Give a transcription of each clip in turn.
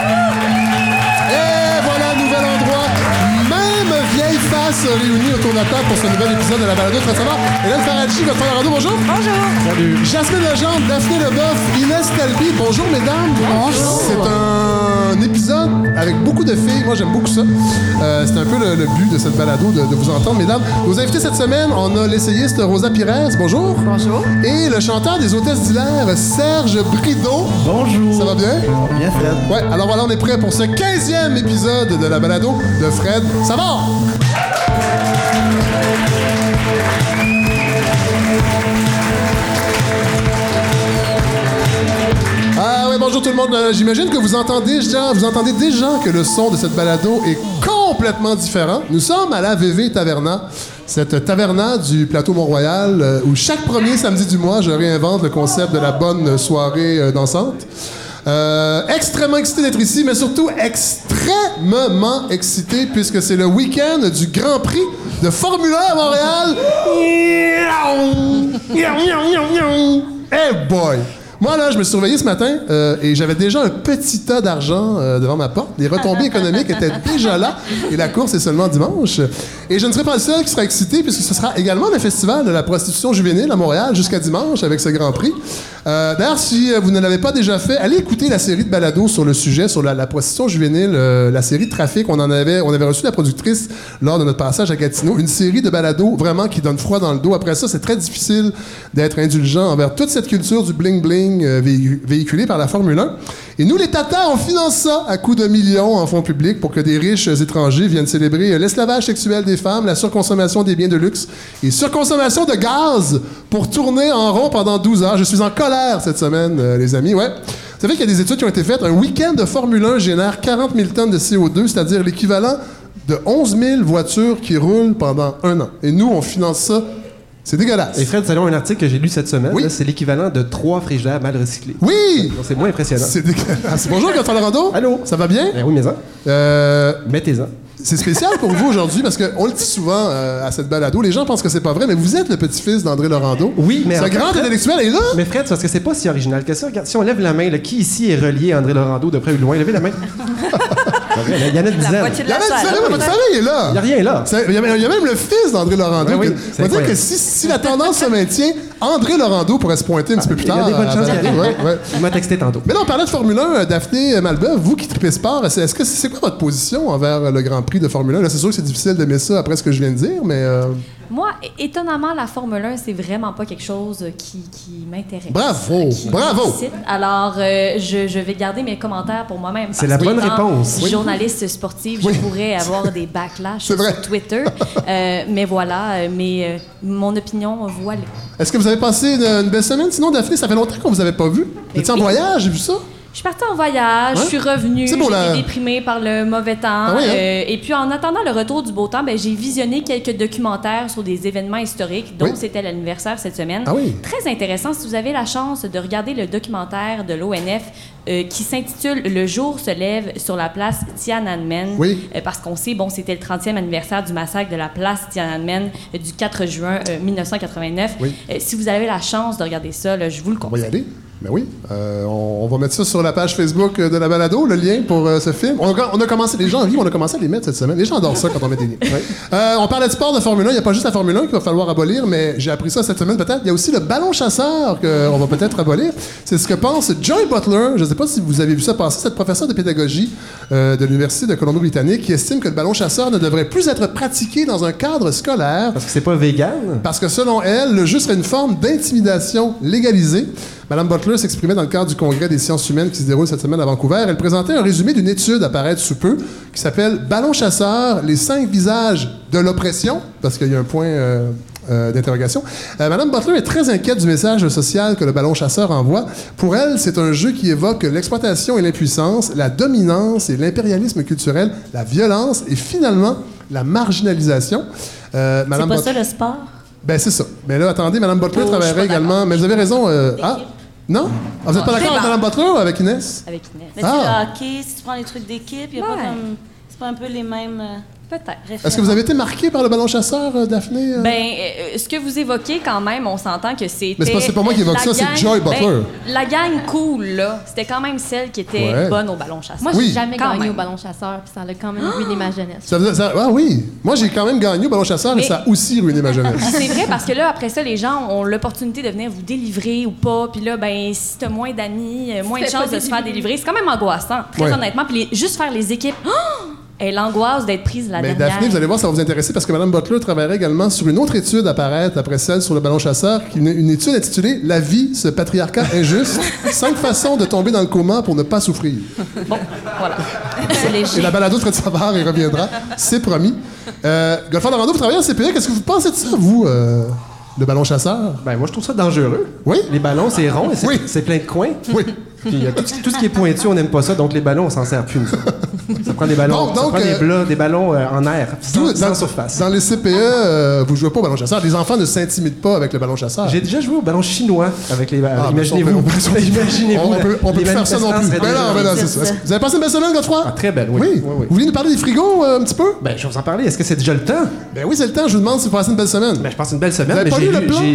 Et face réunie autour de la table pour ce nouvel épisode de la balado. Très savoir. Hélène Faradji, votre Colorado, bonjour. Bonjour. Salut. Jasmine Legendre, Daphné Leboeuf, Inès Talby. Bonjour, mesdames. Bonjour. C'est un épisode avec beaucoup de filles. Moi, j'aime beaucoup ça. Euh, c'est un peu le, le but de cette balado, de, de vous entendre, mesdames. Nos invités cette semaine, on a l'essayiste Rosa Pires. Bonjour. Bonjour. Et le chanteur des hôtesses d'hilaire, Serge Brideau. Bonjour. Ça va bien? Bien, Fred. Ouais, alors voilà, on est prêt pour ce 15e épisode de la balado de Fred. Ça bonjour tout le monde. Euh, J'imagine que vous entendez, déjà, vous entendez déjà que le son de cette balado est complètement différent. Nous sommes à la VV Taverna, cette taverna du plateau Mont-Royal euh, où chaque premier samedi du mois, je réinvente le concept de la bonne soirée euh, dansante. Euh, extrêmement excité d'être ici, mais surtout extrêmement excité puisque c'est le week-end du Grand Prix de Formule 1 à Montréal. Hey boy! Moi, là, je me suis surveillé ce matin euh, et j'avais déjà un petit tas d'argent euh, devant ma porte. Les retombées économiques étaient déjà là et la course est seulement dimanche. Et je ne serai pas le seul qui sera excité puisque ce sera également le festival de la prostitution juvénile à Montréal jusqu'à dimanche avec ce Grand Prix. Euh, D'ailleurs, si vous ne l'avez pas déjà fait, allez écouter la série de balados sur le sujet, sur la, la prostitution juvénile, la série Trafic. On en avait, on avait reçu la productrice lors de notre passage à Gatineau. Une série de balados vraiment qui donne froid dans le dos. Après ça, c'est très difficile d'être indulgent envers toute cette culture du bling-bling euh, véhi- véhiculée par la Formule 1. Et nous, les Tatars, on finance ça à coups de millions en fonds publics pour que des riches étrangers viennent célébrer euh, l'esclavage sexuel des femmes, la surconsommation des biens de luxe et surconsommation de gaz pour tourner en rond pendant 12 heures. Je suis en colère cette semaine, euh, les amis. Ouais. Vous savez qu'il y a des études qui ont été faites. Un week-end de Formule 1 génère 40 000 tonnes de CO2, c'est-à-dire l'équivalent de 11 000 voitures qui roulent pendant un an. Et nous, on finance ça. C'est dégueulasse. Et Fred, selon un article que j'ai lu cette semaine, Oui. c'est l'équivalent de trois frigidaires mal recyclés. Oui! Donc, c'est moins impressionnant. C'est dégueulasse. Bonjour, Gauthier Rando. Allô? Ça va bien? Ben oui, mais ça. Euh, Mettez-en. c'est spécial pour vous aujourd'hui parce qu'on le dit souvent euh, à cette balado. Les gens pensent que c'est pas vrai, mais vous êtes le petit-fils d'André Laurando. Oui, mais Ce en grand Fred- intellectuel est là. Mais Fred, parce que c'est pas si original que ça. Regarde, si on lève la main, là, qui ici est relié à André Laurando de près ou de loin? Levez la main. Il y en a une La dizaine. moitié de Il y a votre famille est là. Il n'y a rien là. Il y, a même- il y a même le fils d'André Laurando. Oui, que- c'est on va dire que si, si la tendance se maintient, André Laurando pourrait se pointer un petit peu plus Il y a tard. des bonnes chances Valérie. qu'il arrive. Ouais, ouais. Il m'a texté tantôt. Mais là, on parlait de Formule 1. euh, Daphné Malbeuf, vous qui tripez sport, c'est- est-ce que c'est quoi votre position envers le Grand Prix de Formule 1? Là, c'est sûr que c'est difficile d'aimer ça après ce que je viens de dire, mais euh, Moi, étonnamment, la Formule 1, c'est vraiment pas quelque chose qui, qui m'intéresse. bravo, Qui bravo. Alors, euh, je, je vais garder mes commentaires pour moi-même. C'est la bonne réponse. Oui. Journaliste sportive, Oui. je pourrais avoir des backlash sur vrai. Twitter. Euh, mais voilà, euh, mais, euh, mon opinion, voilà. Est-ce que vous avez passé une, une belle semaine? Sinon, Daphné, ça fait longtemps qu'on vous avait pas vu. Vous étiez en voyage, j'ai vu ça. Je suis partie en voyage, Ouais. je suis revenue, là. j'étais déprimée par le mauvais temps. Ah oui, hein? euh, et puis, en attendant le retour du beau temps, ben, j'ai visionné quelques documentaires sur des événements historiques, dont Oui. c'était l'anniversaire cette semaine. Ah oui. Très intéressant. Si vous avez la chance de regarder le documentaire de l'ONF euh, qui s'intitule Le jour se lève sur la place Tiananmen. Oui. Euh, parce qu'on sait, bon, c'était le 30e anniversaire du massacre de la place Tiananmen du 4 juin euh, 1989. Oui. Euh, si vous avez la chance de regarder ça, là, je vous le On va y conseille. aller. Ben oui. Euh, on, on va mettre ça sur la page Facebook euh, de la balado, le lien pour euh, ce film. On a, on a commencé, les gens en vie, on a commencé à les mettre cette semaine. Les gens adorent ça quand on met des liens. Euh, on parlait de sport de Formule 1. Il n'y a pas juste la Formule 1 qu'il va falloir abolir, mais j'ai appris ça cette semaine peut-être. Il y a aussi le ballon chasseur qu'on va peut-être abolir. C'est ce que pense Joy Butler. Je ne sais pas si vous avez vu ça passer, cette professeure de pédagogie de l'Université de Colombie-Britannique qui estime que le ballon chasseur ne devrait plus être pratiqué dans un cadre scolaire Parce que c'est pas vegan? parce que selon elle, le jeu serait une forme d'intimidation légalisée. Madame Butler s'exprimait dans le cadre du congrès des sciences humaines qui se déroule cette semaine à Vancouver. Elle présentait un résumé d'une étude à paraître sous peu qui s'appelle Ballon chasseur, les cinq visages de l'oppression, parce qu'il y a un point euh, euh, d'interrogation. Euh, Madame Butler est très inquiète du message social que le ballon chasseur envoie. Pour elle, c'est un jeu qui évoque l'exploitation et l'impuissance, la dominance et l'impérialisme culturel, la violence et finalement la marginalisation. Euh, C'est Madame pas Butler- ça le sport? ben, c'est ça. Mais là, attendez, Mme Butler Oh, travaillerait également. Mais vous avez raison. ah, non? Ah, vous n'êtes pas d'accord avec Butler ou avec Inès? Avec Inès. Mais Ah. tu le hockey, si tu prends les trucs d'équipe, il a Ouais. pas comme. C'est pas un peu les mêmes. euh, Peut-être. Est-ce que vous avez été marqué par le ballon chasseur, euh, Daphné? euh? Ben, euh, ce que vous évoquez quand même, on s'entend que c'était. Mais c'est pas- c'est pas moi qui évoque ça, c'est Joy Butler. ben, la gang cool, là, c'était quand même celle qui était Ouais. bonne au ballon chasseur. Moi, Oui. j'ai jamais Quand gagné même. au ballon chasseur, puis ça a quand même ruiné ma jeunesse. Ça faisait- ça- ah oui! Moi, j'ai quand même gagné au ballon chasseur, mais, Mais- ça a aussi ruiné ma jeunesse. C'est vrai parce que là, après ça, les gens ont l'opportunité de venir vous délivrer ou pas. Puis là, ben, si t'as moins d'amis, euh, moins de chances de se faire délivrer, c'est quand même angoissant, très Ouais. honnêtement. Puis les- juste faire les équipes, oh! Et l'angoisse d'être prise la Mais dernière. Daphné, vous allez voir, ça va vous intéresser parce que Mme Butler travaillerait également sur une autre étude à paraître après celle sur le ballon chasseur, qui est une, une étude intitulée La vie, ce patriarcat injuste, cinq façons de tomber dans le coma pour ne pas souffrir. Voilà. C'est Et léger. la balado de Fred Savard, il reviendra, c'est promis. Euh, Laurando, vous travaillez en CPE, qu'est-ce que vous pensez de ça, vous, euh, le ballon chasseur? Ben, moi, je trouve ça dangereux. Oui? Les ballons, c'est rond et c'est Oui. c'est plein de coins. Oui. Puis euh, tout, ce- tout ce qui est pointu, on n'aime pas ça. Donc, les ballons, on s'en sert plus. Ça prend des ballons, Donc- ça prend des, euh, blas- des ballons euh, en air, sans, Vous, sans dans, surface. dans les CPE, euh, vous jouez pas au ballon chasseur. Les enfants ne s'intimident pas avec le ballon chasseur. J'ai déjà joué au ballon chinois avec les Ah, Imaginez-vous. on peut- on peut- Imaginez-vous. On peut, on peut les plus faire ça non plus. Ben non, ben non, c'est C'est ça. ça. Vous avez passé une belle semaine, Godefroy? Ah, très belle, oui. Oui. oui, oui. Vous voulez nous parler des frigos euh, un petit peu? Ben, je vais vous en parler. Est-ce que c'est déjà le temps? Ben oui, c'est le temps. Je vous demande si vous passez une belle semaine. Ben, je pense une belle semaine. Mais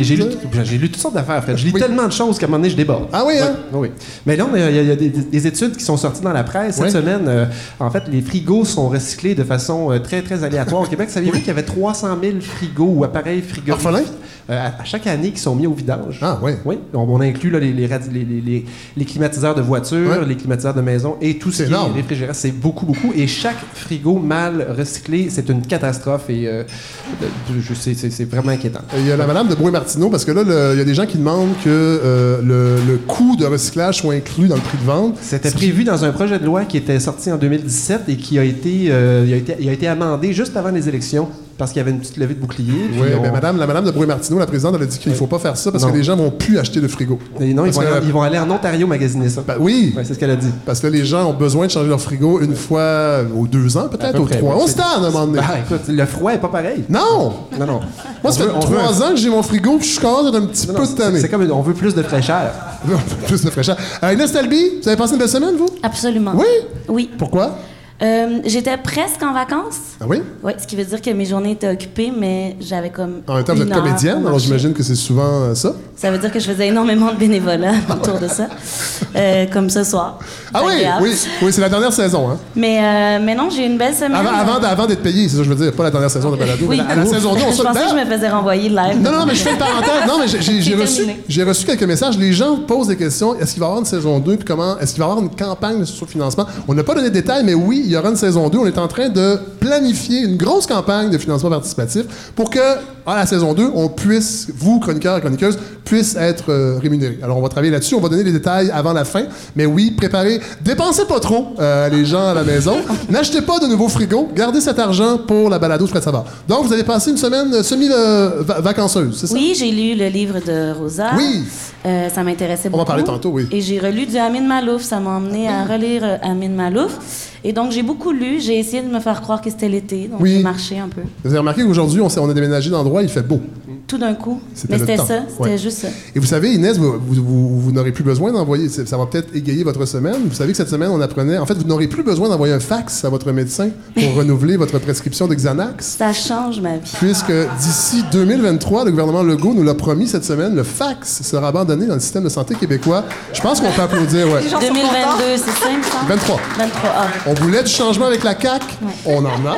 j'ai lu j'ai, toutes sortes d'affaires. Fred. Je lis tellement de choses qu'à un moment donné, je déborde. Ah oui, hein? Oui, oui. Mais a- il y a, il y a des, des études qui sont sorties dans la presse cette Oui. semaine. Euh, en fait, les frigos sont recyclés de façon euh, très, très aléatoire au Québec. Saviez-vous qu'il y avait 300 000 frigos ou appareils frigorifiques euh, à, à chaque année qui sont mis au vidange? Ah, oui. Oui, on, on inclut là, les, climatiseurs de voiture, Ouais. les climatiseurs de maison et tout ce qui énorme. est réfrigérant. C'est beaucoup, beaucoup. Et chaque frigo mal recyclé, c'est une catastrophe et euh, de- je sais, c'est, vraiment inquiétant. Il y a la madame de Brouet-Martineau, parce que là, il y a des gens qui demandent que euh, le, le coût de recyclage soit inclus C'était prévu dans un projet de loi qui était sorti en 2017 et qui a été, euh, a été, a été amendé juste avant les élections parce qu'il y avait une petite levée de bouclier. Oui, on- ben madame, la madame de Brouet-Martineau, la présidente, elle a dit qu'il ne faut pas faire ça parce Non. que les gens vont plus acheter de frigo. Et non, ils vont, que- aller, ils vont aller en Ontario magasiner ça. Ben oui, Ouais, c'est ce qu'elle a dit. parce que les gens ont besoin de changer leur frigo une fois aux deux ans, peut-être, peu aux trois. On se tanne à un moment donné. Ben, écoute, le froid est pas pareil. Non! Non, non. Moi, On ça fait veut- on veut trois ans que j'ai mon frigo, puis je commence à être un petit Non, peu cette c'est- année. C'est comme on veut plus de fraîcheur. Plus de fraîcheur. Euh, Inès Talby, vous avez passé une belle semaine, vous? Absolument. Oui? Oui. Pourquoi? Euh, J'étais presque en vacances. Ah oui? Oui, ce qui veut dire que mes journées étaient occupées, mais j'avais comme. En même temps, vous êtes comédienne, alors j'imagine que c'est souvent euh, ça. Ça veut dire que je faisais énormément de bénévolat autour de ça, Euh, comme ce soir. Ah oui, oui, oui, c'est la dernière saison. Hein. Mais, mais non, j'ai eu une belle semaine. Avant, avant, d'être payé, c'est ça que je veux dire, pas la dernière saison de balado. Oui. la, la saison 2, on je se pensais que je me faisais renvoyer live. Non, non, mais je fais une parenthèse. Non, mais j'ai- reçu, reçu quelques messages. Les gens posent des questions. Est-ce qu'il va y avoir une saison 2? Puis comment? Est-ce qu'il va y avoir une campagne de financement? On n'a pas donné de détails, mais oui, il y aura une saison 2. On est en train de planifier une grosse campagne de financement participatif pour que, à la saison 2, on puisse, vous, chroniqueurs et chroniqueuses, puissent être euh, rémunérés. Alors, on va travailler là-dessus. On va donner les détails avant la fin. Mais oui, préparez. Dépensez pas trop, euh, les gens à la maison. N'achetez pas de nouveaux frigos. Gardez cet argent pour la balado Fred Savard. Donc, vous avez passé une semaine euh, semi-vacanceuse, c'est ça? Oui, j'ai lu le livre de Rosa. Oui. Euh, ça m'intéressait On beaucoup. va parler tantôt, oui. Et j'ai relu du Amin Malouf. Ça m'a emmené à relire euh, Amin Malouf. Et donc, j'ai beaucoup lu. J'ai essayé de me faire croire que c'était l'été. Donc, Oui. j'ai marché un peu. Vous avez remarqué qu'aujourd'hui, on, s'est- on a déménagé d'endroit, il fait beau. Tout d'un coup. C'était Mais c'était ça. C'était Ouais. juste ça. Et vous savez, Inès, vous, vous- vous- vous n'aurez plus besoin d'envoyer, ça va peut-être égayer votre semaine. Vous savez que cette semaine, on apprenait, en fait, vous n'aurez plus besoin d'envoyer un fax à votre médecin pour renouveler votre prescription de Xanax. Ça change ma vie. Puisque d'ici 2023, le gouvernement Legault nous l'a promis cette semaine, le fax sera abandonné dans le système de santé québécois. Je pense qu'on peut applaudir, ouais. 2022, c'est ça, il me semble? 23. 23. Ah. On voulait du changement avec la CAQ, on en a.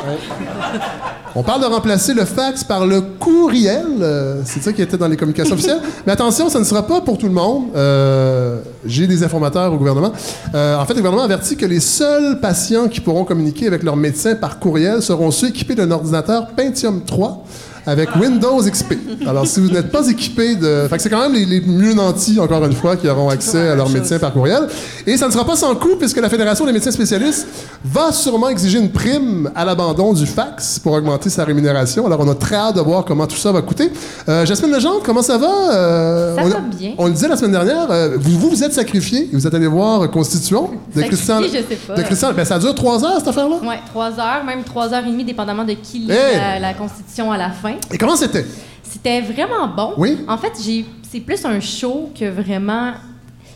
On parle de remplacer le fax par le courriel. euh, c'est ça qui était dans les communications officielles. Mais attention, ça ne sera pas pour tout le monde. Euh, J'ai des informateurs au gouvernement. Euh, en fait, le gouvernement avertit que les seuls patients qui pourront communiquer avec leur médecin par courriel seront ceux équipés d'un ordinateur Pentium 3 avec Windows XP. Alors, si vous n'êtes pas équipé de... Fait que c'est quand même les, les mieux nantis, encore une fois, qui auront accès à leur médecin par courriel. Et ça ne sera pas sans coût, puisque la Fédération des médecins spécialistes va sûrement exiger une prime à l'abandon du fax pour augmenter sa rémunération. Alors, on a très hâte de voir comment tout ça va coûter. Euh, Jasmine Legendre, comment ça va? Euh, Ça on, va bien. On le disait la semaine dernière, euh, vous, vous vous êtes sacrifié et vous êtes allé voir Constitution de Christian... je sais pas. De Christian... Ben, ça dure trois heures, cette affaire-là? Ouais, trois heures, même trois heures et demie, dépendamment de qui lit Hey! la, la Constitution à la fin. Et comment c'était? C'était vraiment bon. Oui? En fait, j'ai, c'est plus un show que vraiment.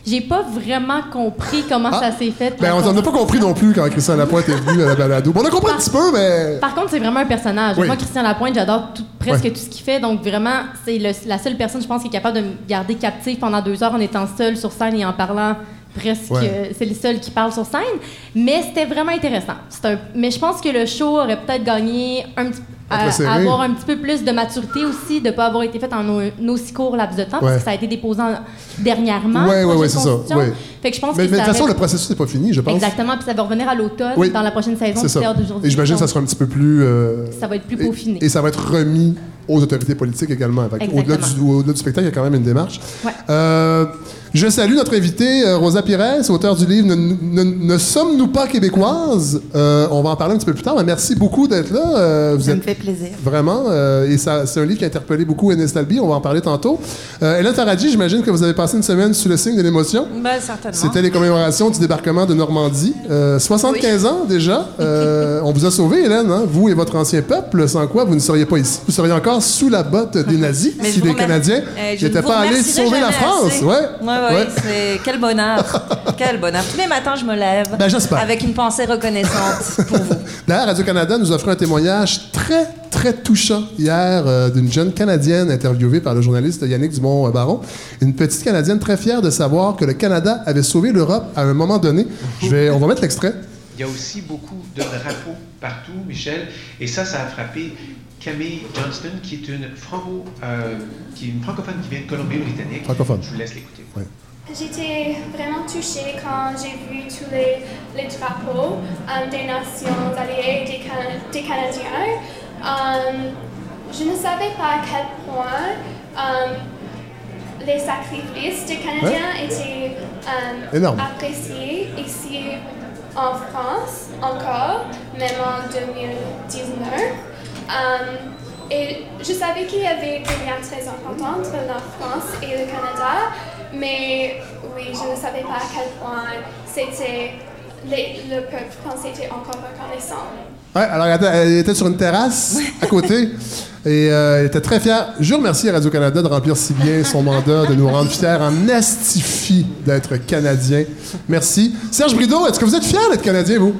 J'ai pas vraiment compris comment Ah. ça s'est fait. Ben, on n'a pas compris non plus quand Christian Lapointe est venu à la balado. Bon, on a compris un petit peu, mais. Par contre, c'est vraiment un personnage. Oui. Moi, Christian Lapointe, j'adore presque tout ce qu'il fait. Donc, vraiment, c'est la seule personne, je pense, qui est capable de me garder captive pendant deux heures en étant seule sur scène et en parlant presque. Ouais. C'est le seul qui parle sur scène. Mais c'était vraiment intéressant. Un- mais je pense que le show aurait peut-être gagné un petit à, à avoir un petit peu plus de maturité aussi, de ne pas avoir été fait en un, un aussi court laps de temps, Ouais. parce que ça a été déposé en- dernièrement. Projet ouais, de c'est ça, ouais. Fait que je pense Mais, que mais de toute façon, le processus n'est pas fini, je pense. Exactement, puis ça va revenir à l'automne, Oui. dans la prochaine saison C'est du ça. Théâtre d'aujourd'hui. Et j'imagine que ça sera un petit peu plus. euh, ça va être plus peaufiné. Et, et ça va être remis aux autorités politiques également. Au-delà du, spectacle, il y a quand même une démarche. Ouais. Euh, je salue notre invitée, euh, Rosa Pires, auteure du livre Ne, ne- ne sommes-nous pas québécoises? Euh, On va en parler un petit peu plus tard, mais merci beaucoup d'être là. Euh, vous Ça êtes me fait plaisir. Vraiment, euh, et c'est un livre qui a interpellé beaucoup Enes Talbi, on va en parler tantôt. Euh, Hélène Faradji, j'imagine que vous avez passé une semaine sous le signe de l'émotion. Ben, certainement. C'était les commémorations du débarquement de Normandie. Euh, 75 ans déjà. Euh, on vous a sauvé, Hélène, hein, vous et votre ancien peuple, sans quoi vous ne seriez pas ici. Vous seriez encore sous la botte des nazis Mais si les Canadiens Eh, n'étaient vous pas allés sauver la France. assez. Ouais. Ouais, ouais, Ouais. c'est quel bonheur. quel bonheur. Tous les matins, je me lève Ben, j'espère. avec une pensée reconnaissante pour vous. D'ailleurs, Radio-Canada nous offrait un témoignage très, très touchant hier euh, d'une jeune Canadienne interviewée par le journaliste Yannick Dumont-Baron. Une petite Canadienne très fière de savoir que le Canada avait sauvé l'Europe à un moment donné. Je vais, on va mettre l'extrait. Il y a aussi beaucoup de drapeaux partout, Michel, et ça, ça a frappé Camille Johnston, qui est une franco, euh, qui est une francophone qui vient de Colombie-Britannique. Francophone. Je vous laisse l'écouter. J'étais vraiment touchée quand j'ai vu tous les, les drapeaux euh, des Nations alliées, des, des Canadiens. Euh, je ne savais pas à quel point les sacrifices des Canadiens étaient appréciés ici en France encore, même en 2019. Euh, et je savais qu'il y avait des liens très importants entre la France et le Canada, mais oui, je ne savais pas à quel point c'était le peuple français était encore reconnaissant. Ouais, alors elle était- était sur une terrasse à côté et euh, elle était très fière. Je remercie Radio-Canada de remplir si bien son mandat, de nous rendre fiers en astifie d'être Canadien. Merci. Serge Brideau, est-ce que vous êtes fier d'être Canadien, vous?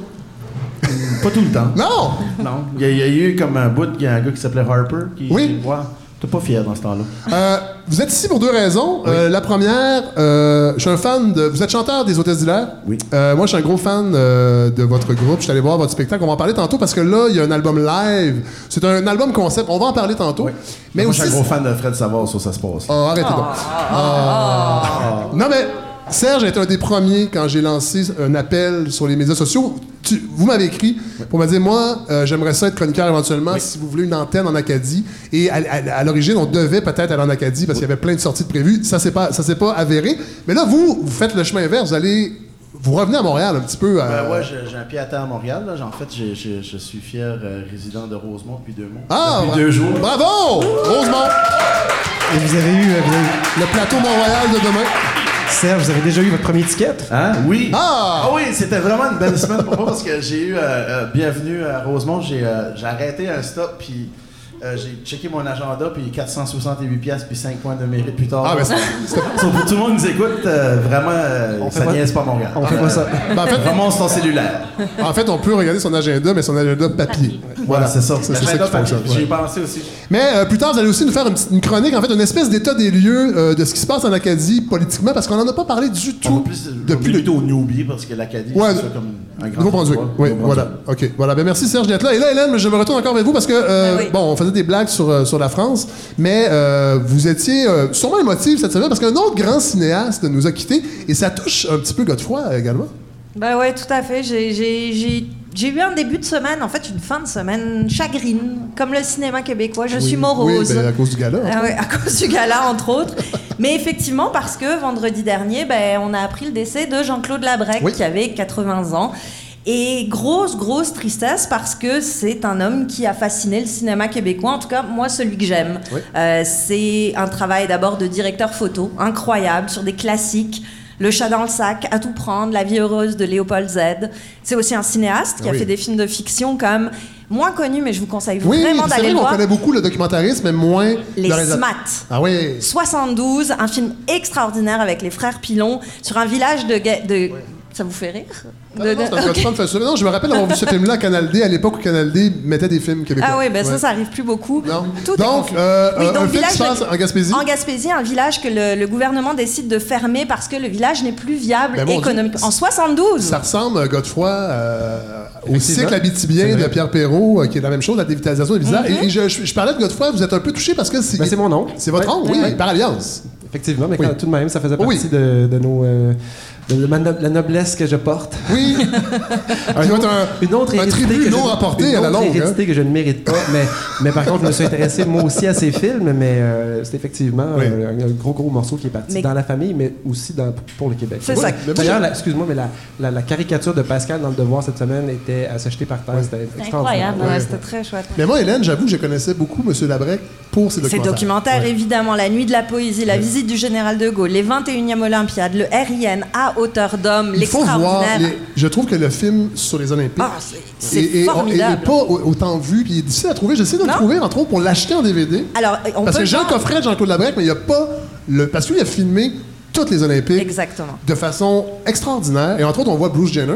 Pas tout le temps. Non! Non. Il y, a, il y a eu comme un bout, il y a un gars qui s'appelait Harper. Qui, Oui. Ouais. T'es pas fier dans ce temps-là. Euh, vous êtes ici pour deux raisons. Euh, la première, euh, je suis un fan de. Vous êtes chanteur des Hôtesses d'Hilaire? Oui. Euh, moi, je suis un gros fan euh, de votre groupe. Je suis allé voir votre spectacle. On va en parler tantôt parce que là, il y a un album live. C'est un album concept. On va en parler tantôt. Mais Moi, aussi. je suis un gros fan de Fred Savard sur Ça se passe. Oh, arrêtez donc. Ah. Non, mais Serge a été un des premiers quand j'ai lancé un appel sur les médias sociaux. Tu- vous m'avez écrit pour me dire, moi, euh, j'aimerais ça être chroniqueur éventuellement si vous voulez une antenne en Acadie. Et à, à- à l'origine, on devait peut-être aller en Acadie parce qu'il y avait plein de sorties de prévues. Ça, c'est pas, ça s'est pas avéré. Mais là, vous, vous faites le chemin inverse. Vous allez. Vous revenez à Montréal un petit peu. euh, Ben ouais, j'ai un pied à terre à Montréal. Là. En fait, je suis fier euh, résident de Rosemont depuis deux mois. Ah, depuis deux jours. Bravo! Rosemont, Et vous avez eu, euh, vous avez- le plateau Mont-Royal de demain. Serge, vous avez déjà eu votre premier ticket? Hein? Oui. Ah! oui, c'était vraiment une belle semaine pour moi parce que j'ai eu euh, euh, bienvenue à Rosemont. J'ai euh, j'ai arrêté un stop puis euh, j'ai checké mon agenda puis 468 pièces puis 5 points de mérite plus tard. Ah, ben, pour tout le monde qui nous écoute, euh, vraiment, euh, On fait ça pas- niaise pas Montréal. On fait pas ça. Ben, en fait, ton cellulaire. En fait, on peut regarder son agenda, mais son agenda papier. Voilà, c'est ça. C'est ça qui fonctionne. J'y ai pensé aussi. Mais euh, plus tard, vous allez aussi nous faire une, chronique, en fait, une espèce d'état des lieux euh, de ce qui se passe en Acadie politiquement, parce qu'on n'en a pas parlé du tout plus depuis le au Newbie parce que l'Acadie, Ouais, c'est comme un grand Nouveau-Brunswick. Oui, voilà. OK. Voilà. Ben, merci Serge d'être là. Et là, Hélène, je me retourne encore avec vous parce que, euh, Ben oui. bon, on faisait des blagues sur, euh, sur la France, mais euh, vous étiez euh, sûrement émotif cette semaine parce qu'un autre grand cinéaste nous a quittés et ça touche un petit peu Godefroy euh, également. Ben ouais, tout à fait. J'ai- eu un début de semaine, en fait une fin de semaine chagrine, comme le cinéma québécois. Je suis Oui, morose. ben, à cause du gala. Ah ouais, à cause du gala, entre autres. Mais effectivement, parce que vendredi dernier, ben, on a appris le décès de Jean-Claude Labrec, Oui. qui avait 80 ans. Et grosse, grosse tristesse parce que c'est un homme qui a fasciné le cinéma québécois, en tout cas moi celui que j'aime. Oui. Euh, c'est un travail d'abord de directeur photo, incroyable, sur des classiques. Le chat dans le sac, À tout prendre, La vie heureuse de Léopold Z. C'est aussi un cinéaste qui a fait des films de fiction comme moins connu, mais je vous conseille Oui, vraiment d'aller vrai voir. connaît beaucoup le documentarisme, mais moins Les le. SMAT. Ah oui. 72, un film extraordinaire avec les frères Pilon sur un village de... Ça vous fait rire? Ah, non, ça. Je me rappelle avoir vu ce film-là à Canal D, à l'époque où Canal D mettait des films québécois. Ah oui, ben ça, Ouais. ça arrive plus beaucoup. Non. Tout est donc, confus. euh, Oui, un donc, film qui village se passe en Gaspésie. En Gaspésie, un village que le, le gouvernement décide de fermer parce que le village n'est plus viable Ben, économiquement. En 72 Ça ressemble, euh, Godefroy, euh, au cycle habitibien de. Pierre Perrault, euh, qui est la même chose, la dévitalisation des visages. Mm-hmm. Et, et je, je- je parlais de Godefroy, vous êtes un peu touché parce que c'est. Ben, c'est mon nom. C'est votre Ouais. nom, oui, Ouais. par alliance. Effectivement, mais tout de même, ça faisait Oui. partie de, de nos. No- la noblesse que je porte. Oui. Un autre- un, une autre un hérédité tribut que non une à la autre longue. hein. hérédité que je ne mérite pas, mais, mais par contre, je me suis intéressé moi aussi à ces films, mais euh, c'est effectivement Oui. euh, un, gros, gros morceau qui est parti Mais- dans la famille, mais aussi dans, pour le Québec. C'est Ouais. ça. D'ailleurs, excuse-moi, mais la, la, la caricature de Pascal dans Le Devoir cette semaine était à s'acheter par terre. C'était extraordinaire. incroyable. Ouais, c'était très chouette. Mais moi, Hélène, j'avoue que je connaissais beaucoup M. Labrec pour ses Ces documentaires. documentaires, évidemment, La Nuit de la Poésie, La visite du Général de Gaulle, les 21e Olympiades, le RIN à hauteur d'homme, Il faut voir. l'extraordinaire. les- Je trouve que le film sur les Olympiques. Ah, c'est- formidable. Et pas au- autant vu, puis il est difficile à trouver. J'essaie de le trouver, entre autres, pour l'acheter en DVD. Alors, on Parce peut que voir- coffret de Jean-Claude Labrec, mais il n'y a pas le. Parce qu'il a filmé toutes les Olympiques Exactement. de façon extraordinaire. Et entre autres, on voit Bruce Jenner,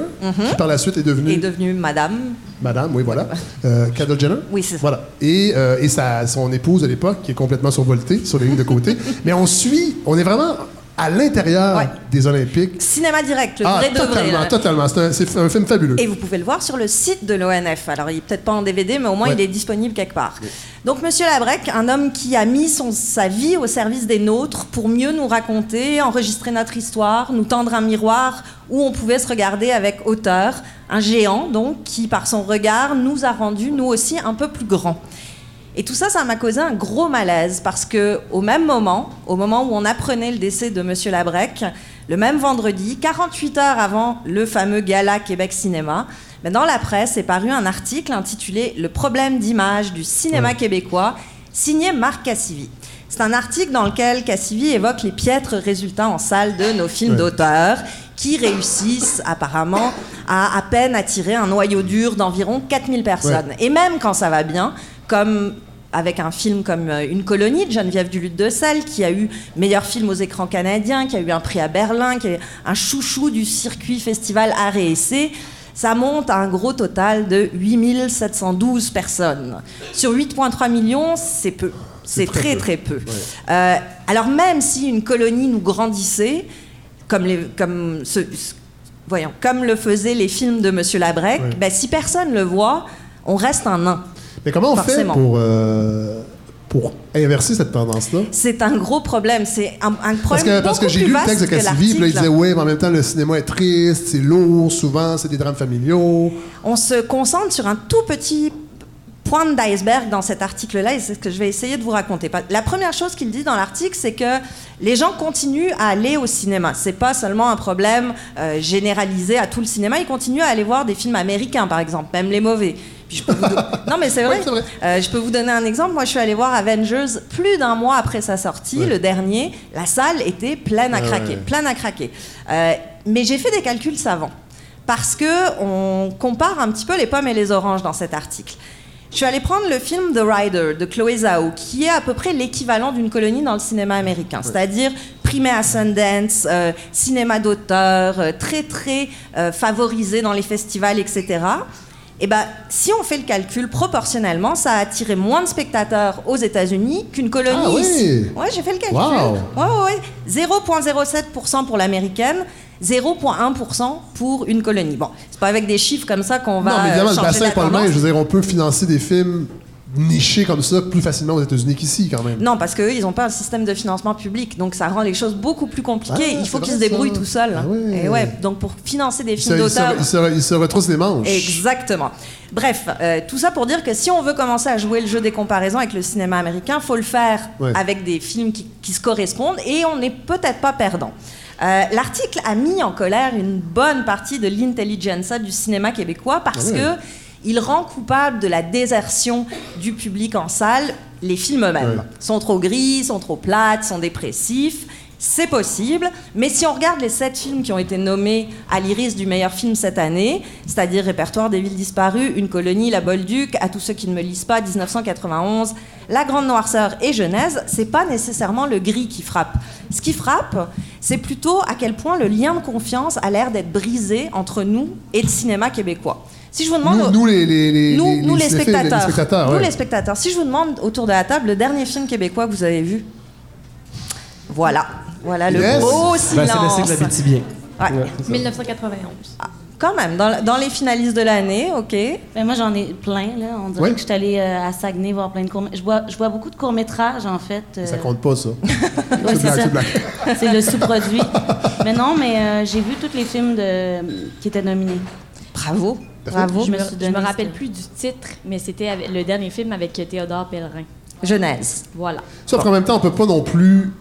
qui par la suite est devenue Est devenue madame. Madame, oui, voilà. Euh, Kendall Jenner. Oui, c'est ça. Voilà. Et, euh, et sa, son épouse de l'époque, qui est complètement survoltée sur les lignes de côté. mais on suit, on est vraiment à l'intérieur Ouais. des Olympiques. Cinéma direct, le ah, vrai de vrai. totalement, là. totalement. C'est un, un film fabuleux. Et vous pouvez le voir sur le site de l'ONF. Alors, il est peut-être pas en DVD, mais au moins, Ouais. il est disponible quelque part. Donc, Monsieur Labrec, un homme qui a mis son, sa vie au service des nôtres pour mieux nous raconter, enregistrer notre histoire, nous tendre un miroir où on pouvait se regarder avec hauteur. Un géant, donc, qui, par son regard, nous a rendus, nous aussi, un peu plus grands. Et tout ça, ça m'a causé un gros malaise parce que au même moment, au moment où on apprenait le décès de Monsieur Labrec, le même vendredi, 48 heures avant le fameux gala Québec Cinéma, ben, dans la presse est paru un article intitulé Le problème d'image du cinéma québécois, signé Marc Cassivi. C'est un article dans lequel Cassivi évoque les piètres résultats en salle de nos films Ouais. d'auteur qui réussissent apparemment à à peine attirer un noyau dur d'environ 4000 personnes. Et même quand ça va bien, comme avec un film comme euh, Une colonie de Geneviève Duluth de Selle, qui a eu meilleur film aux écrans canadiens, qui a eu un prix à Berlin, qui est un chouchou du circuit festival Art et ça monte à un gros total de 8712 personnes. Sur 8,3 millions, c'est peu. C'est très très peu. Euh, alors même si une colonie nous grandissait, comme, les, comme, ce- voyons, comme le faisaient les films de Monsieur Labrec, Ouais. ben, si personne le voit, on reste un nain. Mais comment on Forcément. fait pour, euh, pour inverser cette tendance-là? C'est un gros problème. C'est un, un problème Parce que, parce que j'ai lu le texte de Cassivi, puis là, il disait, oui, mais en même temps, le cinéma est triste, c'est lourd, souvent, c'est des drames familiaux. On se concentre sur un tout petit point d'iceberg dans cet article-là, et c'est ce que je vais essayer de vous raconter. La première chose qu'il dit dans l'article, c'est que les gens continuent à aller au cinéma. C'est pas seulement un problème euh, généralisé à tout le cinéma. Ils continuent à aller voir des films américains, par exemple, même les mauvais. Puis je peux vous non, mais c'est vrai. Euh, je peux vous donner un exemple. Moi, je suis allée voir Avengers plus d'un mois après sa sortie, Ouais. le dernier. La salle était pleine à Ah craquer, ouais. pleine à craquer. Euh, mais j'ai fait des calculs savants parce que on compare un petit peu les pommes et les oranges dans cet article. Je suis allée prendre le film The Rider de Chloé Zhao, qui est à peu près l'équivalent d'une colonie dans le cinéma américain, c'est-à-dire primé à Sundance, euh, cinéma d'auteur, très très favorisé dans les festivals, etc. Et ben, si on fait le calcul proportionnellement, ça a attiré moins de spectateurs aux États-Unis qu'une colonie Ah oui. Ouais, j'ai fait le calcul. Wow. Ouais, ouais, ouais. 0,07% pour l'américaine, 0,1% pour une colonie. Bon, c'est pas avec des chiffres comme ça qu'on va non, mais évidemment, euh, le bassin est pas le tendance. même. Je veux dire, on peut financer des films nichés comme ça plus facilement aux États-Unis qu'ici, quand même. Non, parce qu'eux, ils n'ont pas un système de financement public, donc ça rend les choses beaucoup plus compliquées. Ah, Il faut qu'ils se débrouillent tout seuls. Ah ouais. Et ouais, donc pour financer des Il films il se- d'auteur. il se- il se retrousse les manches. Exactement. Bref, euh, tout ça pour dire que si on veut commencer à jouer le jeu des comparaisons avec le cinéma américain, faut le faire Ouais. avec des films qui, qui se correspondent et on n'est peut-être pas perdant. Euh, L'article a mis en colère une bonne partie de l'intelligentsia du cinéma québécois parce Ah ouais. que il rend coupable de la désertion du public en salle les films eux-mêmes. Ouais. Sont trop gris, sont trop plates, sont dépressifs. C'est possible, mais si on regarde les sept films qui ont été nommés à l'Iris du meilleur film cette année, c'est-à-dire Répertoire des villes disparues, Une colonie, La Bolduc, À tous ceux qui ne me lisent pas, 1991, La Grande Noirceur et Genèse, c'est pas nécessairement le gris qui frappe. Ce qui frappe, c'est plutôt à quel point le lien de confiance a l'air d'être brisé entre nous et le cinéma québécois. Si je vous demande, Nous, nous, les, les, les, nous, nous, les, cinéphiles, spectateurs, spectateurs, nous ouais. les spectateurs, si je vous demande autour de la table le dernier film québécois que vous avez vu, voilà, voilà le Ben, c'est silence. de la bien. Ouais. 1991. Quand même, dans, dans les finalistes de l'année, ok. Ben, moi, j'en ai plein, là. On dirait Oui. que je suis allée euh, à Saguenay voir plein de courts... Je vois, je vois beaucoup de courts-métrages, en fait. euh, Ça compte pas, ça. ouais, C'est c'est c'est. C'est le sous-produit. mais non, mais euh, j'ai vu tous les films de... qui étaient nominés. Bravo? Bravo. Je me, me je rappelle plus du titre, mais c'était le dernier film avec Théodore Pellerin. Genèse. Voilà. Sauf qu'en même temps, on peut pas non plus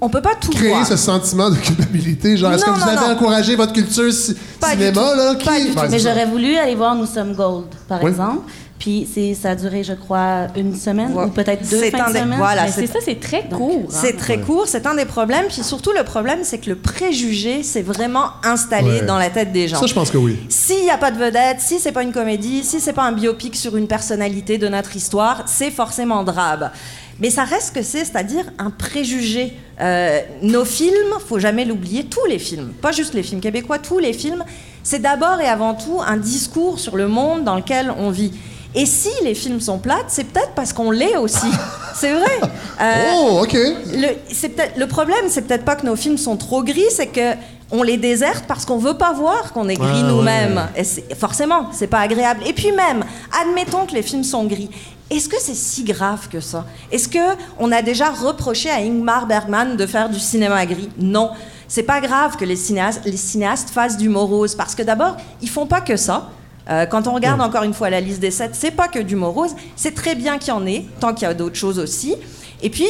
On peut pas tout créer voir. ce sentiment de culpabilité. Genre, est-ce que vous non, avez non. encouragé votre culture ci- Pas du cinéma, tout. là? Qui... Pas du tout. Mais j'aurais voulu aller voir Nous sommes Gold, par Oui. exemple. Puis c'est, ça a duré, je crois, une semaine ou peut-être deux C'est fins un de des- semaine. voilà, c'est- ça, c'est très Donc, court. hein. C'est très court, c'est un des problèmes. Puis surtout, le problème, c'est que le préjugé s'est vraiment installé Ouais. dans la tête des gens. Ça, je pense que oui. S'il n'y a pas de vedette, si c'est pas une comédie, si c'est pas un biopic sur une personnalité de notre histoire, c'est forcément drabe. Mais ça reste ce que c'est, c'est-à-dire un préjugé. Euh, nos films, faut jamais l'oublier, tous les films, pas juste les films québécois, tous les films, c'est d'abord et avant tout un discours sur le monde dans lequel on vit. Et si les films sont plates, c'est peut-être parce qu'on l'est aussi. c'est vrai. Euh, Oh, OK. le, problème, c'est peut-être pas que nos films sont trop gris, c'est que on les déserte parce qu'on veut pas voir qu'on est gris nous-mêmes. ouais. Et forcément, c'est pas agréable. Et puis même, admettons que les films sont gris. Est-ce que c'est si grave que ça? Est-ce que on a déjà reproché à Ingmar Bergman de faire du cinéma gris? Non. C'est pas grave que les cinéastes, les cinéastes fassent du morose parce que d'abord, ils font pas que ça. Euh, quand on regarde encore une fois la liste des sept, c'est pas que du morose. C'est très bien qu'il y en ait, tant qu'il y a d'autres choses aussi. Et puis,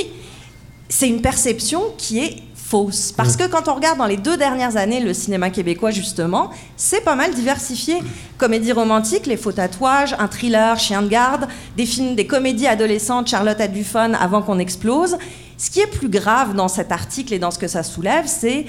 c'est une perception qui est fausse. Parce que quand on regarde dans les deux dernières années le cinéma québécois, justement, c'est pas mal diversifié. Comédie romantique, Les faux tatouages, un thriller, Chien de garde, des films, des comédies adolescentes, Charlotte a du fun avant qu'on explose. Ce qui est plus grave dans cet article et dans ce que ça soulève, c'est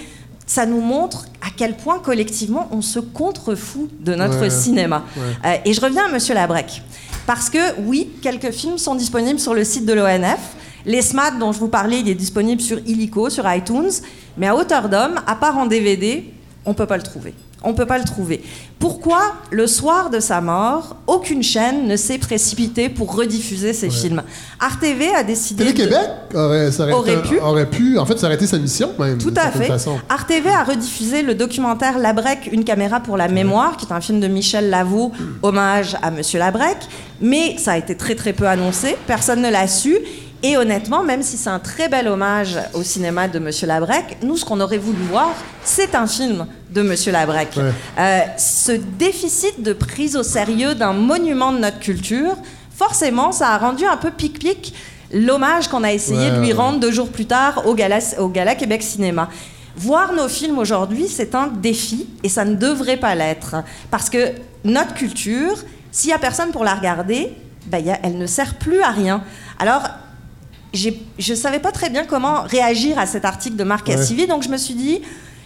ça nous montre à quel point collectivement on se contrefout de notre Ouais. cinéma. Euh, et je reviens à Monsieur Labrec. Parce que oui, quelques films sont disponibles sur le site de l'ONF. Les SMAT dont je vous parlais, il est disponible sur Illico, sur iTunes. Mais à hauteur d'homme, à part en DVD, on peut pas le trouver. On peut pas le trouver. Pourquoi, le soir de sa mort, aucune chaîne ne s'est précipitée pour rediffuser ces films? Arte TV a décidé... de- Télé-Québec aurait, ça aurait, pu. aurait pu. En fait, été sa mission, même. Tout à fait. façon. RTV a rediffusé le documentaire Labrec, une caméra pour la mémoire, qui est un film de Michel Lavaux, hommage à Monsieur Labrec. Mais ça a été très très peu annoncé, personne ne l'a su. Et honnêtement, même si c'est un très bel hommage au cinéma de Monsieur Labrec, nous, ce qu'on aurait voulu voir, c'est un film de Monsieur Labrec. Ouais. Euh, ce déficit de prise au sérieux d'un monument de notre culture, forcément, ça a rendu un peu pic-pic l'hommage qu'on a essayé Ouais, de lui ouais. rendre deux jours plus tard au Gala, au Gala Québec Cinéma. Voir nos films aujourd'hui, c'est un défi et ça ne devrait pas l'être. Parce que notre culture, s'il n'y a personne pour la regarder, ben, a- elle ne sert plus à rien. Alors, je ne savais pas très bien comment réagir à cet article de Marc Ouais. Cassivi, donc je me suis dit,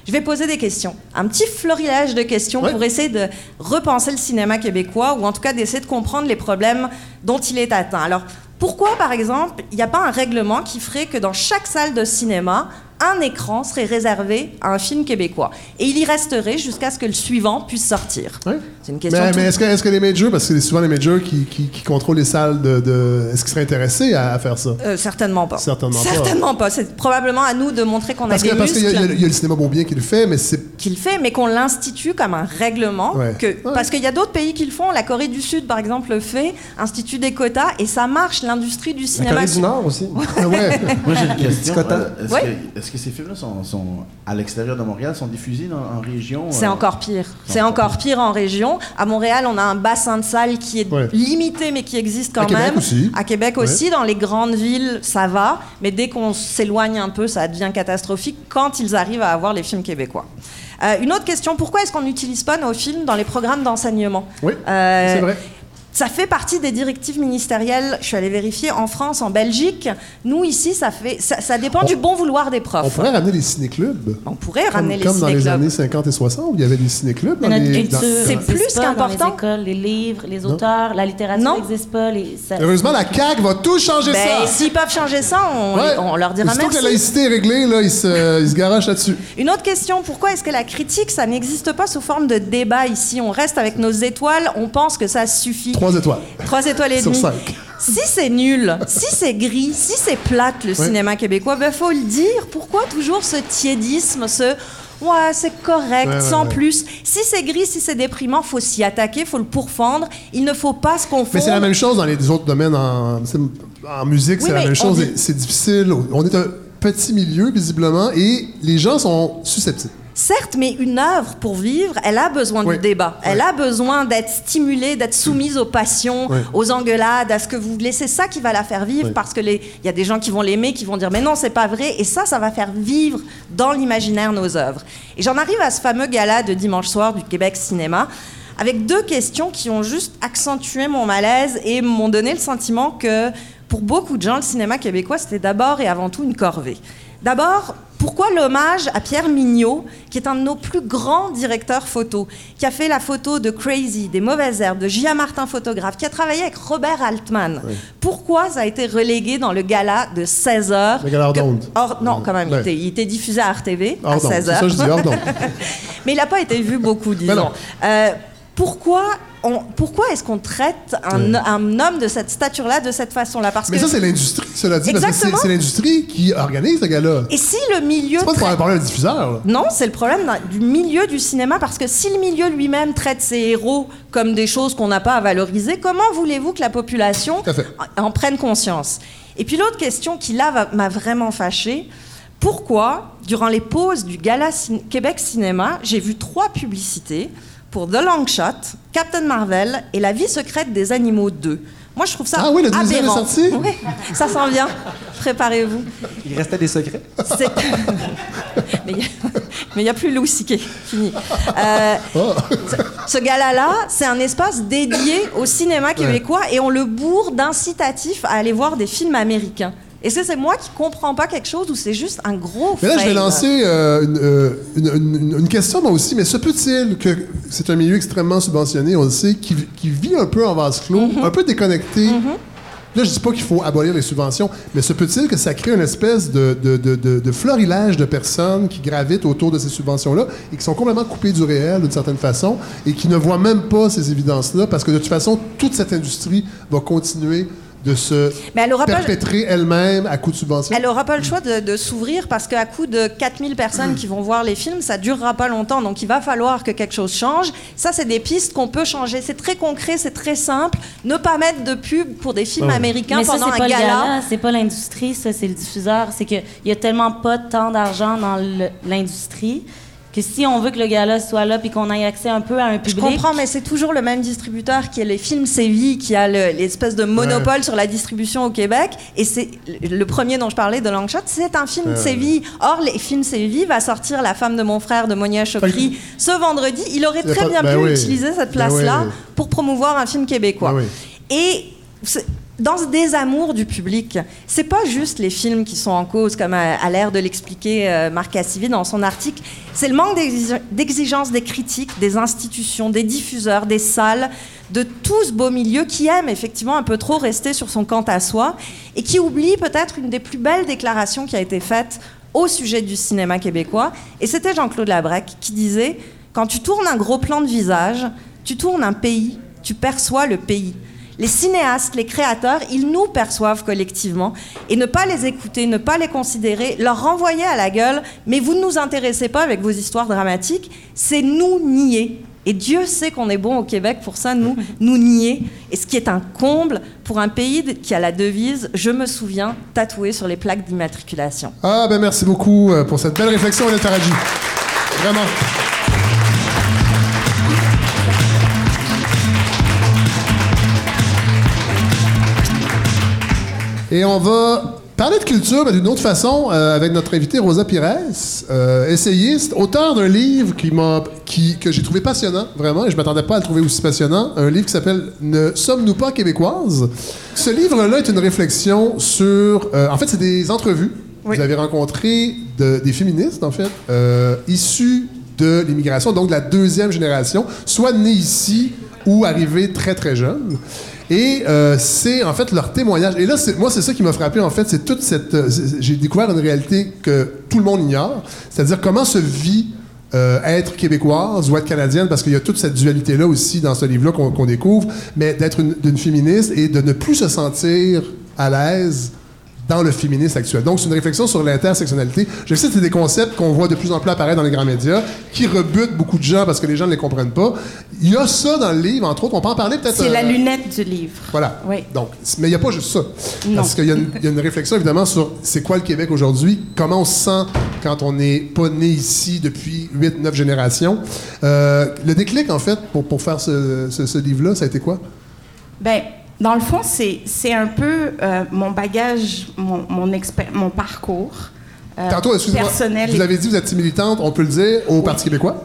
je vais poser des questions. Un petit florilège de questions Ouais. pour essayer de repenser le cinéma québécois, ou en tout cas d'essayer de comprendre les problèmes dont il est atteint. Alors, pourquoi, par exemple, il n'y a pas un règlement qui ferait que dans chaque salle de cinéma, un écran serait réservé à un film québécois Et il y resterait jusqu'à ce que le suivant puisse sortir. Ouais. C'est une question Mais, mais est-ce que, les majors, parce que c'est souvent les majors qui, qui, qui contrôlent les salles de. de- est-ce qu'ils seraient intéressés à, à faire ça? Euh, certainement pas. Certainement pas. Certainement pas. C'est probablement à nous de montrer qu'on a des que parce qu'il y, a- muscles. y y le cinéma Beaubien qui le fait, mais c'est. Qu'il fait, mais qu'on l'institue comme un règlement. Ouais. Que, Ouais. Parce qu'il y a d'autres pays qui le font. La Corée du Sud, par exemple, le fait, institue des quotas, et ça marche. L'industrie du La cinéma. Corée du Nord aussi. Ah ouais. Moi, j'ai une question. Euh, Est-ce que, ces films-là sont, sont à l'extérieur de Montréal, sont diffusés dans- en région? C'est euh, encore pire. C'est encore pire en région. À Montréal, on a un bassin de salles qui est Ouais. limité, mais qui existe quand À Québec même. aussi. À Québec Ouais. aussi. Dans les grandes villes, ça va. Mais dès qu'on s'éloigne un peu, ça devient catastrophique quand ils arrivent à avoir les films québécois. Euh, une autre question, pourquoi est-ce qu'on n'utilise pas nos films dans les programmes d'enseignement? Oui, Euh, c'est vrai. Ça fait partie des directives ministérielles. Je suis allée vérifier en France, en Belgique. Nous ici, ça fait, ça, ça dépend du bon vouloir des profs. On pourrait ramener les ciné-clubs. On pourrait Comme, ramener les comme dans les ciné-clubs. années 50 et 60, où il y avait des ciné-clubs. C'est plus qu'important. Les écoles, les livres, les auteurs, la littérature n'existe pas. Les, ça- Heureusement, la CAQ va tout changer Ben, ça. s'ils peuvent changer ça, on, Ouais. on leur dira Aussitôt que la merci. laïcité est réglée, là, ils se, ils se garochent là-dessus. Une autre question, pourquoi est-ce que la critique, ça n'existe pas sous forme de débat ici? On reste avec nos étoiles, on pense que ça suffit. Trois étoiles. Trois étoiles et Sur demie. cinq. Si c'est nul, si c'est gris, si c'est plate le cinéma québécois, ben faut le dire. Pourquoi toujours ce tiédisme, ce ouais c'est correct, Ouais, sans ouais. plus. Si c'est gris, si c'est déprimant, faut s'y attaquer, faut le pourfendre. Il ne faut pas se confondre. Mais c'est la même chose dans les autres domaines. En, musique, Oui, c'est la même chose. dit- C'est difficile. On est un petit milieu, visiblement, et les gens sont susceptibles. Certes, mais une œuvre pour vivre, elle a besoin Oui. du débat. Elle a besoin d'être stimulée, d'être soumise aux passions, Oui. aux engueulades, à ce que vous voulez. C'est ça qui va la faire vivre parce que il y a des gens qui vont l'aimer, qui vont dire mais non, c'est pas vrai. Et ça, ça va faire vivre dans l'imaginaire nos œuvres. Et j'en arrive à ce fameux gala de dimanche soir du Québec Cinéma avec deux questions qui ont juste accentué mon malaise et m'ont donné le sentiment que pour beaucoup de gens, le cinéma québécois, c'était d'abord et avant tout une corvée. D'abord, pourquoi l'hommage à Pierre Mignot, qui est un de nos plus grands directeurs photo, qui a fait la photo de Crazy, des Mauvaises Herbes, de J.A. Martin photographe, qui a travaillé avec Robert Altman? Pourquoi ça a été relégué dans le gala de 16 heures? Le gala que- hors- Non, quand même, il, était, il était diffusé à RTV à Hors d'onde. 16 C'est heures. ça que je dis, hors d'onde. Mais il n'a pas été vu beaucoup, disons. non. Euh, pourquoi on- pourquoi est-ce qu'on traite un, un homme de cette stature-là de cette façon-là? Parce Mais que ça, c'est l'industrie, cela dit. Exactement. c'est l'industrie qui organise ce gars-là. et si le milieu C'est pas traite- problème, un diffuseur. là. Non, c'est le problème du milieu du cinéma parce que si le milieu lui-même traite ses héros comme des choses qu'on n'a pas à valoriser, comment voulez-vous que la population en en prenne conscience? Et puis l'autre question qui là m'a vraiment fâchée, pourquoi durant les pauses du Gala Cin- Québec Cinéma, j'ai vu trois publicités pour The Long Shot, Captain Marvel et La vie secrète des animaux 2 moi, je trouve ça Ah oui, le deuxième est aberrant. sorti? Oui, ça s'en vient. Préparez-vous. Il restait des secrets. C'est- mais il n'y a, plus Louis C.K. Fini. Euh, Oh. ce, ce gala-là, c'est un espace dédié au cinéma québécois et on le bourre d'incitatifs à aller voir des films américains. Est-ce que c'est moi qui comprends pas quelque chose ou c'est juste un gros Mais là, je vais lancer euh, une, euh, une- une- une question, moi aussi. Mais se peut-il que c'est un milieu extrêmement subventionné, on le sait, qui, qui vit un peu en vase clos, Mm-hmm. un peu déconnecté? Là, je dis pas qu'il faut abolir les subventions, mais se peut-il que ça crée une espèce de, de, de, de- de florilège de personnes qui gravitent autour de ces subventions-là et qui sont complètement coupées du réel d'une certaine façon et qui ne voient même pas ces évidences-là parce que de toute façon, toute cette industrie va continuer de se Mais elle aura pas- perpétrer elle-même à coup de subventions? Elle n'aura pas le choix de, de s'ouvrir parce qu'à coup de 4000 personnes qui vont voir les films, ça durera pas longtemps. Donc il va falloir que quelque chose change. Ça, c'est des pistes qu'on peut changer. C'est très concret, c'est très simple. Ne pas mettre de pub pour des films Ouais. américains Mais ça, pendant c'est un pas gala. gala, c'est pas l'industrie, ça, c'est le diffuseur. C'est qu'il y a tellement pas tant d'argent dans l'industrie que si on veut que le gala soit là puis qu'on ait accès un peu à un Je public. comprends, mais c'est toujours le même distributeur qui est les films Séville, qui a le- l'espèce de monopole sur la distribution au Québec. Et c'est le premier dont je parlais de Longshot, c'est un film Séville. Or, les films Séville va sortir La femme de mon frère de Monia Chokri ce vendredi. Il aurait très pas- bien ben pu oui. utiliser cette Ben place-là oui. pour promouvoir un film québécois. Ben oui. Et dans ce désamour du public, c'est pas juste les films qui sont en cause, comme a, l'air de l'expliquer euh, Marc Cassivi dans son article. C'est le manque d'exi- d'exigence des critiques, des institutions, des diffuseurs, des salles, de tout ce beau milieu qui aime effectivement un peu trop rester sur son quant à soi et qui oublie peut-être une des plus belles déclarations qui a été faite au sujet du cinéma québécois. Et c'était Jean-Claude Labrec qui disait Quand tu tournes un gros plan de visage, tu tournes un pays, tu perçois le pays. Les cinéastes, les créateurs, ils nous perçoivent collectivement. Et ne pas les écouter, ne pas les considérer, leur renvoyer à la gueule, mais vous ne nous intéressez pas avec vos histoires dramatiques, c'est nous nier. Et Dieu sait qu'on est bon au Québec pour ça, nous, nous nier. Et ce qui est un comble pour un pays qui a la devise, je me souviens, tatouée sur les plaques d'immatriculation. Ah, ben merci beaucoup euh, pour cette belle réflexion, Annette Faradji. Vraiment. Et on va Parler de culture, mais d'une autre façon, euh, avec notre invitée Rosa Pires, euh, essayiste, auteur d'un livre qui m'a, qui, que j'ai trouvé passionnant, vraiment, et je m'attendais pas à le trouver aussi passionnant, un livre qui s'appelle Ne sommes-nous pas québécoises? Ce livre-là est une réflexion sur... euh, en fait, c'est des entrevues. Vous avez rencontré de- des féministes, en fait, issues de l'immigration, donc de la deuxième génération, soit nées ici ou arrivées très, très jeunes. Et euh, c'est en fait leur témoignage. Et là, moi, c'est ça qui m'a frappé, en fait. C'est toute cette. euh, J'ai découvert une réalité que tout le monde ignore. C'est-à-dire comment se vit euh, être québécoise ou être canadienne, parce qu'il y a toute cette dualité-là aussi dans ce livre-là qu'on découvre, mais d'être une, d'une féministe et de ne plus se sentir à l'aise dans le féminisme actuel. Donc, c'est une réflexion sur l'intersectionnalité. Je sais que c'est des concepts qu'on voit de plus en plus apparaître dans les grands médias, qui rebutent beaucoup de gens parce que les gens ne les comprennent pas. Il y a ça dans le livre, entre autres. On peut en parler peut-être... C'est la euh, lunette du livre. Voilà. Oui. Donc, mais il n'y a pas juste ça. Non. Parce qu'il y, a une- il y a une réflexion, évidemment, sur c'est quoi le Québec aujourd'hui, comment on se sent quand on n'est pas né ici depuis 8-9 générations. Euh, le déclic, en fait, pour, pour faire ce, ce- ce livre-là, ça a été quoi? Ben, dans le fond, c'est un peu euh, mon bagage, mon, mon, mon parcours euh, Tantôt, personnel. vous avez dit que vous êtes militante, on peut le dire, au Parti québécois?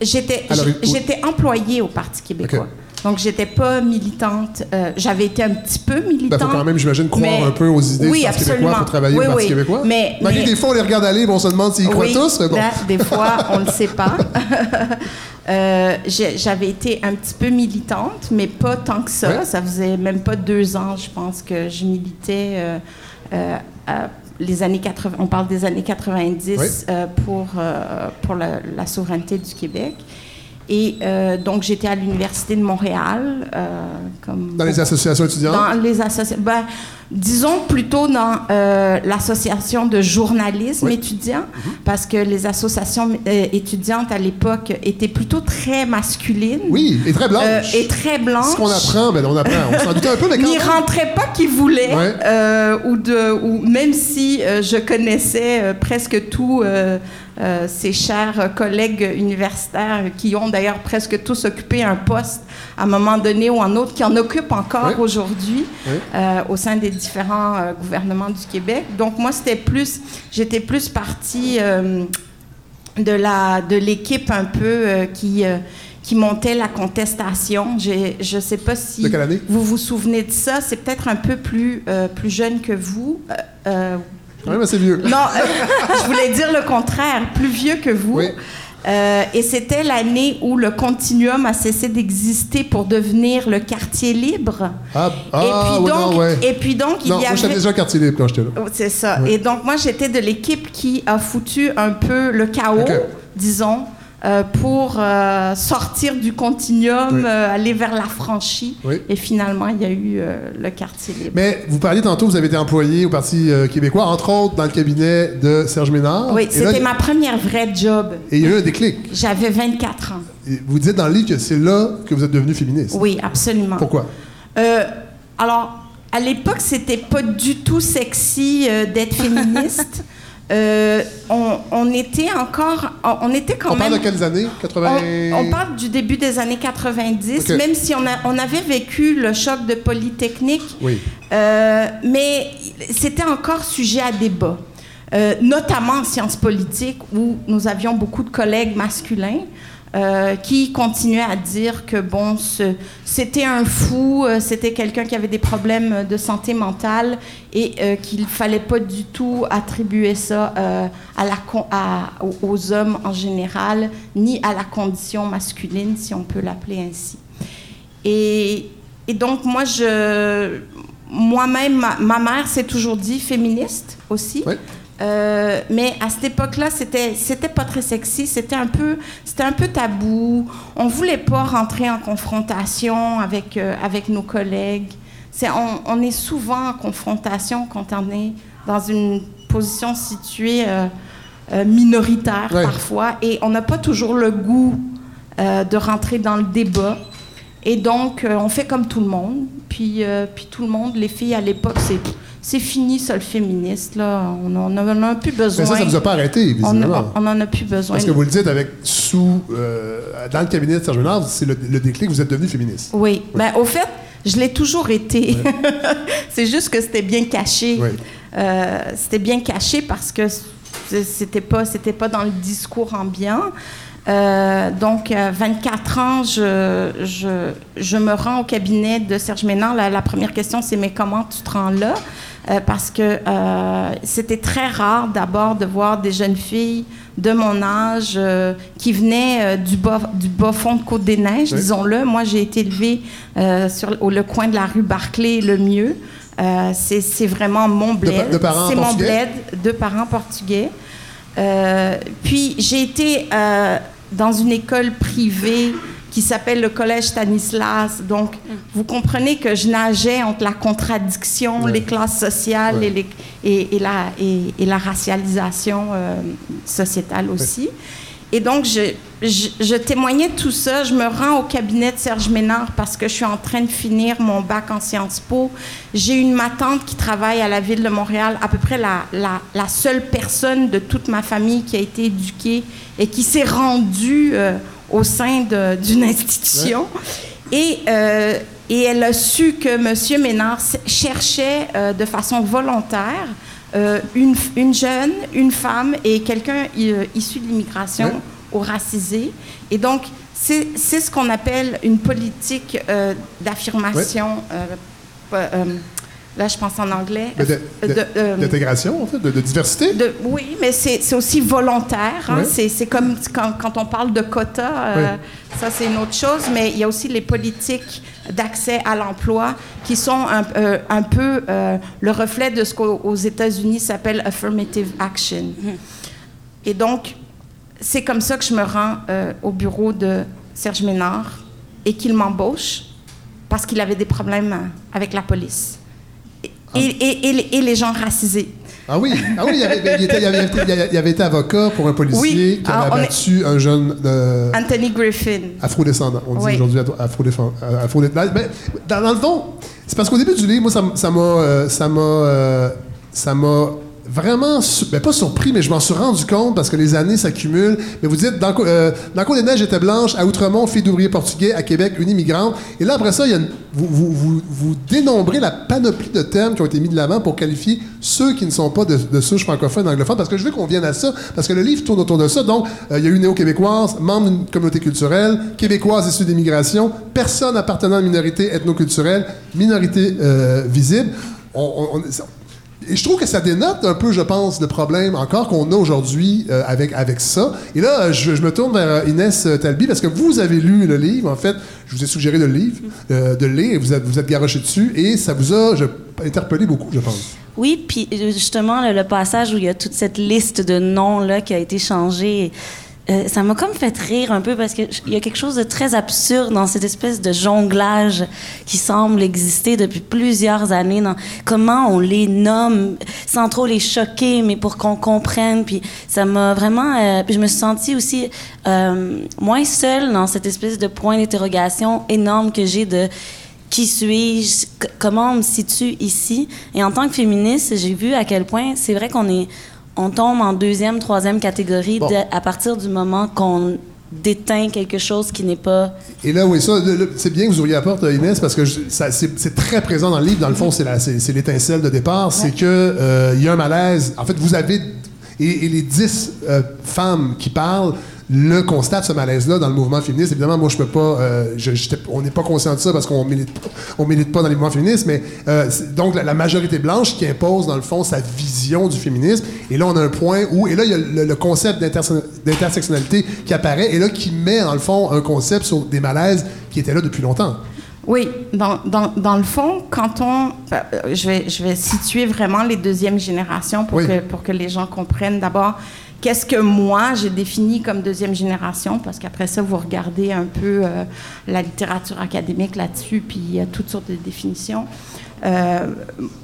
J'étais oui. employée au Parti québécois. Donc, j'étais pas militante. Euh, J'avais été un petit peu Il militante. faut quand même, j'imagine, croire mais- un peu aux idées oui, du Parti québécois absolument. pour travailler Oui, au Parti oui. québécois. Mais- Malgré mais- des fois, on les regarde aller, bon, on se demande s'ils croient tous, mais bon. là, des fois, on ne le sait pas. Euh, J'avais été un petit peu militante, mais pas tant que ça. Ouais. Ça faisait même pas deux ans, je pense, que je militais euh, à les années 80. On parle des années 90 Ouais. euh, pour, euh, pour la, la souveraineté du Québec. Et euh, donc, j'étais à l'Université de Montréal. euh, comme Dans les associations étudiantes? dans les associations. Ben, disons plutôt dans euh, l'association de journalisme Oui. étudiant, Mhm. parce que les associations euh, étudiantes à l'époque étaient plutôt très masculines. Oui, et très blanche. euh, et très blanches. Ce qu'on apprend, ben on apprend. On s'en doutait un peu, mais quand N'y rentraient pas qui voulaient, Ouais. euh, ou, de, ou même si je connaissais presque tous ces chers collègues universitaires qui ont d'ailleurs presque tous occupé un poste à un moment donné ou un autre, qui en occupent encore Ouais. aujourd'hui Ouais. au sein des différents euh, gouvernements du Québec. Donc moi, c'était plus, j'étais plus partie euh, de la de l'équipe un peu euh, qui qui montait la contestation. Je ne sais pas si vous vous souvenez de ça. C'est peut-être un peu plus plus jeune que vous. Euh, Quand même assez vieux. non, je voulais dire le contraire, plus vieux que vous. Oui. Euh, et c'était l'année où le continuum a cessé d'exister pour devenir le quartier libre. Ah, ah et puis ouais, donc, non, ouais. et puis donc il y moi, avait déjà quartier libre quand j'étais là. Oh, C'est ça. Et donc, moi, j'étais de l'équipe qui a foutu un peu le chaos, disons, euh, pour euh, sortir du continuum, Oui. euh, aller vers l'affranchi. Oui. Et finalement, il y a eu le quartier libre. Mais vous parliez tantôt, vous avez été employé au Parti québécois, entre autres dans le cabinet de Serge Ménard. oui, c'était ma première vraie job. Et il y a eu un déclic. J'avais 24 ans. Et vous dites dans le livre que c'est là que vous êtes devenu féministe. Oui, absolument. Pourquoi? Alors, à l'époque, c'était pas du tout sexy d'être féministe. Euh, on, on était encore, on, on était quand On même. parle de quelles années? 80... On, on parle du début des années 90, Ok. même si on, a- on avait vécu le choc de Polytechnique, Oui. euh, mais c'était encore sujet à débat, Euh, notamment en sciences politiques où nous avions beaucoup de collègues masculins. Euh, qui continuaient à dire que bon, c'était un fou, euh, c'était quelqu'un qui avait des problèmes de santé mentale et euh, qu'il fallait pas du tout attribuer ça euh, aux- hommes en général, ni à la condition masculine, si on peut l'appeler ainsi. Et, donc, moi, moi-même, ma, ma mère s'est toujours dit féministe aussi. Oui. Euh, mais à cette époque-là, c'était c'était pas très sexy, c'était un peu c'était un peu tabou. On voulait pas rentrer en confrontation avec euh, avec nos collègues. On, on est souvent en confrontation quand on est dans une position située euh, minoritaire Ouais. parfois et on n'a pas toujours le goût de rentrer dans le débat. Et donc, on fait comme tout le monde. Puis, euh, puis tout le monde, les filles à l'époque, c'est, c'est fini, ça, le féministe. Là. On n'en a, on plus besoin. Mais ça, ça vous a pas arrêté, on visiblement. n'en a plus besoin. Parce que vous le dites avec sous euh, dans le cabinet de Serge c'est le, le déclic, vous êtes devenu féministe. Oui. Ben, au fait, je l'ai toujours été. c'est juste que c'était bien caché. Oui. Euh, c'était bien caché parce que c'était pas, c'était pas dans le discours ambiant. Euh, donc, à 24 ans, je, je, je, me rends au cabinet de Serge Ménard. La, la première question, c'est mais comment tu te rends là? Euh, parce que euh, c'était très rare d'abord de voir des jeunes filles de mon âge qui venaient du, bas, du bas fond de Côte-des-Neiges, Oui. disons-le. Moi, j'ai été élevée sur au, le coin de la rue Barclay, le mieux. C'est vraiment mon bled. de parents C'est mon bled de parents portugais. Puis j'ai été dans une école privée qui s'appelle le Collège Stanislas. Donc, vous comprenez que je nageais entre la contradiction, Ouais. les classes sociales Ouais. et, les- et- et la, et, et la racialisation euh, sociétale aussi. Et donc, je, je, je témoignais de tout ça. Je me rends au cabinet de Serge Ménard parce que je suis en train de finir mon bac en Sciences Po. J'ai une ma tante qui travaille à la ville de Montréal, à peu près la, la, la seule personne de toute ma famille qui a été éduquée et qui s'est rendue euh, au sein d'une institution. Et, euh, et elle a su que M. Ménard cherchait euh, de façon volontaire euh, une, jeune, une femme et quelqu'un euh, issu de l'immigration ou racisé. Et donc, c'est ce qu'on appelle une politique euh, d'affirmation. là, je pense en anglais. D'intégration, en fait, de, de diversité. de- oui, mais c'est aussi volontaire. hein. C'est- comme quand, quand on parle de quotas, ça c'est une autre chose, mais il y a aussi les politiques d'accès à l'emploi qui sont un, euh, un peu euh, le reflet de ce qu'aux aux États-Unis s'appelle affirmative action. Et donc, c'est comme ça que je me rends euh, au bureau de Serge Ménard et qu'il m'embauche parce qu'il avait des problèmes avec la police. Et, et- et- et- et les gens racisés. Ah oui, ah oui il, avait, il était- il avait été, il avait été avocat pour un policier Oui. qui Ah, avait est- abattu un jeune euh, Anthony Griffin. afrodescendant. On dit Oui. aujourd'hui afrodescendant. Afro dans, ben, dans, le fond, c'est parce qu'au début du livre, moi, ça m'a euh, ça m'a euh, ça m'a vraiment, ben, pas surpris, mais je m'en suis rendu compte parce que les années s'accumulent. Mais vous dites, dans, euh, dans Côte des Neiges était blanche, à Outremont, fille d'ouvrier portugais, à Québec, une immigrante. Et là, après ça, vous, vous, dénombrez la panoplie de thèmes qui ont été mis de l'avant pour qualifier ceux qui ne sont pas de, de souche francophone, anglophone, parce que je veux qu'on vienne à ça, parce que le livre tourne autour de ça. Donc, euh, il y a eu néo-québécoise, membre d'une communauté culturelle, québécoise issue d'immigration, personne appartenant à une minorité ethnoculturelle, minorité euh, visible. On- et je trouve que ça dénote un peu, je pense, le problème encore qu'on a aujourd'hui euh, avec, avec ça. Et là, euh, je, me tourne vers euh, Inès Talby parce que vous avez lu le livre. En fait, je vous ai suggéré le, livre, euh, de lire et vous êtes, vous êtes garoché dessus. Et ça vous a interpellé beaucoup, je pense. Oui, puis justement, le, le passage où il y a toute cette liste de noms-là qui a été changée, euh, ça m'a comme fait rire un peu parce qu'il y a quelque chose de très absurde dans cette espèce de jonglage qui semble exister depuis plusieurs années. Comment on les nomme sans trop les choquer, mais pour qu'on comprenne. Puis ça m'a vraiment... euh, puis je me suis sentie aussi euh, moins seule dans cette espèce de point d'interrogation énorme que j'ai de qui suis-je, comment on me situe ici. Et en tant que féministe, j'ai vu à quel point c'est vrai qu'on est, on tombe en deuxième, troisième catégorie Bon. de- à partir du moment qu'on déteint quelque chose qui n'est pas. Et là, oui, ça, c'est bien que vous ouvriez la porte, Inès, parce que c'est très présent dans le livre. Dans le fond, c'est l'étincelle de départ. C'est que euh, il y a un malaise. En fait, vous avez et, et les dix euh, femmes qui parlent le constatent ce malaise-là dans le mouvement féministe. Évidemment, moi, je peux pas. euh, je- on n'est pas conscient de ça parce qu'on milite, on milite pas dans les mouvements féministes, mais euh, donc la, la majorité blanche qui impose dans le fond sa vision du féminisme. Et là, on a un point où et là, il y a le, le concept d'interse- d'intersectionnalité qui apparaît et là qui met dans le fond un concept sur des malaises qui étaient là depuis longtemps. Oui, dans, dans, dans le fond, quand on... euh, Je vais, je vais situer vraiment les deuxièmes générations pour, Oui. que, pour que les gens comprennent d'abord qu'est-ce que moi j'ai défini comme deuxième génération, parce qu'après ça, vous regardez un peu euh, la littérature académique là-dessus, puis il y a toutes sortes de définitions. Euh,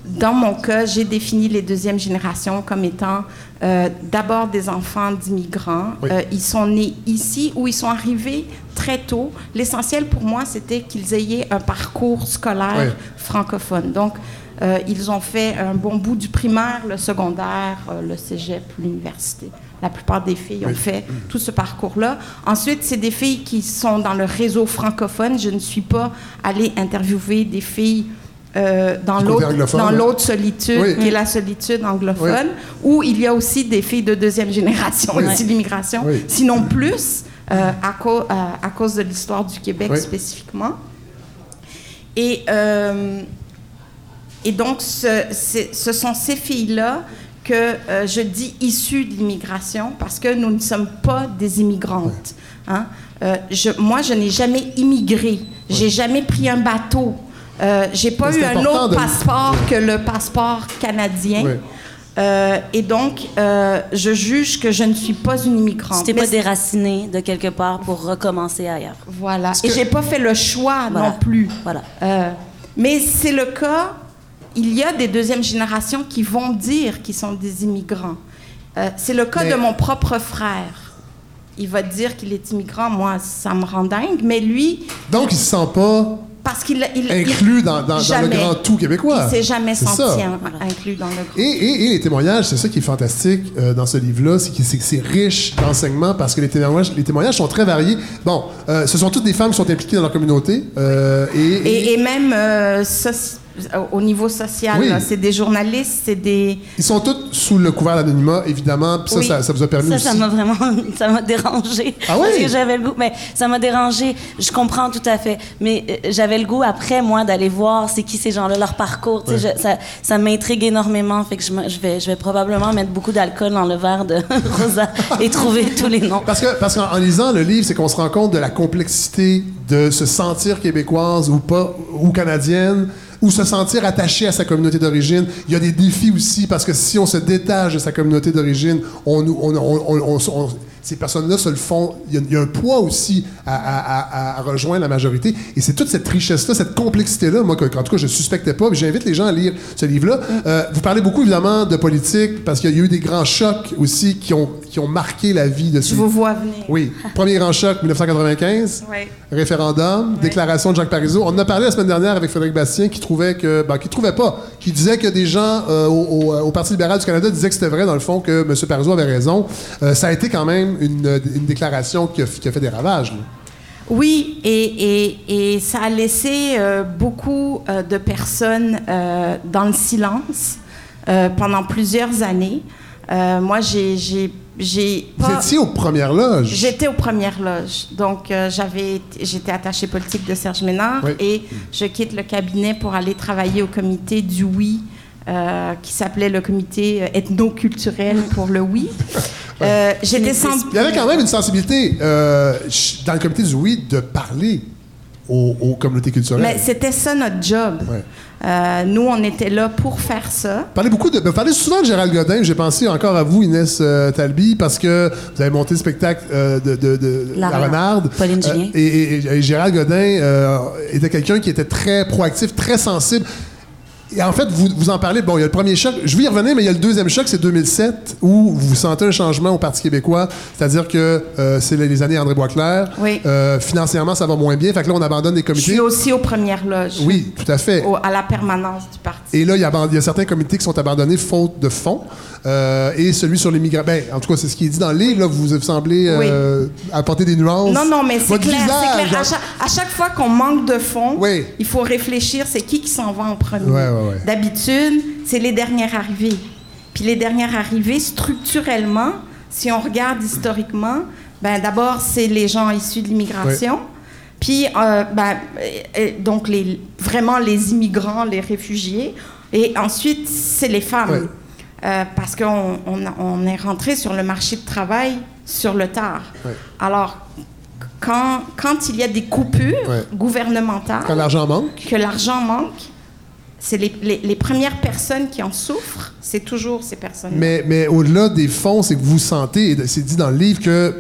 dans mon cas, j'ai défini les deuxièmes générations comme étant euh, d'abord des enfants d'immigrants. Oui. Euh, ils sont nés ici ou ils sont arrivés très tôt. L'essentiel pour moi, c'était qu'ils aient un parcours scolaire Oui. francophone. Donc, euh, ils ont fait un bon bout du primaire, le secondaire, euh, le cégep, l'université. La plupart des filles ont Oui. fait tout ce parcours-là. Ensuite, c'est des filles qui sont dans le réseau francophone. Je ne suis pas allée interviewer des filles euh, dans l'autre solitude, Oui. qui est la solitude anglophone, où il y a aussi des filles de deuxième génération Oui. l'immigration, Oui. sinon plus, à, cau- à- à cause de l'histoire du Québec Oui. spécifiquement. Et, euh, et donc, ce, sont ces filles-là que euh, je dis issues de l'immigration parce que nous ne sommes pas des immigrantes. hein. Euh, je, moi, je n'ai jamais immigré. J'ai jamais pris un bateau. Euh, j'ai pas Mais eu un autre de- passeport que le passeport canadien. Oui. Euh, et donc, euh, je juge que je ne suis pas une immigrante. Tu t'es pas déraciné de quelque part pour recommencer ailleurs. Voilà. Et que- j'ai pas fait le choix Voilà. non plus. Voilà. Euh, mais c'est le cas. Il y a des deuxièmes générations qui vont dire qu'ils sont des immigrants. Euh, c'est le cas Mais- de mon propre frère. Il va dire qu'il est immigrant. Moi, ça me rend dingue. Mais lui, Donc, il se sent pas parce qu'il il, il- inclus dans, dans- dans le grand tout québécois. il s'est jamais C'est senti inclus dans le groupe. Et, et- et les témoignages, c'est ça qui est fantastique euh, dans ce livre-là, c'est que c'est, riche d'enseignements parce que les témoignages, les témoignages sont très variés. Bon, euh, ce sont toutes des femmes qui sont impliquées dans leur communauté euh, et, et Et, et même euh, soci- au niveau social, Oui. c'est des journalistes, c'est des... ils sont toutes sous le couvert d'anonymat, évidemment. Puis ça, Oui. ça, ça vous a permis Ça, aussi. ça m'a vraiment, ça m'a dérangé. Ah oui? Parce que j'avais le goût, mais ça m'a dérangé. Je comprends tout à fait. Mais euh, j'avais le goût après, moi, d'aller voir c'est qui ces gens-là, leur parcours. Tu sais, je- ça, ça m'intrigue énormément. Fait que je, je vais, je vais probablement mettre beaucoup d'alcool dans le verre de Rosa et trouver tous les noms. Parce que parce qu'en en lisant le livre, c'est qu'on se rend compte de la complexité de se sentir québécoise ou pas ou canadienne ou se sentir attaché à sa communauté d'origine. Il y a des défis aussi parce que si on se détache de sa communauté d'origine, on, on, on- on- ces personnes-là se le font. Il y, a, un poids aussi à, à- à- à rejoindre la majorité. Et c'est toute cette richesse-là, cette complexité-là, moi, que- qu'en tout cas, je suspectais pas. J'invite les gens à lire ce livre-là. Euh, vous parlez beaucoup, évidemment, de politique parce qu'il y a eu des grands chocs aussi qui ont, qui ont marqué la vie de ce Je vous vois venir. oui. Premier grand choc, 1995. Ouais. Référendum, déclaration de Jacques Parizeau. On en a parlé la semaine dernière avec Frédéric Bastien qui trouvait que, ben, qui trouvait pas, qui disait que des gens euh, au, au- au Parti libéral du Canada disaient que c'était vrai, dans le fond, que M. Parizeau avait raison. Euh, ça a été quand même une, une déclaration qui a, qui a fait des ravages. là. Oui, et, et- et ça a laissé euh, beaucoup euh, de personnes euh, dans le silence euh, pendant plusieurs années. Euh, moi, j'ai, j'ai, j'ai Vous pas- étiez aux premières loges. J'étais aux premières loges. Donc, euh, j'avais, j'étais attachée politique de Serge Ménard Oui. et je quitte le cabinet pour aller travailler au comité du oui, euh, qui s'appelait le comité euh, ethno-culturel pour le oui. Euh, j'étais sans... Il y avait quand même une sensibilité dans le comité du oui de parler aux, aux communautés culturelles. Mais c'était ça notre job. Ouais. Euh, nous, on était là pour faire ça. Vous parlez beaucoup de, vous parlez souvent de Gérald Godin. J'ai pensé encore à vous, Inès euh, Talby, parce que vous avez monté le spectacle euh, de, de, de La La Renarde. Pauline Euh, Julien. et, et- et Gérald Godin euh, était quelqu'un qui était très proactif, très sensible. Et en fait, vous, vous en parlez. Bon, il y a le premier choc. Je vais y revenir, mais il y a le deuxième choc, c'est 2007, où vous sentez un changement au Parti québécois. C'est-à-dire que euh, c'est les années André Boisclair. Oui. Euh, financièrement, ça va moins bien. Fait que là, on abandonne les Je comités. suis aussi aux premières loges. Oui, tout à fait. au- à la permanence du parti. Et là, il y, a, aban- il y a certains comités qui sont abandonnés faute de fonds. Euh, et celui sur les migrants. Ben, en tout cas, c'est ce qui est dit dans le livre. Là, vous semblez apporter des nuances. Non, non, mais c'est clair, c'est visage, clair. À chaque, à chaque fois qu'on manque de fonds, Oui. il faut réfléchir, c'est qui qui s'en va en premier. Ouais, ouais, ouais. D'habitude, c'est les dernières arrivées. Puis les dernières arrivées, structurellement, si on regarde historiquement, ben d'abord, c'est les gens issus de l'immigration. Puis, euh, ben, donc, les, vraiment les immigrants, les réfugiés. Et ensuite, c'est les femmes. Euh, parce qu'on on, est rentré sur le marché de travail sur le tard. Alors, quand, quand il y a des coupures Ouais. gouvernementales, Quand l'argent manque. que l'argent manque, c'est les, les- les premières personnes qui en souffrent, c'est toujours ces personnes. Mais, mais au-delà des fonds, c'est que vous sentez, et c'est dit dans le livre, que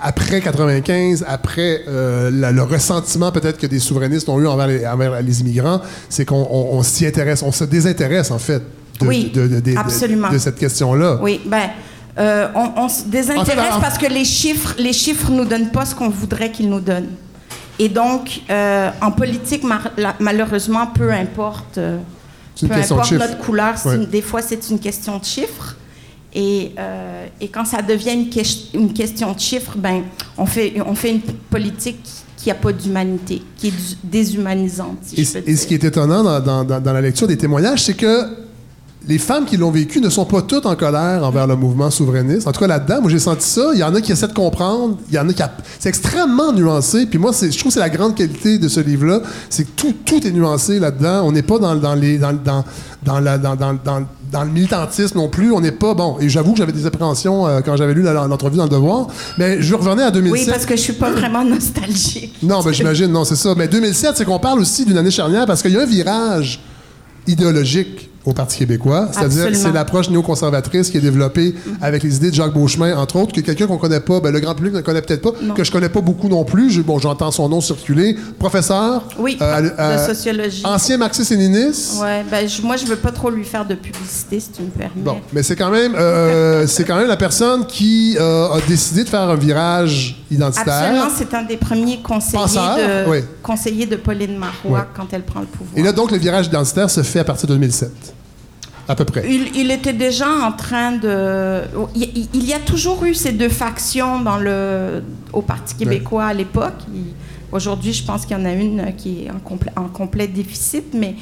après 95, après euh, la- le ressentiment peut-être que des souverainistes ont eu envers les, envers les immigrants, c'est qu'on on- on s'y intéresse, on se désintéresse en fait de, Oui, de, cette question-là. Oui, ben, euh, on, on se désintéresse En fait, en- parce que les chiffres, les chiffres nous donnent pas ce qu'on voudrait qu'ils nous donnent. Et donc, euh, en politique, mar- la- malheureusement, peu importe, euh, peu importe notre couleur, c'est Ouais. une- des fois c'est une question de chiffres. Et, euh, et quand ça devient une, ques- une question de chiffres, ben, on fait, on fait une politique qui qui a pas d'humanité, qui est déshumanisante, si Et, je peux et ce qui est étonnant dans, dans- dans- dans la lecture des témoignages, c'est que les femmes qui l'ont vécu ne sont pas toutes en colère envers le mouvement souverainiste. En tout cas, là-dedans, moi, j'ai senti ça. Il y en a qui essaient de comprendre. Il y en a qui... a- C'est extrêmement nuancé. Puis moi, je trouve que c'est la grande qualité de ce livre-là. C'est que tout, tout est nuancé là-dedans. On n'est pas dans, dans, les, dans, dans, dans, la- dans, dans, dans, dans le militantisme non plus. On n'est pas... Bon, et j'avoue que j'avais des appréhensions euh, quand j'avais lu l'entrevue dans Le Devoir. Mais je revenais à 2007. Oui, parce que je suis pas vraiment nostalgique. Non, ben j'imagine, non, c'est ça. Mais 2007, c'est qu'on parle aussi d'une année charnière parce qu'il y a un virage idéologique au Parti québécois. C'est-à-dire c'est l'approche néoconservatrice qui est développée avec les idées de Jacques Beauchemin, entre autres, que quelqu'un qu'on connaît pas, ben, le grand public ne connaît peut-être pas, Non. que je connais pas beaucoup non plus. Je- bon, j'entends son nom circuler. Professeur. Oui, euh, de euh, sociologie. Ancien marxiste-léniniste. Ouais, ben, je- moi, je veux pas trop lui faire de publicité, si tu me permets. Bon, mais c'est quand même, euh, c'est quand même la personne qui a décidé de faire un virage identitaire. Absolument, c'est un des premiers conseillers, Penseur, de, oui. conseillers de Pauline Marois quand elle prend le pouvoir. Et là, donc, le virage identitaire se fait à partir de 2007. À peu près. Il, il était déjà en train de. Il, il y a toujours eu ces deux factions dans le, au Parti québécois à l'époque. Aujourd'hui, je pense qu'il y en a une qui est en, complet, en complet déficit, mais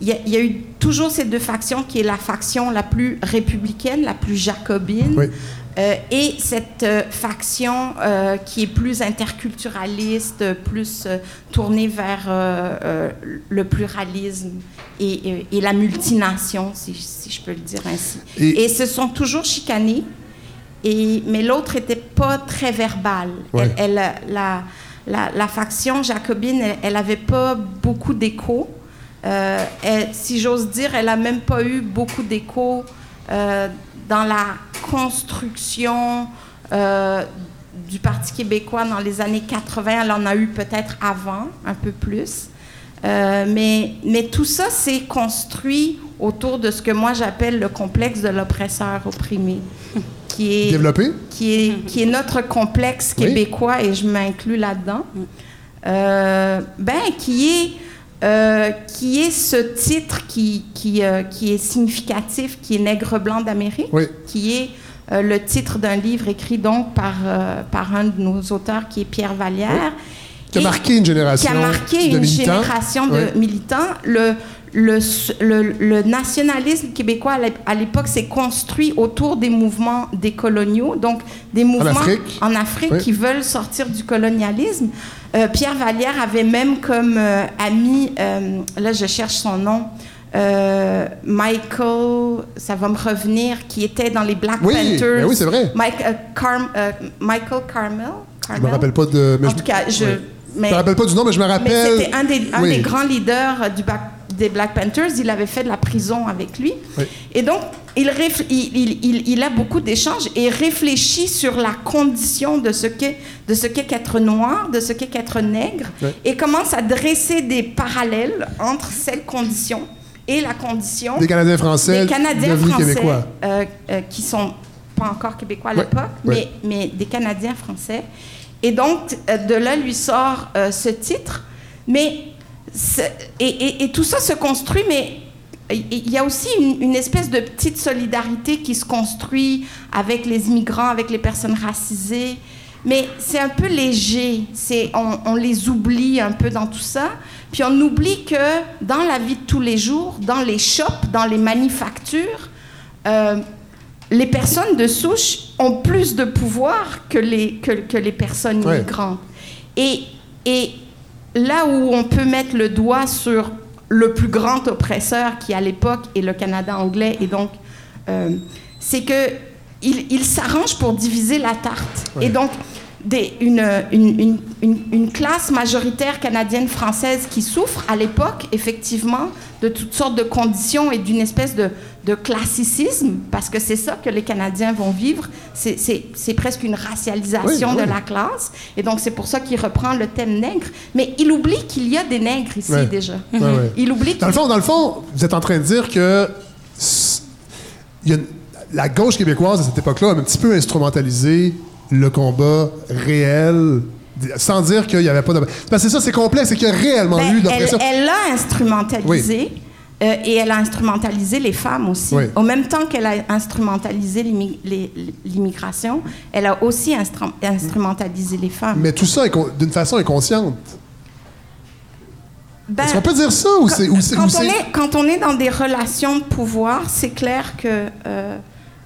il y, a, il y a eu toujours ces deux factions qui est la faction la plus républicaine, la plus jacobine. Oui. Euh, et cette euh, faction euh, qui est plus interculturaliste, plus tournée vers le pluralisme et, et- et la multination, si, si je peux le dire ainsi. Et- Et, se sont toujours chicanés, et, mais l'autre n'était pas très verbale. Ouais. Elle, elle, la, la, la faction jacobine, elle n'avait pas beaucoup d'écho. Euh, elle- si j'ose dire, elle n'a même pas eu beaucoup d'écho euh, dans la construction euh, du Parti québécois dans les années 80. Elle en a eu peut-être avant, un peu plus. Mais, mais tout ça s'est construit autour de ce que moi j'appelle le complexe de l'oppresseur opprimé, qui est, Développé? qui est, qui est notre complexe Oui. québécois, et je m'inclus là-dedans, euh, ben, qui est, euh, qui est ce titre qui, qui, euh, qui est significatif, qui est Nègre blanc d'Amérique, Oui. qui est euh, le titre d'un livre écrit donc par, par un de nos auteurs qui est Pierre Vallière. Qui a marqué une génération qui a marqué de une militants. génération de militants. Le, le, le, le nationalisme québécois à l'ép- à l'époque s'est construit autour des mouvements décoloniaux, donc des mouvements Afrique. en Afrique Oui. qui veulent sortir du colonialisme. Euh, Pierre Vallière avait même comme euh, ami, euh, là je cherche son nom, euh, Michael, ça va me revenir, qui était dans les Black Oui, Panthers. ben oui, c'est vrai. Mike- euh, Michael Carmel? Je me Carmel? rappelle pas de. mais En je- tout cas, je. Ouais. mais- Je me rappelle pas du nom, mais je me rappelle. c'était un, des, un Oui. des grands leaders du Ba- des Black Panthers. Il avait fait de la prison avec lui. Oui. Et donc, il, réf- il, il- il- il a beaucoup d'échanges et réfléchit sur la condition de ce qu'est de ce qu'est qu'être noir, de ce qu'est qu'être nègre, Oui. et commence à dresser des parallèles entre cette condition et la condition Des Canadiens français des Canadiens français québécois. euh, euh, qui sont pas encore québécois à Ouais, l'époque, mais, mais des Canadiens français. Et donc, euh, de là lui sort euh, ce titre. Mais, et, et- et tout ça se construit, mais il y a aussi une, une espèce de petite solidarité qui se construit avec les immigrants, avec les personnes racisées. Mais c'est un peu léger. On, on les oublie un peu dans tout ça. Puis on oublie que dans la vie de tous les jours, dans les shops, dans les manufactures, euh, les personnes de souche ont plus de pouvoir que les, que, que les personnes Ouais. Et, et là où on peut mettre le doigt sur le plus grand oppresseur qui à l'époque est le Canada anglais, et donc euh, c'est que il, il s'arrange pour diviser la tarte. Ouais. Et donc des- une, une, une- une- une classe majoritaire canadienne-française qui souffre à l'époque, effectivement, de toutes sortes de conditions et d'une espèce de, de classicisme, parce que c'est ça que les Canadiens vont vivre. C'est- presque une racialisation Oui, oui. de la classe. Et donc, c'est pour ça qu'il reprend le thème nègre. Mais il oublie qu'il y a des nègres ici Ouais. déjà. Ouais, ouais. Il oublie Dans le fond, dans le fond, vous êtes en train de dire que il y a la gauche québécoise à cette époque-là a un petit peu instrumentalisé le combat réel, sans dire qu'il n'y avait pas de. Parce que c'est ça, c'est complexe, c'est qu'il y a réellement Ben, eu elle d'oppression. elle l'a instrumentalisé, Euh, et elle a instrumentalisé les femmes aussi. Oui. Au même temps qu'elle a instrumentalisé l'immigration, elle a aussi instru- instrumentalisé les femmes. Mais tout ça d'une façon inconsciente. Ben, Est-ce qu'on peut dire ça ou c'est. quand, quand on est dans des relations de pouvoir, c'est clair que. euh,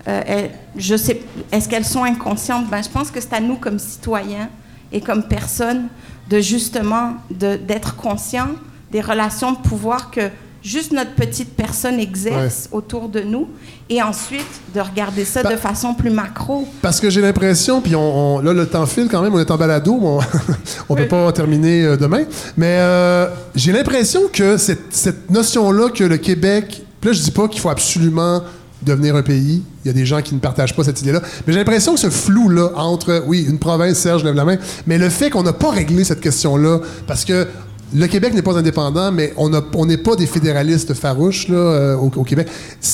euh, je sais. Est-ce qu'elles sont inconscientes? Ben, je pense que c'est à nous, comme citoyens et comme personnes, de justement de- d'être conscients des relations de pouvoir que juste notre petite personne exerce autour de nous et ensuite de regarder ça de façon plus macro. Parce que j'ai l'impression, puis on, on- là, le temps file quand même, on est en balado, on, on peut pas terminer euh, demain. Mais euh, j'ai l'impression que cette, cette notion-là que le Québec. Là, je dis pas qu'il faut absolument devenir un pays. Il y a des gens qui ne partagent pas cette idée-là. Mais j'ai l'impression que ce flou-là entre, oui, une province, Serge lève la main, mais le fait qu'on n'a pas réglé cette question-là, parce que le Québec n'est pas indépendant, mais on n'est pas des fédéralistes farouches là, euh, au, au Québec.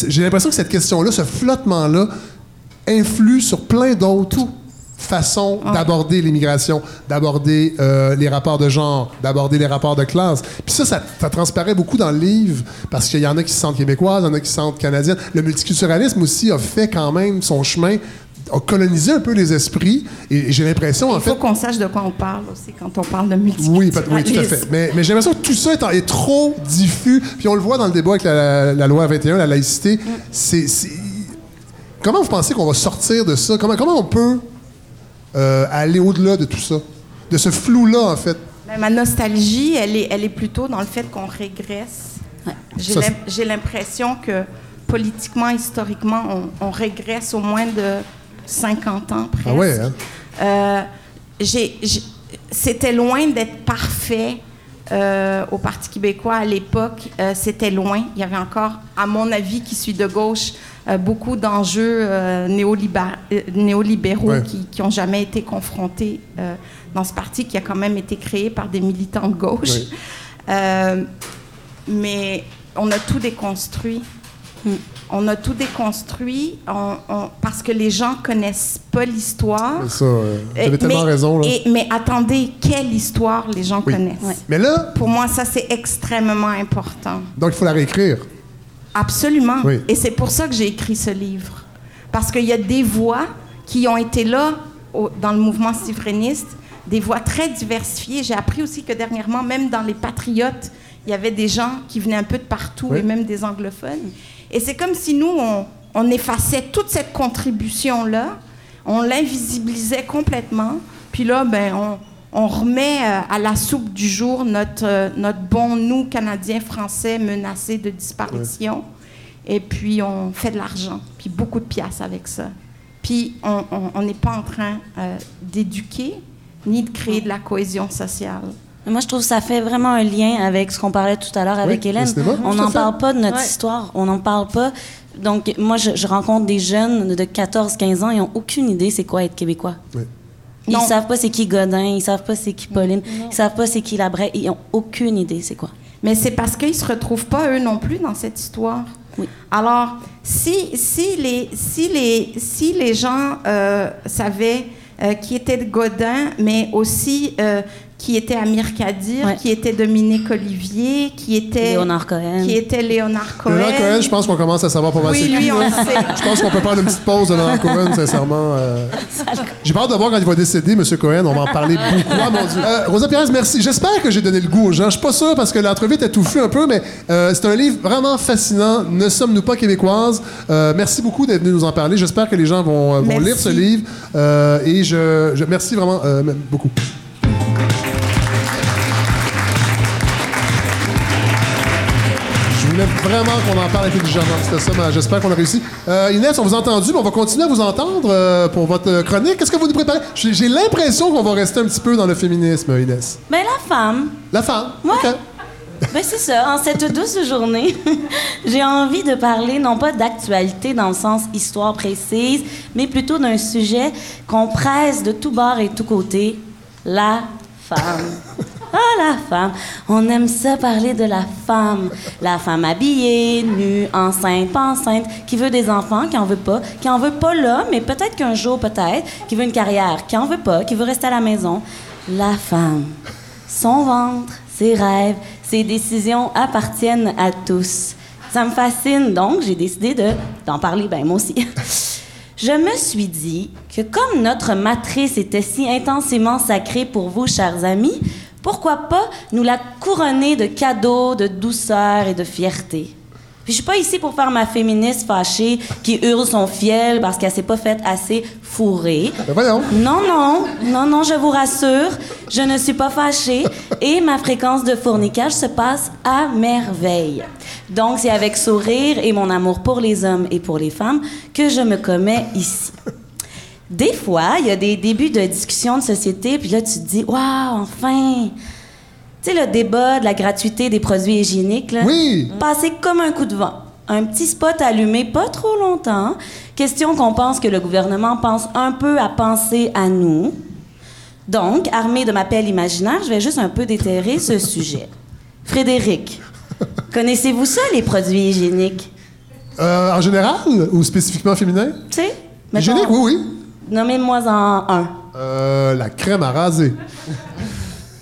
J'ai l'impression que cette question-là, ce flottement-là, influe sur plein d'autres façons d'aborder l'immigration, d'aborder euh, les rapports de genre, d'aborder les rapports de classe. Puis ça, ça, ça transparaît beaucoup dans le livre, parce qu'il y en a qui se sentent québécoises, il y en a qui se sentent canadiennes. Le multiculturalisme aussi a fait quand même son chemin, a colonisé un peu les esprits, et, j'ai l'impression, en Il faut fait... qu'on sache de quoi on parle aussi quand on parle de multiculturalisme. oui, tout à fait. Mais, mais j'ai l'impression que tout ça est, en- est trop diffus. Puis on le voit dans le débat avec la, la loi 21, la laïcité. C'est, c'est- Comment vous pensez qu'on va sortir de ça? Comment, comment on peut euh, aller au-delà de tout ça? De ce flou-là, en fait. Ben, ma nostalgie, elle est, elle est plutôt dans le fait qu'on régresse. J'ai Ça, l'im- c'est- j'ai l'impression que politiquement, historiquement, on, on régresse au moins de 50 ans presque. Ah ouais, hein? Euh, C'était loin d'être parfait euh, au Parti québécois à l'époque. Euh, C'était loin. Il y avait encore, à mon avis, qui suis de gauche, beaucoup d'enjeux néolibéra- néolibéraux Ouais. qui n'ont jamais été confrontés dans ce parti qui a quand même été créé par des militants de gauche. Mais on a tout déconstruit. On a tout déconstruit on- on- parce que les gens connaissent pas l'histoire. Ça, euh, vous avez Euh, tellement mais- raison. Là. et- mais attendez, quelle histoire les gens Oui. connaissent? Mais là, Pour moi, ça, c'est extrêmement important. donc il faut la réécrire. Absolument. Oui. Et c'est pour ça que j'ai écrit ce livre. Parce qu'il y a des voix qui ont été là au- dans le mouvement souverainiste, des voix très diversifiées. J'ai appris aussi que dernièrement, même dans les patriotes, il y avait des gens qui venaient un peu de partout Oui. et même des anglophones. Et c'est comme si nous, on, on effaçait toute cette contribution-là, on l'invisibilisait complètement, puis là, ben, on, on remet euh, à la soupe du jour notre, euh, notre bon nous, Canadiens, Français, menacés de disparition. Et puis, on fait de l'argent, puis beaucoup de piastres avec ça. Puis, on n'est pas en train euh, d'éduquer ni de créer de la cohésion sociale. Moi, je trouve que ça fait vraiment un lien avec ce qu'on parlait tout à l'heure avec Hélène. cinéma, On n'en parle pas de notre Ouais. histoire. On n'en parle pas. Donc, moi, je, je rencontre des jeunes de 14-15 ans, ils n'ont aucune idée c'est quoi être québécois. Oui. Ils Non. savent pas c'est qui Godin, ils savent pas c'est qui Pauline, ils savent pas c'est qui Labrec, ils ont aucune idée c'est quoi. Mais c'est parce qu'ils se retrouvent pas eux non plus dans cette histoire. Oui. Alors, si, si, les, si, les, si les gens euh, savaient euh, qui était Godin, mais aussi euh, qui était Amir Kadir, Ouais. qui était Dominique Olivier, qui était Léonard Cohen. qui était Léonard Cohen. Je pense qu'on commence à savoir pas mal Oui, c'est lui, qui, on là. sait. Je pense qu'on peut prendre une petite pause de Leonard Cohen, sincèrement. euh. J'ai peur de voir quand il va décéder, M. Cohen. On va en parler beaucoup. Ah, mon Dieu. Euh, Rosa Pérez, merci. J'espère que j'ai donné le goût aux gens. Je suis pas sûr parce que l'entrevue était touffue un peu, mais euh, c'est un livre vraiment fascinant. Ne sommes-nous pas québécoises? Euh, merci beaucoup d'être venu nous en parler. J'espère que les gens vont, lire ce livre. Euh, et je, je merci vraiment euh, beaucoup. Vraiment qu'on en parle intelligemment. C'était ça, j'espère qu'on a réussi. Euh, Inès, on vous a entendu, mais on va continuer à vous entendre euh, pour votre euh, chronique. Qu'est-ce que vous nous préparez? J'ai l'impression qu'on va rester un petit peu dans le féminisme, Inès. Ben la femme, La femme. Ouais. OK. Ben c'est ça, en cette douce journée, j'ai envie de parler non pas d'actualité dans le sens histoire précise, mais plutôt d'un sujet qu'on presse de tout bord et tout côté, la femme. Ah, la femme. On aime ça parler de la femme. La femme habillée, nue, enceinte, pas enceinte, qui veut des enfants, qui en veut pas, qui en veut pas là, mais peut-être qu'un jour, peut-être, qui veut une carrière, qui en veut pas, qui veut rester à la maison. La femme. Son ventre, ses rêves, ses décisions appartiennent à tous. Ça me fascine, donc j'ai décidé de, d'en parler, ben moi aussi. Je me suis dit que comme notre matrice était si intensément sacrée pour vous, chers amis, pourquoi pas nous la couronner de cadeaux, de douceur et de fierté? Puis je suis pas ici pour faire ma féministe fâchée qui hurle son fiel parce qu'elle s'est pas faite assez fourrer. Ben voyons. Non, non, non, non, je vous rassure, je ne suis pas fâchée et ma fréquence de fournicage se passe à merveille. Donc, c'est avec sourire et mon amour pour les hommes et pour les femmes que je me commets ici. Des fois, il y a des débuts de discussion de société, puis là, tu te dis, waouh, enfin! Tu sais, le débat de la gratuité des produits hygiéniques, là, Oui. passé comme un coup de vent. Un petit spot allumé pas trop longtemps. Question qu'on pense que le gouvernement pense un peu à penser à nous. Donc, armée de ma pelle imaginaire, je vais juste un peu déterrer ce sujet. Frédéric, connaissez-vous ça, les produits hygiéniques? Euh, en général ou spécifiquement féminin? Tu sais? Hygiénique, oui, oui. Nommez-moi en un. Euh, la crème à raser.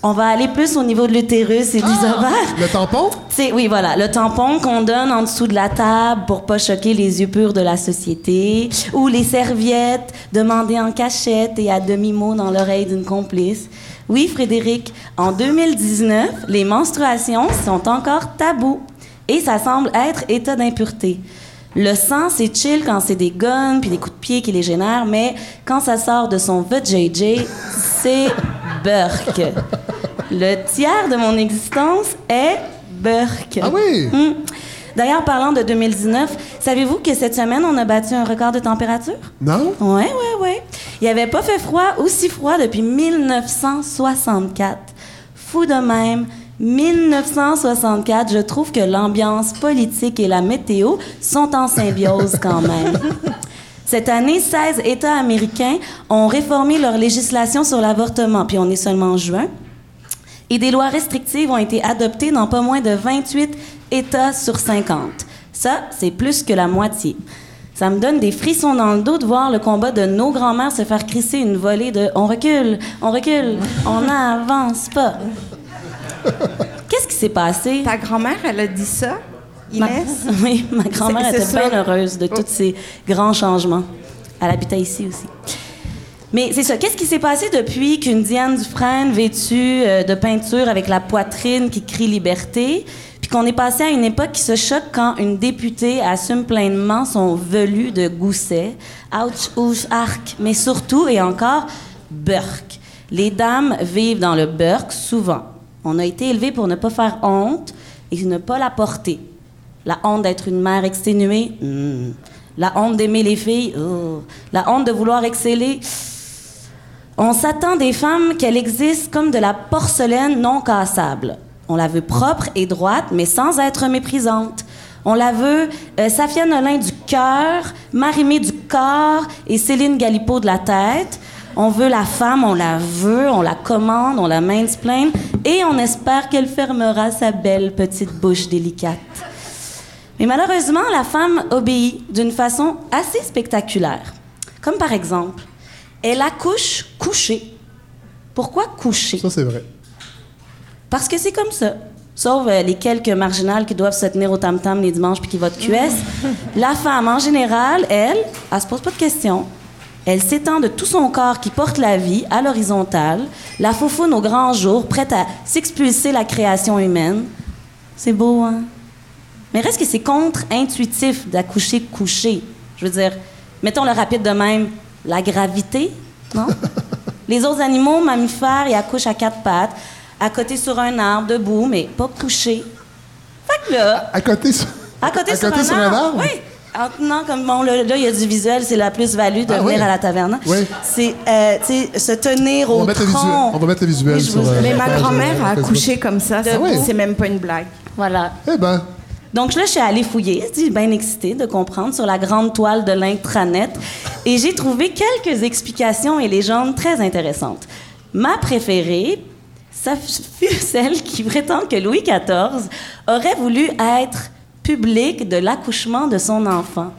On va aller plus au niveau de l'utérus et des ovaires. Le tampon? C'est oui, voilà, le tampon qu'on donne en dessous de la table pour pas choquer les yeux purs de la société, ou les serviettes demandées en cachette et à demi-mot dans l'oreille d'une complice. Oui, Frédéric, en 2019, les menstruations sont encore tabous et ça semble être état d'impureté. Le sang, c'est chill quand c'est des guns puis des coups de pied qui les génèrent, mais quand ça sort de son VJJ, c'est Burke. Le tiers de mon existence est Burke. Ah oui? Hmm. D'ailleurs, parlant de 2019, savez-vous que cette semaine, on a battu un record de température? Non? Ouais, ouais, ouais. Il n'y avait pas fait froid, aussi froid depuis 1964. Fou de même. 1964, je trouve que l'ambiance politique et la météo sont en symbiose quand même. Cette année, 16 États américains ont réformé leur législation sur l'avortement, puis on est seulement en juin. Et des lois restrictives ont été adoptées dans pas moins de 28 États sur 50. Ça, c'est plus que la moitié. Ça me donne des frissons dans le dos de voir le combat de nos grands-mères se faire crisser une volée de on recule, on recule, on n'avance pas. Qu'est-ce qui s'est passé? Ta grand-mère, elle a dit ça, Ma, Inès? oui, ma grand-mère était bien heureuse de tous ces grands changements. Elle habitait ici aussi. Mais c'est ça. Qu'est-ce qui s'est passé depuis qu'une Diane Dufresne vêtue euh, de peinture avec la poitrine qui crie liberté, puis qu'on est passé à une époque qui se choque quand une députée assume pleinement son velu de gousset, ouch, ouch, arc, mais surtout et encore Burke. Les dames vivent dans le Burke souvent. On a été élevés pour ne pas faire honte et ne pas la porter. La honte d'être une mère exténuée, hmm. la honte d'aimer les filles, oh. la honte de vouloir exceller. On s'attend des femmes qu'elles existent comme de la porcelaine non cassable. On la veut propre et droite, mais sans être méprisante. On la veut euh, Safia Nolin du cœur, Marimé du corps et Céline Galipo de la tête. On veut la femme, on la veut, on la commande, on la mansplain et on espère qu'elle fermera sa belle petite bouche délicate. Mais malheureusement, la femme obéit d'une façon assez spectaculaire. Comme par exemple, elle accouche couchée. Pourquoi couchée? Ça, c'est vrai. Parce que c'est comme ça. Sauf euh, les quelques marginales qui doivent se tenir au tam-tam les dimanches puis qui votent QS. La femme, en général, elle, elle se pose pas de questions. Elle s'étend de tout son corps qui porte la vie à l'horizontale, la faufoune au grand jour, prête à s'expulser la création humaine. C'est beau, hein? Mais reste que c'est contre-intuitif d'accoucher couché. Je veux dire, mettons le rapide de même, la gravité, non? Les autres animaux, mammifères, ils accouchent à quatre pattes, à côté sur un arbre, debout, mais pas couché. Fait que là, À côté, sur- à côté, à sur, côté un, sur un arbre, arbre? Oui. En tenant comme bon, là, il y a du visuel, c'est la plus-value de Ah, venir oui. à la taverne. Oui. C'est, euh, tu sais, se tenir On au va, tronc. visuel, on va mettre le visuel sur. vous- euh, Mais ma page, grand-mère euh, a accouché comme ça, ça oui. c'est même pas une blague. Voilà. Eh ben, Donc là, je suis allée fouiller, je suis bien excitée de comprendre, sur la grande toile de l'intranet. Et j'ai trouvé quelques explications et légendes très intéressantes. Ma préférée, ça fut celle qui prétend que Louis XIV aurait voulu être public de l'accouchement de son enfant.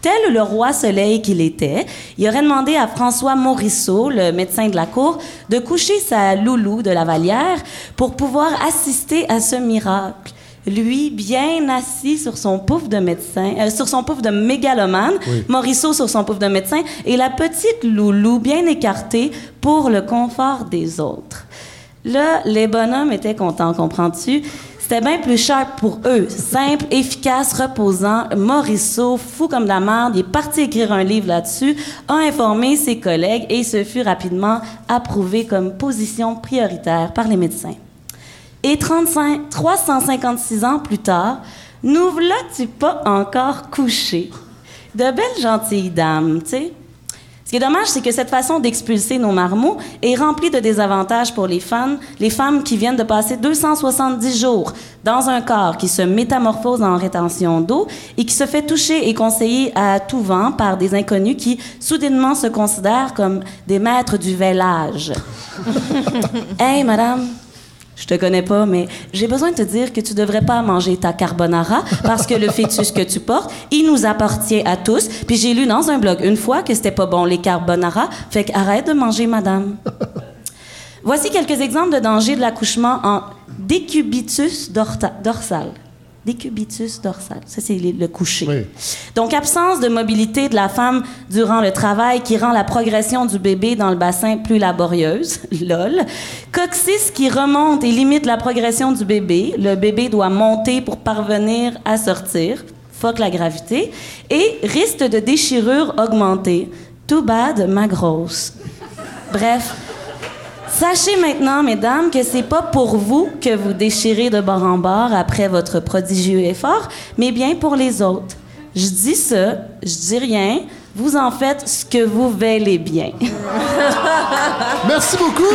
Tel le roi soleil qu'il était, il aurait demandé à François Morisseau, le médecin de la cour, de coucher sa loulou de la Vallière pour pouvoir assister à ce miracle. Lui, bien assis sur son pouf de médecin, euh, sur son pouf de mégalomane, Oui. Morisseau sur son pouf de médecin, et la petite Loulou bien écartée pour le confort des autres. Là, les bonhommes étaient contents, comprends-tu? C'était bien plus cher pour eux. Simple, efficace, reposant. Morisseau, fou comme la merde, il est parti écrire un livre là-dessus, a informé ses collègues et ce fut rapidement approuvé comme position prioritaire par les médecins. Et 35, 356 ans plus tard, nous voilà-tu pas encore couchés? De belles gentilles dames, tu sais. Ce qui est dommage, c'est que cette façon d'expulser nos marmots est remplie de désavantages pour les femmes, les femmes qui viennent de passer 270 jours dans un corps qui se métamorphose en rétention d'eau et qui se fait toucher et conseiller à tout vent par des inconnus qui soudainement se considèrent comme des maîtres du vélage. hey, madame, je te connais pas, mais j'ai besoin de te dire que tu devrais pas manger ta carbonara parce que le fœtus que tu portes, il nous appartient à tous. Puis j'ai lu dans un blog une fois que c'était pas bon les carbonara, fait qu'arrête de manger, madame. Voici quelques exemples de dangers de l'accouchement en décubitus dorsal. Décubitus dorsal, ça c'est le coucher. Donc absence de mobilité de la femme durant le travail qui rend la progression du bébé dans le bassin plus laborieuse, lol. Coccyx qui remonte et limite la progression du bébé, le bébé doit monter pour parvenir à sortir, fuck la gravité, et risque de déchirure augmentée. Too bad, ma grosse. Bref, Sachez maintenant, mesdames, que c'est pas pour vous que vous déchirez de bord en bord après votre prodigieux effort, mais bien pour les autres. Je dis ça, je dis rien, vous en faites ce que vous veillez bien. Merci beaucoup.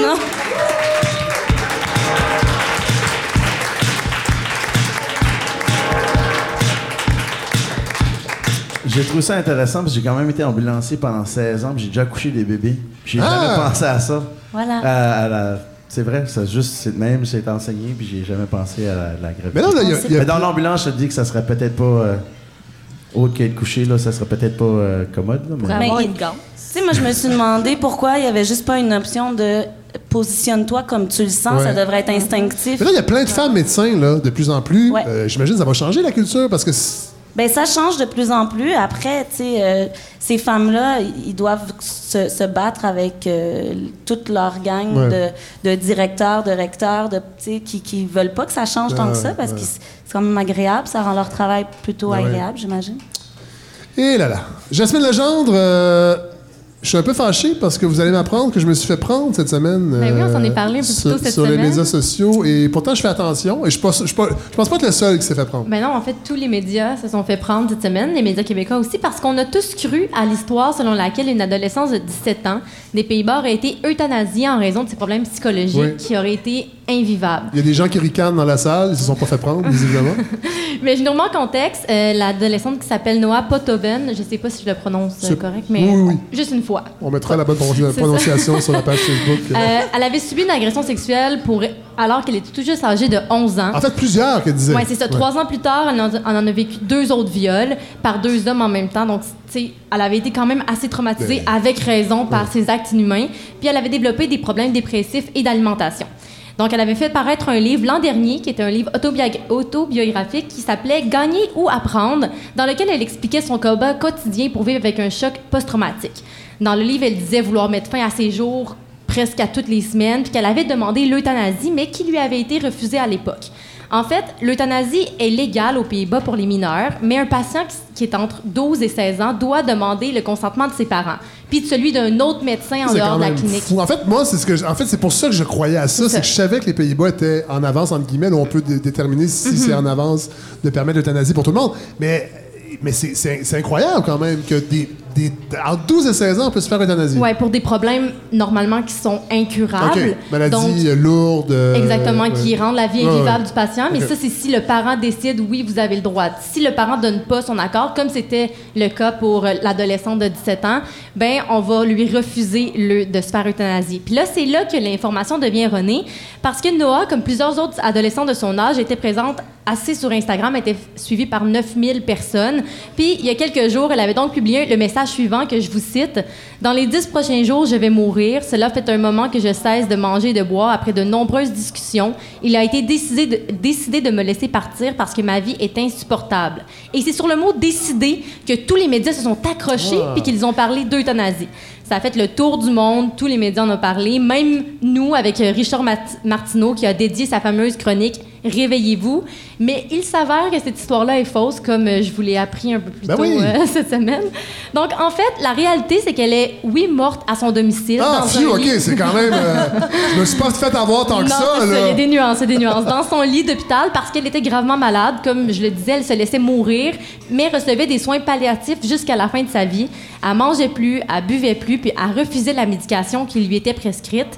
J'ai trouvé ça intéressant parce que j'ai quand même été ambulancier pendant 16 ans, puis j'ai déjà couché des bébés. J'ai Ah! jamais pensé à ça. Voilà. À- à la- C'est vrai, c'est juste, c'est même, été enseigné, puis j'ai jamais pensé à la, la gravité. Mais là, là, il y a- il y a Mais dans l'ambulance, je te dis que ça serait peut-être pas euh, autre qu'être couché, là, ça serait peut-être pas euh, commode. Là, mais... Mais, Tu sais, moi, je me suis demandé pourquoi il y avait juste pas une option de positionne-toi comme tu le sens, Ouais. ça devrait être instinctif. Mais là, il y a plein de femmes médecins, là, de plus en plus. Ouais. Euh, J'imagine que ça va changer la culture parce que. Ben ça change de plus en plus. Après, tu sais, euh, ces femmes-là, ils doivent se, se battre avec euh, toute leur gang Ouais. de, de directeurs, de recteurs, de, tu sais, qui, qui veulent pas que ça change tant Ouais, que ça parce ouais. que c'est quand même agréable. Ça rend leur travail plutôt agréable, j'imagine. Et là là. Jasmine Legendre, euh, je suis un peu fâché parce que vous allez m'apprendre que je me suis fait prendre cette semaine. Ben oui, on s'en est euh, parlé un peu plus sur, tôt cette sur les semaine. médias sociaux. Et pourtant, je fais attention. Et je pense, je pense pas être le seul qui s'est fait prendre. Ben non, en fait, tous les médias se sont fait prendre cette semaine, les médias québécois aussi, parce qu'on a tous cru à l'histoire selon laquelle une adolescence de 17 ans des Pays-Bas aurait été euthanasiée en raison de ses problèmes psychologiques Oui. qui auraient été Il y a des gens qui ricanent dans la salle. Ils se sont pas fait prendre, visiblement. Mais je nous remets en contexte, euh, l'adolescente qui s'appelle Noah Potoven, je sais pas si je le prononce euh, correct, mais Oui, oui, oui. juste une fois. On mettra la bonne prononciation sur la page Facebook. Euh, elle avait subi une agression sexuelle pour, alors qu'elle était tout juste âgée de 11 ans. En fait, plusieurs qu'elle disait. Oui, c'est ça. Trois ans plus tard, elle en, elle en a vécu deux autres viols par deux hommes en même temps. Donc, tu sais, elle avait été quand même assez traumatisée, Ben. avec raison, par ses actes inhumains. Puis, elle avait développé des problèmes dépressifs et d'alimentation. Donc, elle avait fait paraître un livre l'an dernier, qui était un livre autobiographique, qui s'appelait Gagner ou apprendre, dans lequel elle expliquait son combat quotidien pour vivre avec un choc post-traumatique. Dans le livre, elle disait vouloir mettre fin à ses jours presque à toutes les semaines, puis qu'elle avait demandé l'euthanasie, mais qui lui avait été refusée à l'époque. En fait, l'euthanasie est légale aux Pays-Bas pour les mineurs, mais un patient qui- est entre 12 et 16 ans doit demander le consentement de ses parents, puis de celui d'un autre médecin en dehors de la clinique. fou. En fait, moi, c'est ce que, je- en fait, c'est pour ça que je croyais à ça, C'est que je savais que les Pays-Bas étaient en avance entre guillemets, là, on peut dé- déterminer si Mhm. c'est en avance de permettre l'euthanasie pour tout le monde. Mais, mais c'est incroyable quand même que des, des, entre 12 et 16 ans, on peut se faire euthanasier. Ouais, pour des problèmes normalement qui sont incurables. Ok. Maladie Donc, euh, lourde. euh, Exactement, qui rendent la vie invivable ouais. du patient. Mais ça, c'est si le parent décide, oui, vous avez le droit. Si le parent donne pas son accord, comme c'était le cas pour euh, l'adolescente de 17 ans, ben on va lui refuser le, de se faire euthanasier. Puis là, c'est là que l'information devient erronée, parce que Noah, comme plusieurs autres adolescents de son âge, était présente assez sur Instagram, était suivie par 9000 personnes. Puis il y a quelques jours, elle avait donc publié le message message suivant que je vous cite. Dans les dix prochains jours, je vais mourir. Cela fait un moment que je cesse de manger et de boire après de nombreuses discussions. Il a été décidé de, décidé de me laisser partir parce que ma vie est insupportable. Et c'est sur le mot décider que tous les médias se sont accrochés puis qu'ils ont parlé d'euthanasie. Ça a fait le tour du monde, tous les médias en ont parlé, même nous avec Richard Martineau qui a dédié sa fameuse chronique Réveillez-vous. Mais il s'avère que cette histoire-là est fausse, comme euh, je vous l'ai appris un peu plus Ben tôt oui. euh, cette semaine. Donc, en fait, la réalité, c'est qu'elle est, oui, morte à son domicile. Ah, dans fiu, ok, c'est quand même. euh, je me suis pas fait avoir tant que non, ça, il y a des nuances, des nuances. Dans son lit d'hôpital, parce qu'elle était gravement malade, comme je le disais, elle se laissait mourir, mais recevait des soins palliatifs jusqu'à la fin de sa vie. Elle mangeait plus, elle buvait plus, puis elle refusait la médication qui lui était prescrite.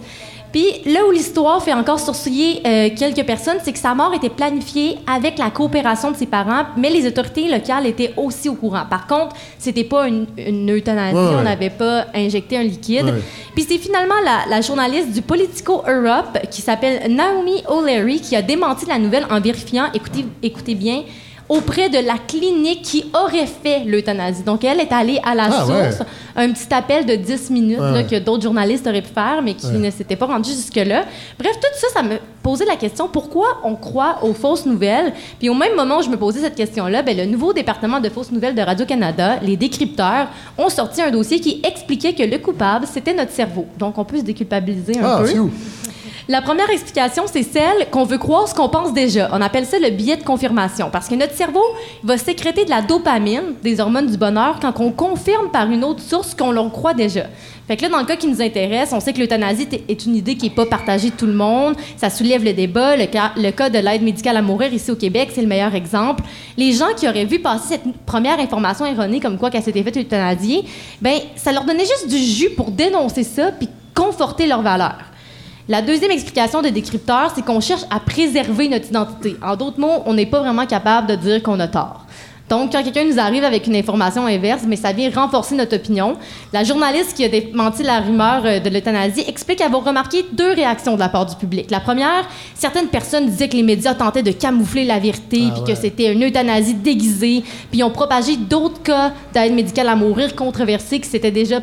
Puis là où l'histoire fait encore sourciller euh, quelques personnes, c'est que sa mort était planifiée avec la coopération de ses parents, mais les autorités locales étaient aussi au courant. Par contre, c'était pas une, une euthanasie, Ouais, ouais. on n'avait pas injecté un liquide. Ouais. Puis c'est finalement la, la journaliste du Politico Europe qui s'appelle Naomi O'Leary qui a démenti la nouvelle en vérifiant, écoutez, écoutez bien, auprès de la clinique qui aurait fait l'euthanasie. Donc elle est allée à la Ah, source, ouais. un petit appel de 10 minutes Ouais. là, que d'autres journalistes auraient pu faire, mais qui Ouais. ne s'étaient pas rendus jusque-là. Bref, tout ça, ça me posait la question pourquoi on croit aux fausses nouvelles? Puis au même moment où je me posais cette question-là, ben, le nouveau département de fausses nouvelles de Radio-Canada, les décrypteurs, ont sorti un dossier qui expliquait que le coupable, c'était notre cerveau. Donc on peut se déculpabiliser un Ah, peu. La première explication, c'est celle qu'on veut croire ce qu'on pense déjà. On appelle ça le biais de confirmation parce que notre cerveau va sécréter de la dopamine, des hormones du bonheur, quand on confirme par une autre source qu'on l'on croit déjà. Fait que là, dans le cas qui nous intéresse, on sait que l'euthanasie est une idée qui n'est pas partagée de tout le monde. Ça soulève le débat. Le cas, de l'aide médicale à mourir ici au Québec, c'est le meilleur exemple. Les gens qui auraient vu passer cette première information erronée comme quoi qu'elle s'était faite euthanasier, ben ça leur donnait juste du jus pour dénoncer ça puis conforter leur valeur. La deuxième explication de décrypteur, c'est qu'on cherche à préserver notre identité. En d'autres mots, on n'est pas vraiment capable de dire qu'on a tort. Donc, quand quelqu'un nous arrive avec une information inverse, mais ça vient renforcer notre opinion. La journaliste qui a démenti la rumeur euh, de l'euthanasie explique avoir remarqué deux réactions de la part du public. La première, certaines personnes disaient que les médias tentaient de camoufler la vérité, Ah puis ouais. que c'était une euthanasie déguisée, puis ils ont propagé d'autres cas d'aide médicale à mourir controversés qui s'étaient déjà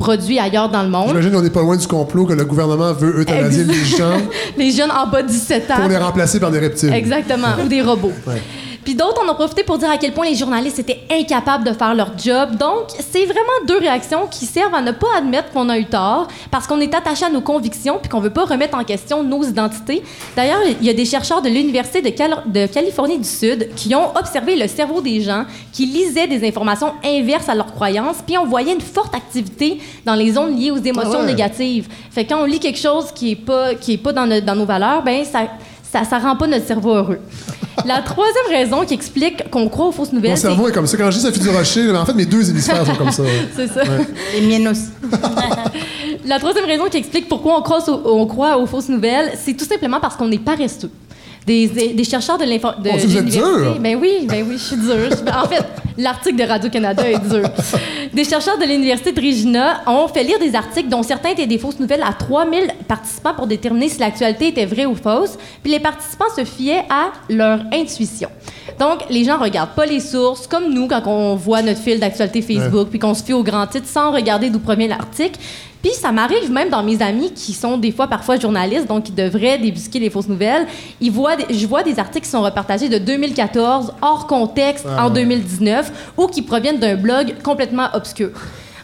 produits ailleurs dans le monde. J'imagine qu'on n'est pas loin du complot que le gouvernement veut euthanasier les gens Les jeunes en bas de 17 ans. pour les remplacer par des reptiles. Exactement, ou des robots. Ouais. Puis d'autres en ont profité pour dire à quel point les journalistes étaient incapables de faire leur job. Donc, c'est vraiment deux réactions qui servent à ne pas admettre qu'on a eu tort parce qu'on est attaché à nos convictions puis qu'on veut pas remettre en question nos identités. D'ailleurs, il y a des chercheurs de l'Université de, Cal- de Californie du Sud qui ont observé le cerveau des gens qui lisaient des informations inverses à leurs croyances puis on voyait une forte activité dans les zones liées aux émotions Ah ouais. négatives. Fait que quand on lit quelque chose qui est pas, qui est pas dans, no- dans nos valeurs, ben ça, ça, ça rend pas notre cerveau heureux. La troisième raison qui explique qu'on croit aux fausses nouvelles, Mon cerveau est comme ça. Quand je dis Sophie Durocher, en fait, mes deux hémisphères sont comme ça. c'est ça. Les miennes aussi. La troisième raison qui explique pourquoi on croit, aux- on croit aux fausses nouvelles, c'est tout simplement parce qu'on est paresseux. Des, des- chercheurs de l'info- de Oh, vous êtes l'université- dur. Ben oui, ben oui, je suis dure. En fait, l'article de Radio-Canada est dur. Des chercheurs de l'Université de Regina ont fait lire des articles dont certains étaient des fausses nouvelles à 3000 participants pour déterminer si l'actualité était vraie ou fausse. Puis les participants se fiaient à leur intuition. Donc, les gens regardent pas les sources, comme nous, quand on voit notre fil d'actualité Facebook, puis qu'on se fie aux grands titres sans regarder d'où provient l'article. Puis ça m'arrive même dans mes amis qui sont des fois parfois journalistes, donc qui devraient débusquer les fausses nouvelles. Ils voient des- je vois des articles qui sont repartagés de 2014, hors contexte, Ah en ouais. 2019, ou qui proviennent d'un blog complètement obscur.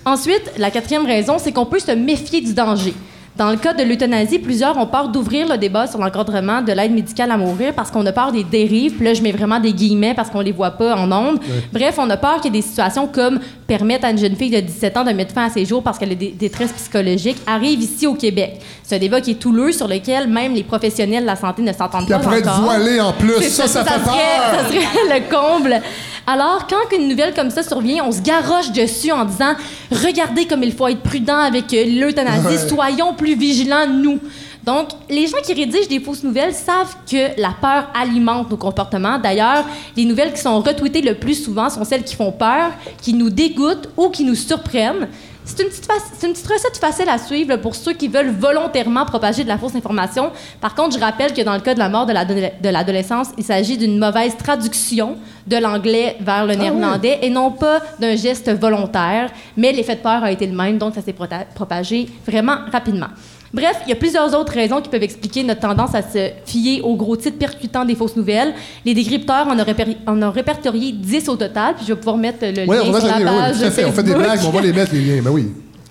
Ensuite, la quatrième raison, c'est qu'on peut se méfier du danger. Dans le cas de l'euthanasie, plusieurs ont peur d'ouvrir le débat sur l'encadrement de l'aide médicale à mourir parce qu'on a peur des dérives. Puis là, je mets vraiment des guillemets parce qu'on les voit pas en ondes. Bref, on a peur qu'il y ait des situations comme permettre à une jeune fille de 17 ans de mettre fin à ses jours parce qu'elle a des détresse psychologique arrivent ici au Québec. C'est un débat qui est houleux sur lequel même les professionnels de la santé ne s'entendent Puis pas être encore. voilée en plus. Ça, ça, fait serait, peur. ça serait le comble. Alors, quand une nouvelle comme ça survient, on se garoche dessus en disant Regardez comme il faut être prudent avec euh, l'euthanasie, Ouais. soyons plus vigilants, nous. Donc, les gens qui rédigent des fausses nouvelles savent que la peur alimente nos comportements. D'ailleurs, les nouvelles qui sont retweetées le plus souvent sont celles qui font peur, qui nous dégoûtent ou qui nous surprennent. C'est une, petite fac- c'est une petite recette facile à suivre là, pour ceux qui veulent volontairement propager de la fausse information. Par contre, je rappelle que dans le cas de la mort de l'ado- de l'adolescence, il s'agit d'une mauvaise traduction de l'anglais vers le néerlandais et non pas d'un geste volontaire. Mais l'effet de peur a été le même, donc ça s'est propagé vraiment rapidement. Bref, il y a plusieurs autres raisons qui peuvent expliquer notre tendance à se fier aux gros titres percutants des fausses nouvelles. Les décrypteurs en ont, réper- en ont répertorié 10 au total, puis je vais pouvoir mettre le Oui, lien on sur la oui, page tout à fait. On fait des blagues, on va les mettre, les liens. Ben oui.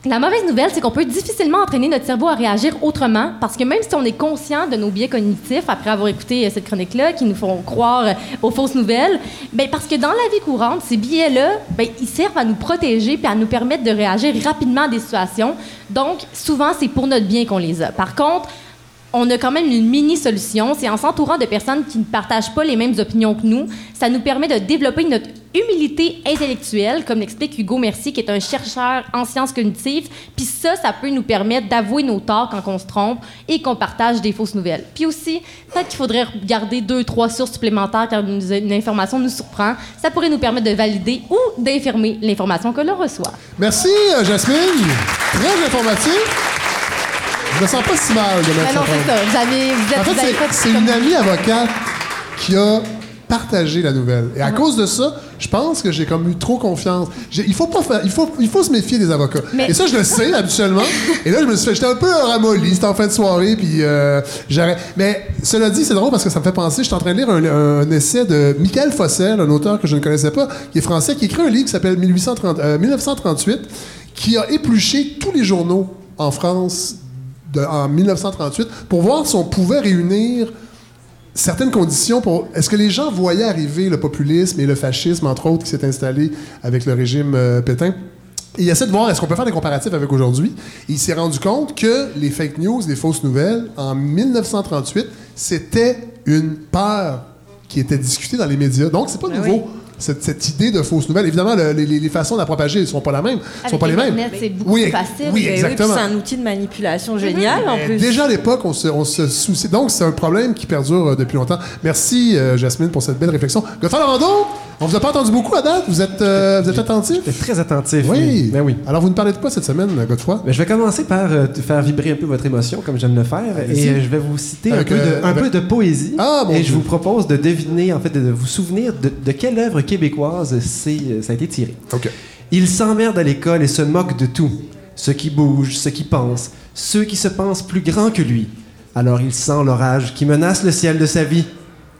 La mauvaise nouvelle, c'est qu'on peut difficilement entraîner notre cerveau à réagir autrement parce que même si on est conscient de nos biais cognitifs après avoir écouté euh, cette chronique-là qui nous font croire euh, aux fausses nouvelles, ben parce que dans la vie courante, ces biais-là, ben, ils servent à nous protéger puis à nous permettre de réagir rapidement à des situations. Donc, souvent, c'est pour notre bien qu'on les a. Par contre, on a quand même une mini-solution. C'est en s'entourant de personnes qui ne partagent pas les mêmes opinions que nous, ça nous permet de développer notre humilité intellectuelle, comme l'explique Hugo Mercier, qui est un chercheur en sciences cognitives. Puis ça, ça peut nous permettre d'avouer nos torts quand on se trompe et qu'on partage des fausses nouvelles. Puis aussi, peut-être qu'il faudrait garder deux, trois sources supplémentaires quand une, une information nous surprend. Ça pourrait nous permettre de valider ou d'infirmer l'information que l'on reçoit. Merci, euh, Jasmine. Très informatif. Je me sens pas si mal de mettre Ben non, c'est ça. Vous avez, vous êtes, En fait, c'est- c'est une amie avocate qui a partagé la nouvelle. Et à cause de ça, je pense que j'ai comme eu trop confiance. J'ai- Il faut pas faire, il faut, il faut se méfier des avocats. Mais- Et ça, je le sais habituellement. Et là, je me suis fait, j'étais un peu ramolli. C'était en fin de soirée, puis euh, j'arrête. Mais cela dit, c'est drôle parce que ça me fait penser. Je suis en train de lire un, un essai de Michael Fossel, un auteur que je ne connaissais pas, qui est français, qui écrit un livre qui s'appelle 1830 euh, 1938, qui a épluché tous les journaux en France de- en 1938 pour voir si on pouvait réunir certaines conditions pour. Est-ce que les gens voyaient arriver le populisme et le fascisme, entre autres, qui s'est installé avec le régime euh, Pétain? Et il essaie de voir est-ce qu'on peut faire des comparatifs avec aujourd'hui? Il s'est rendu compte que les fake news, les fausses nouvelles, en 1938, c'était une peur qui était discutée dans les médias. Donc, c'est pas nouveau. Cette, cette idée de fausses nouvelles. Évidemment, le- les, les façons de la propager ne sont pas la même. sont Avec pas les mêmes. C'est beaucoup Oui, plus facile. oui, exactement. puis c'est un outil de manipulation génial en plus. Déjà à l'époque, on se, on se soucie. Donc, c'est un problème qui perdure euh, depuis longtemps. Merci, euh, Jasmine, pour cette belle réflexion. Godfrey Lorando, on vous a pas entendu beaucoup à date? Vous êtes, euh, vous êtes attentif? Très attentif. Oui. Ben oui. Alors, vous nous parlez de quoi cette semaine, Godefroy? Ben, je vais commencer par euh, faire vibrer un peu votre émotion, comme j'aime le faire, Allez-y. et euh, je vais vous citer un, Avec, peu, de, euh, un avec- peu de poésie. Ah, et Dieu. je vous propose de deviner, en fait, de, de vous souvenir de, de quelle œuvre québécoise c'est, ça a été tiré. OK. Il s'emmerde à l'école et se moque de tout. Ceux qui bougent, ceux qui pensent, ceux qui se pensent plus grands que lui. Alors il sent l'orage qui menace le ciel de sa vie.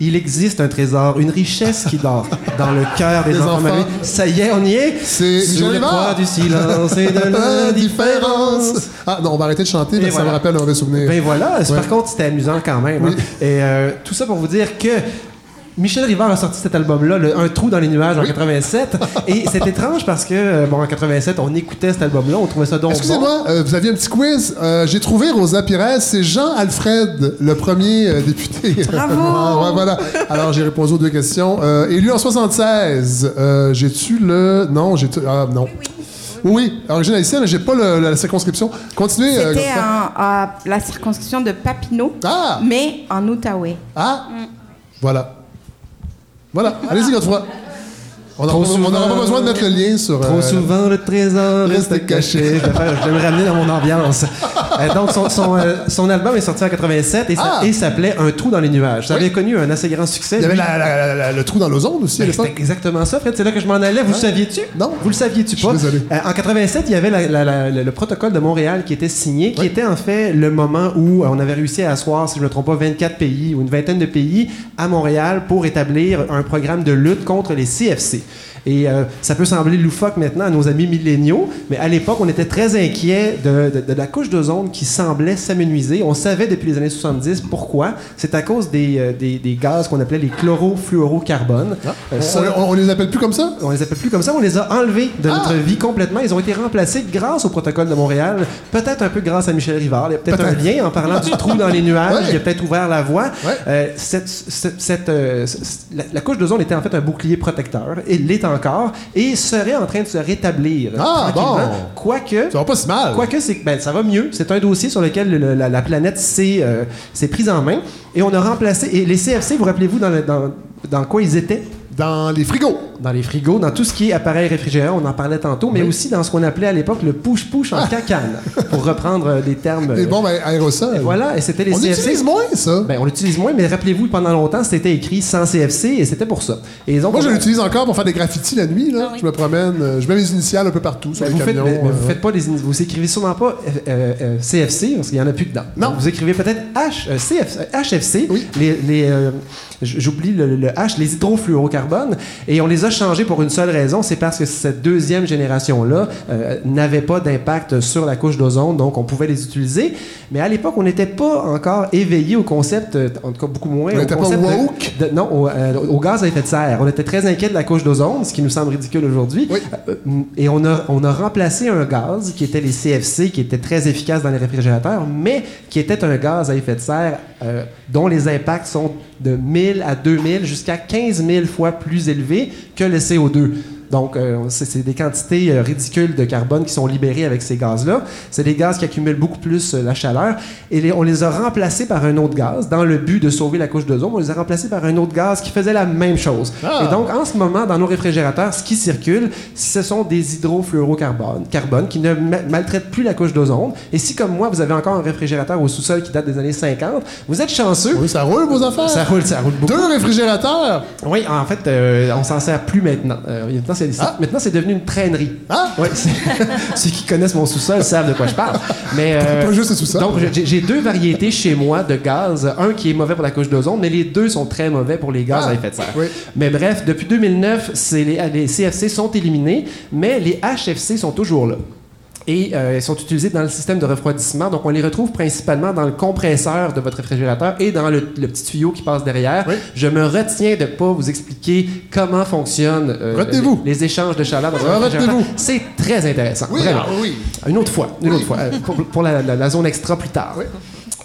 Il existe un trésor, une richesse qui dort dans le cœur des, Des enfants. Ça y est, on y est. C'est Sous le poids du silence et de l'indifférence. Ah non, on va arrêter de chanter parce que ça voilà. me rappelle un mauvais souvenir. Ben voilà, Ouais. par contre, c'était amusant quand même. Oui. hein. Et euh, tout ça pour vous dire que Michel Rivard a sorti cet album-là, le Un trou dans les nuages, en 87. et c'est étrange parce que, euh, bon, en 87, on écoutait cet album-là, on trouvait ça donc bon. Excusez-moi, euh, vous aviez un petit quiz. Euh, J'ai trouvé Rosa Pires, c'est Jean-Alfred, le premier euh, député. Bravo! Ouais, voilà. Alors, j'ai répondu aux deux questions. Euh, élu en 76, euh, j'ai-tu le... Non, j'ai... Ah, non. Oui, oui. Origine haïtienne, mais j'ai pas le- la circonscription. Continuez. euh, C'était à la circonscription de Papineau, Ah! mais en Outaouais. Ah! Voilà. Voilà. Allez-y, Godefroy. On n'aura pas besoin de mettre le lien sur... Trop euh, souvent, le trésor Reste caché. Je vais, faire- je vais me ramener dans mon ambiance. Euh, donc, son, son, euh, son album est sorti en 87 et, Ah! et s'appelait Un trou dans les nuages. Ça Oui. avait connu un assez grand succès. Il y avait la- la- le trou dans l'ozone aussi Ben. C'était exactement ça, Fred. C'est là que je m'en allais. Vous le saviez-tu? Non. Vous le saviez-tu pas? désolé. Euh, en 87, il y avait le, le protocole de Montréal qui était signé, qui Oui. était en fait le moment où on avait réussi à asseoir, si je ne me trompe pas, 24 pays ou une vingtaine de pays à Montréal pour établir un programme de lutte contre les CFC. Et euh, ça peut sembler loufoque maintenant à nos amis milléniaux, mais à l'époque, on était très inquiets de, de- de la couche d'ozone qui semblait s'amenuiser. On savait depuis les années 70 pourquoi. C'est à cause des, euh, des- des gaz qu'on appelait les chlorofluorocarbones. Euh, On, on- on les appelle plus comme ça? on les appelle plus comme ça, on les a enlevés de Ah! notre vie complètement. Ils ont été remplacés grâce au protocole de Montréal, peut-être un peu grâce à Michel Rivard. Il y a peut-être un Peut-être. lien en parlant du trou dans les nuages, Ouais. il a peut-être ouvert la voie. Ouais. Euh, cette, cette- cette, euh, c- la, la couche d'ozone était en fait un bouclier protecteur et l'est encore et serait en train de se rétablir. Ah, tranquillement. bon. Quoique. Ça va pas si mal. Quoique, c'est, ben, ça va mieux. C'est un dossier sur lequel le- la, la planète s'est, euh, s'est prise en main. Et on a remplacé. Et les CFC, vous rappelez-vous dans, le- dans, dans quoi ils étaient? Dans les frigos. Dans les frigos, dans tout ce qui est appareil réfrigérant, on en parlait tantôt, mais Oui. aussi dans ce qu'on appelait à l'époque le push-push en cacane, pour reprendre euh, des termes. Les euh, bombes aérosols. et voilà, et c'était les On CFC. utilise moins ça. Ben, on l'utilise moins, mais rappelez-vous, pendant longtemps, c'était écrit sans CFC et c'était pour ça. Et donc, Moi, je on- l'utilise encore pour faire des graffitis la nuit. Là. Je me promène, euh, je mets mes initiales un peu partout sur Ben, les vous, faites, camions. mais- vous faites pas des ini- vous écrivez sûrement pas euh, CFC parce qu'il y en a plus dedans. Non. Donc, vous écrivez peut-être H, CF, HFC. Oui. Les, les, euh, j'oublie le, le H, les et on les a changés pour une seule raison, c'est parce que cette deuxième génération là euh, n'avait pas d'impact sur la couche d'ozone, donc on pouvait les utiliser. Mais à l'époque, on n'était pas encore éveillé au concept, euh, en tout cas beaucoup moins. On au pas de- de- non, au, euh, au gaz à effet de serre. On était très inquiet de la couche d'ozone, ce qui nous semble ridicule aujourd'hui. Oui. Et on a, on a remplacé un gaz qui était les CFC, qui était très efficace dans les réfrigérateurs, mais qui était un gaz à effet de serre euh, dont les impacts sont de 1000 à 2000 jusqu'à 15 000 fois plus élevés que le CO2. Donc, euh, c'est des quantités euh, ridicules de carbone qui sont libérées avec ces gaz-là. C'est des gaz qui accumulent beaucoup plus euh, la chaleur. Et les- on les a remplacés par un autre gaz dans le but de sauver la couche d'ozone. On les a remplacés par un autre gaz qui faisait la même chose. Ah. Et donc, en ce moment, dans nos réfrigérateurs, ce qui circule, ce sont des hydrofluorocarbones carbone, qui ne ma- maltraitent plus la couche d'ozone. Et si, comme moi, vous avez encore un réfrigérateur au sous-sol qui date des années 50, vous êtes chanceux. Oui, ça roule vos affaires. Ça roule, ça roule beaucoup. Deux réfrigérateurs. Oui, en fait, on s'en sert plus maintenant. Maintenant, c'est Ah. maintenant, c'est devenu une traînerie. Ah. Oui, c'est- ceux qui connaissent mon sous-sol savent de quoi je parle. Mais, euh, Pas juste le sous-sol. Donc, j'ai- deux variétés chez moi de gaz. Un qui est mauvais pour la couche d'ozone, mais les deux sont très mauvais pour les gaz Ah. à effet de serre. Oui. Mais bref, depuis 2009, c'est les, les CFC sont éliminés, mais les HFC sont toujours là. Et euh, ils sont utilisés dans le système de refroidissement. Donc, on les retrouve principalement dans le compresseur de votre réfrigérateur et dans le, le petit tuyau qui passe derrière. Oui. Je me retiens de ne pas vous expliquer comment fonctionnent euh, les, les échanges de chaleur dans votre Ah, réfrigérateur. C'est très intéressant. Oui, vraiment. ah oui. Une autre fois, une autre fois, euh, pour, pour la, la- la zone extra plus tard.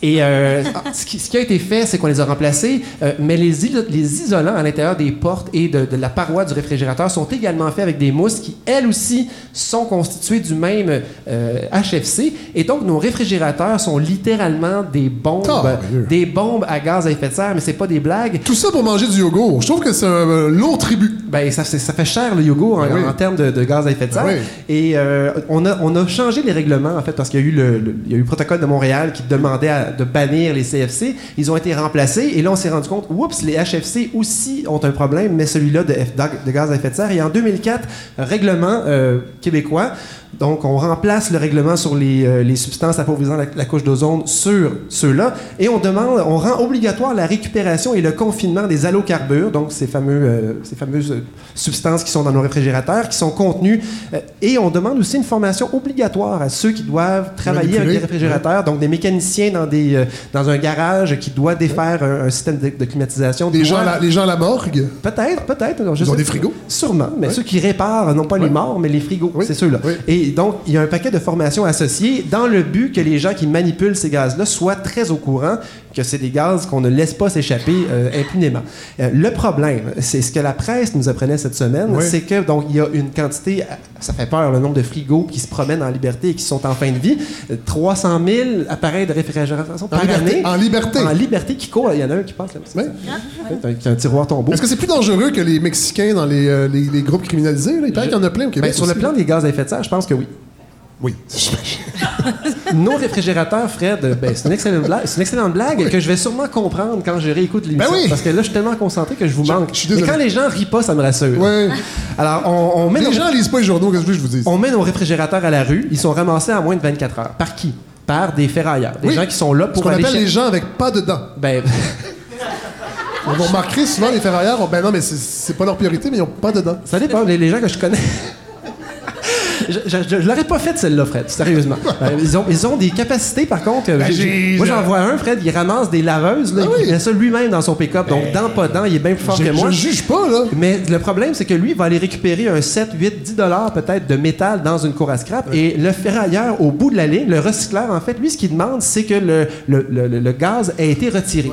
Et euh, ce, qui, ce qui a été fait, c'est qu'on les a remplacés, euh, mais les, iso- les isolants à l'intérieur des portes et de, de la paroi du réfrigérateur sont également faits avec des mousses qui, elles aussi, sont constituées du même euh, HFC. Et donc, nos réfrigérateurs sont littéralement des bombes, Tabouilleux. des bombes à gaz à effet de serre, mais c'est pas des blagues. Tout ça pour manger du yogourt. Je trouve que c'est un lourd tribut. Ben, ça, c'est- ça fait cher le yogourt en, Ben oui. en termes de, de gaz à effet de serre. Ben oui. Et euh, on, a, on a changé les règlements, en fait, parce qu'il y a eu le, le- il y a eu le protocole de Montréal qui demandait à- de bannir les CFC. Ils ont été remplacés et là, on s'est rendu compte, oups, les HFC aussi ont un problème, mais celui-là de, gaz à effet de serre. Et en 2004, règlement euh, québécois. Donc, on remplace le règlement sur les, euh, les substances appauvrissant la, la couche d'ozone sur ceux-là et on demande, on rend obligatoire la récupération et le confinement des allocarbures, donc ces, fameux, euh, ces fameuses substances qui sont dans nos réfrigérateurs, qui sont contenues. euh, et on demande aussi une formation obligatoire à ceux qui doivent travailler avec des réfrigérateurs, donc des mécaniciens dans, des, euh, dans un garage qui doit défaire un, un système de, de climatisation. Les gens, à la, les gens à la morgue? Peut-être, peut-être. Ils ont des frigos? Sûrement, mais ceux qui réparent, non pas les morts, mais les frigos, c'est ceux-là. Et donc, il y a un paquet de formations associées dans le but que les gens qui manipulent ces gaz-là soient très au courant que c'est des gaz qu'on ne laisse pas s'échapper euh, impunément. Euh, le problème, c'est ce que la presse nous apprenait cette semaine, Oui. c'est que donc il y a une quantité, euh, ça fait peur le nombre de frigos qui se promènent en liberté et qui sont en fin de vie, Euh, 300 000 appareils de réfrigération En par liberté. année. En liberté. En liberté qui courent, il y en a un qui passe là. Oui. Ouais, qui a un tiroir tombeau. Est-ce que c'est plus dangereux que les Mexicains dans les, euh, les, les groupes criminalisés? Là? Il paraît qu'il y en a plein au Québec. Ben, sur le plan des gaz à effet de serre, je pense que oui. Oui. Nos réfrigérateurs, Fred, ben, c'est une excellente blague, c'est une excellente blague que je vais sûrement comprendre quand je réécoute l'émission. Ben oui. Parce que là, je suis tellement concentré que je vous manque. je Et quand les gens rient pas, ça me rassure. Ouais. Alors, on, on met Les nos, gens lisent pas les journaux, qu'est-ce que je vous dis? on met nos réfrigérateurs à la rue. Ils sont ramassés en moins de 24 heures. Par qui? Par des ferrailleurs. Des Oui. gens qui sont là Ce pour qu'on aller appelle les gens avec pas de dents. Ben, Vous remarquerez souvent les ferrailleurs, ont- ben non, mais c'est- pas leur priorité, mais ils ont pas de dents. ça dépend. Les, les gens que je connais. Je, je l'aurais pas faite celle-là, Fred, sérieusement. Euh, ils, ont, ils ont des capacités, par contre. Ben, J'ai- moi, j'en vois un, Fred, il ramasse des laveuses. Là, Ah oui. Il met ça lui-même dans son pick-up. Donc, dents, pas dents, il est bien plus fort que moi. je juge pas, là. Mais le problème, c'est que lui, il va aller récupérer un 7, 8, 10 dollars peut-être de métal dans une cour à scrap. Et le ferrailleur, au bout de la ligne, le recycleur, en fait, lui, ce qu'il demande, c'est que le, le, le- le gaz ait été retiré.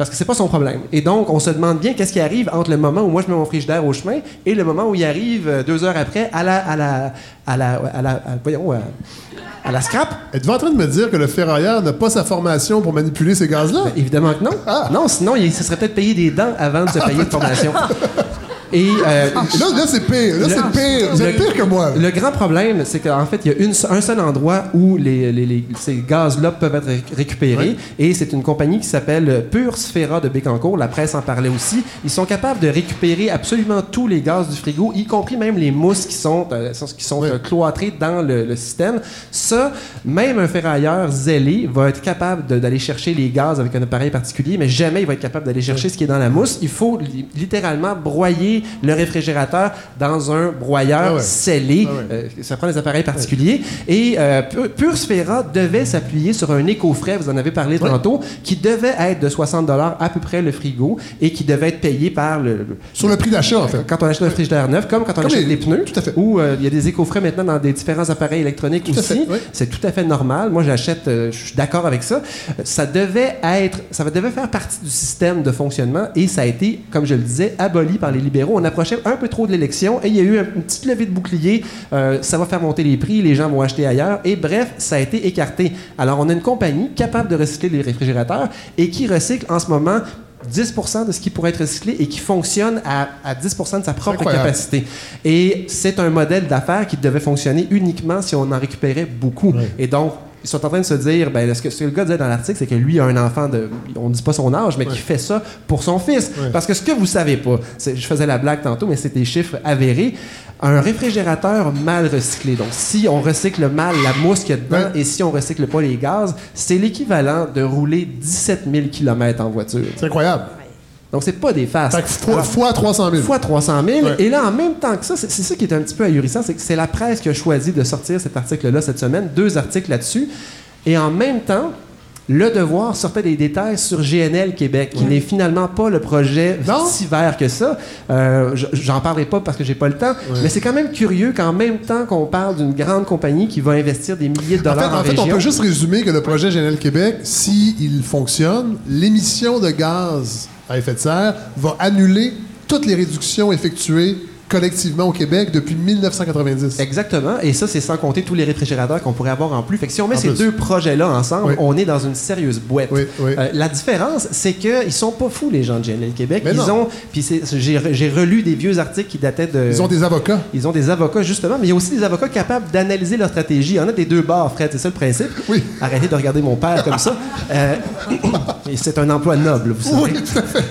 Parce que c'est pas son problème. Et donc, on se demande bien qu'est-ce qui arrive entre le moment où moi je mets mon frigidaire au chemin et le moment où il arrive euh, deux heures après à la, à la, à la, à la, voyons, à, à la scrap. Êtes-vous en train de me dire que le ferrailleur n'a pas sa formation pour manipuler ces gaz-là? Ben, évidemment que non. Ah. Non, sinon, il se serait peut-être payé des dents avant de se payer de formation. Et euh, Là, là c'est pire. Là, c'est pire. Vous êtes pire que moi. Le grand problème, c'est qu'en fait, il y a une, un seul endroit où les, les- les- ces gaz-là peuvent être ré- récupérés, et c'est une compagnie qui s'appelle Pure Sphera de Bécancourt. La presse en parlait aussi. Ils sont capables de récupérer absolument tous les gaz du frigo, y compris même les mousses qui sont, euh, qui sont euh, cloîtrées dans le, le système. Ça, même un ferrailleur zélé va être capable d'aller chercher les gaz avec un appareil particulier, mais jamais il va être capable d'aller chercher ce qui est dans la mousse. Il faut li- littéralement broyer le réfrigérateur dans un broyeur Ah ouais. scellé. Ah ouais. Euh, ça prend des appareils particuliers. Et euh, Pure- Pure Sphera devait s'appuyer sur un éco-frais, vous en avez parlé tantôt, qui devait être de 60 à peu près le frigo et qui devait être payé par le... Sur le prix d'achat, en fait. quand on achète un frigidaire neuf, comme quand on Comme achète les- des pneus, tout à fait. ou euh, il y a des éco-frais maintenant dans des différents appareils électroniques Tout aussi. C'est tout à fait normal. Moi, j'achète, euh, je suis d'accord avec ça. Ça devait être, ça devait faire partie du système de fonctionnement et ça a été, comme je le disais, aboli par les libéraux. On approchait un peu trop de l'élection et il y a eu un- une petite levée de bouclier. Euh, ça va faire monter les prix, les gens vont acheter ailleurs et bref, ça a été écarté. Alors, on a une compagnie capable de recycler les réfrigérateurs et qui recycle en ce moment 10 de ce qui pourrait être recyclé et qui fonctionne à, à 10 de sa propre incroyable. capacité. Et c'est un modèle d'affaires qui devait fonctionner uniquement si on en récupérait beaucoup. Et donc, ils sont en train de se dire, ben, ce, que, ce que le gars disait dans l'article, c'est que lui a un enfant de, on ne dit pas son âge, mais qui fait ça pour son fils. Parce que ce que vous savez pas, je faisais la blague tantôt, mais c'est des chiffres avérés. Un réfrigérateur mal recyclé, donc si on recycle mal la mousse qu'il y a dedans Ouais. et si on recycle pas les gaz, c'est l'équivalent de rouler 17 000 km en voiture. C'est incroyable. Donc c'est pas des que fois, fois 300 000. fois 300 000. Ouais. Et là, en même temps que ça, c'est ça qui est un petit peu ahurissant, c'est que c'est la presse qui a choisi de sortir cet article-là cette semaine, deux articles là-dessus. Et en même temps, le Devoir sortait des détails sur GNL Québec, qui n'est finalement pas le projet Non. si vert que ça. Euh, J'en parlerai pas parce que j'ai pas le temps, mais c'est quand même curieux qu'en même temps qu'on parle d'une grande compagnie qui va investir des milliers de En fait, dollars en, en fait, on peut juste résumer que le projet GNL Québec, s'il fonctionne, l'émission de gaz à effet de serre va annuler toutes les réductions effectuées collectivement au Québec depuis 1990. Exactement, et ça, c'est sans compter tous les réfrigérateurs qu'on pourrait avoir en plus. Fait que si on met En ces plus. deux projets-là ensemble, Oui. on est dans une sérieuse boîte. Oui, oui. Euh, la différence, c'est qu'ils sont pas fous, les gens de GNL Québec. Mais ils non. ont, puis j'ai relu des vieux articles qui dataient de. Ils ont des avocats. Ils ont des avocats, justement, mais il y a aussi des avocats capables d'analyser leur stratégie. Il y en a des deux bords, Fred, c'est ça le principe? Oui. Arrêtez de regarder mon père comme ça. Euh, et c'est un emploi noble, vous savez. Oui, tout à fait.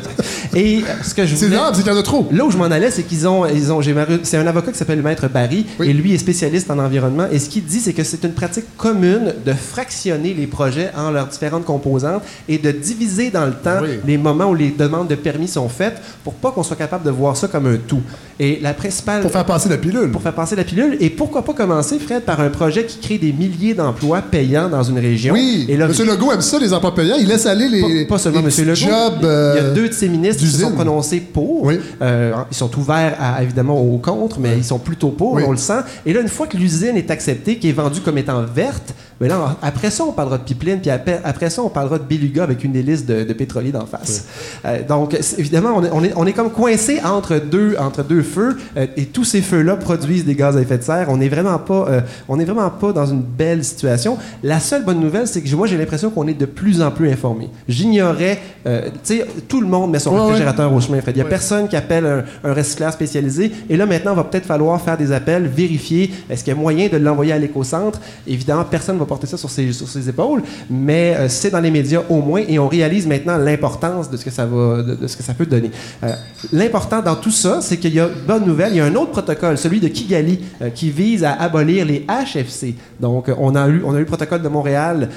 Et euh, ce que je C'est voulais... grave, c'est qu'il y en a trop. Là où je m'en allais, c'est qu'ils ont, ils ont, j'ai maru- c'est un avocat qui s'appelle Maître Barry, Oui. et lui est spécialiste en environnement. Et ce qu'il dit, c'est que c'est une pratique commune de fractionner les projets en leurs différentes composantes et de diviser dans le temps Oui. les moments où les demandes de permis sont faites pour pas qu'on soit capable de voir ça comme un tout. Et la principale Pour faire passer la pilule. pour faire passer la pilule. Et pourquoi pas commencer, Fred, par un projet qui crée des milliers d'emplois payants dans une région. Oui, Et là, M. Legault aime ça, les emplois payants. Il laisse aller les, pas, pas seulement M. Legault. jobs. il y a euh, deux de ses ministres qui se sont prononcés pour. Oui. Euh, ils sont ouverts à, évidemment au contre, mais ils sont plutôt pour, Oui. on le sent. Et là, une fois que l'usine est acceptée, qui est vendue comme étant verte, ben là, après ça, on parlera de pipeline, puis après, après ça, on parlera de Beluga avec une hélice de, de pétrolier d'en face. Euh, donc, évidemment, on est, on est, on est comme coincé entre deux, entre deux feux, euh, et tous ces feux-là produisent des gaz à effet de serre. On n'est vraiment pas, euh, on vraiment pas dans une belle situation. La seule bonne nouvelle, c'est que moi, j'ai l'impression qu'on est de plus en plus informé. J'ignorais, tu sais, tout le monde met son Ouais, ouais. réfrigérateur au chemin, Fred. Il n'y a Ouais. personne qui appelle un, un recycleur spécialisé. Et là, maintenant, il va peut-être falloir faire des appels, vérifier est-ce qu'il y a moyen de l'envoyer à l'éco-centre? Évidemment, personne ne va porter ça sur ses, sur ses épaules, mais euh, c'est dans les médias au moins et on réalise maintenant l'importance de ce que ça va, de, de ce que ça peut donner. Euh, L'important dans tout ça, c'est qu'il y a bonne nouvelle, il y a un autre protocole, celui de Kigali, euh, qui vise à abolir les HFC. Donc, on a eu, on a eu le protocole de Montréal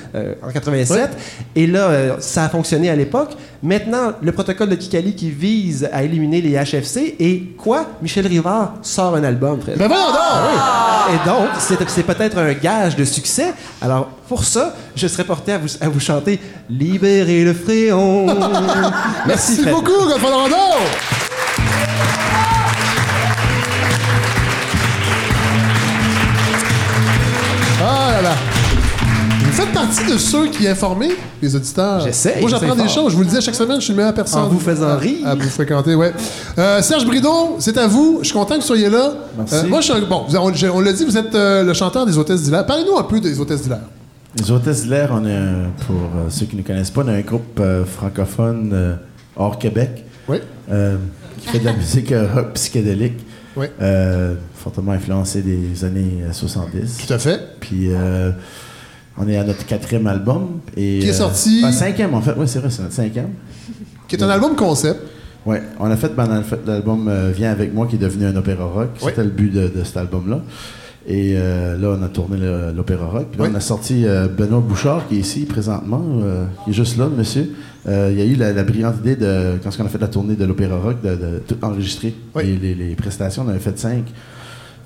en 87, et là, ça a fonctionné à l'époque. Maintenant, le protocole de Kigali qui vise à éliminer les HFC, et quoi? Michel Rivard sort un album, Fred. Ben voyons donc! Ah oui. Et donc, c'est peut-être un gage de succès. Alors, pour ça, je serais porté à vous, à vous chanter Libérer le fréon. Merci, Merci beaucoup, Godfrey partie de ceux qui informent les auditeurs. J'essaie, Moi, j'apprends des choses. Je vous le disais chaque semaine, je suis le meilleur personne. En vous faisant rire. À vous fréquenter, ouais. Euh, Serge Brideau, c'est à vous. Je suis content que vous soyez là. Merci. Euh, moi, je suis un- bon, vous- on, on l'a dit, vous êtes euh, le chanteur des Hôtesses d'Hilaire. Parlez-nous un peu des Hôtesses d'Hilaire. Les Hôtesses de l'air, on est, pour ceux qui ne connaissent pas, on est un groupe francophone hors Québec Oui. qui fait de la musique rock psychédélique, Oui. fortement influencé des années euh, 70. Tout à fait. Puis on est à notre quatrième album. Et, Qui est euh, sorti- ah, cinquième, en fait. Oui, c'est vrai, c'est notre cinquième. Qui est un album concept. Oui, on a fait l'album euh, Viens avec moi qui est devenu un opéra rock. C'était le but de, de cet album-là. Et euh, là, on a tourné l'opéra rock. Puis là, Oui. on a sorti euh, Benoît Bouchard qui est ici présentement. euh, qui est juste là, le monsieur. Euh, il y a eu la, la brillante idée de, quand on a fait la tournée de l'opéra rock, de, de tout enregistrer. Oui. Les, les- les prestations, on avait fait cinq.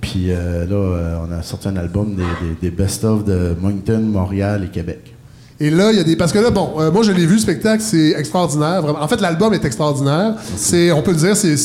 Puis euh, là, euh, on a sorti un album des, des- des best-of de Moncton, Montréal et Québec. Et là, il y a des. Parce que là, bon, euh, moi, je l'ai vu, le spectacle, c'est extraordinaire. Vraiment. En fait, l'album est extraordinaire. C'est, on peut le dire, c'est,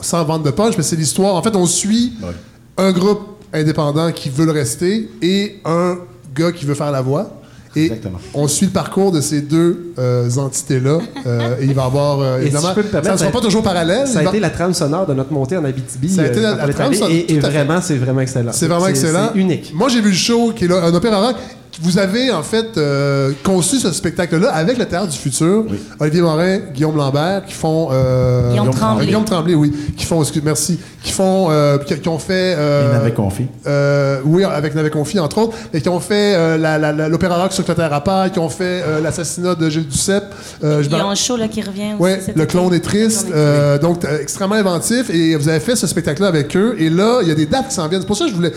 sans vente de punch, mais c'est l'histoire. En fait, on suit Ouais. un groupe indépendant qui veut le rester et un gars qui veut faire la voix. Et Exactement. on suit le parcours de ces deux euh, entités-là. Euh, et il va y avoir. euh, si évidemment, permettre, ça ne sera ça- pas toujours parallèle. Ça a va- été la trame sonore de notre montée en Abitibi. Ça a été la- quand la est trame sonore, Et, vraiment, c'est vraiment excellent. C'est vraiment excellent. C'est unique. Moi, j'ai vu le show qui est là, un opéra rock. Vous avez, en fait, euh, conçu ce spectacle-là avec le Théâtre du Futur. Oui. Olivier Morin, Guillaume Lambert, qui font... euh, Guillaume Tremblay. Guillaume Tremblay, oui. Qui font, excuse, merci. Qui font... euh, qui, qui ont fait... euh, Il m'avait confié. euh, oui, avec Navet Confi, entre autres, mais qui ont fait euh, la- la- la- l'opéra rock sur Clotaire à Paille, qui ont fait euh, l'assassinat de Gilles Duceppe. Euh, je Il y a un show là, qui revient aussi. oui, cet le été. clone est triste. Le clone est euh, donc, extrêmement inventif. Et vous avez fait ce spectacle-là avec eux. Et là, il y a des dates qui s'en viennent. C'est pour ça que je voulais.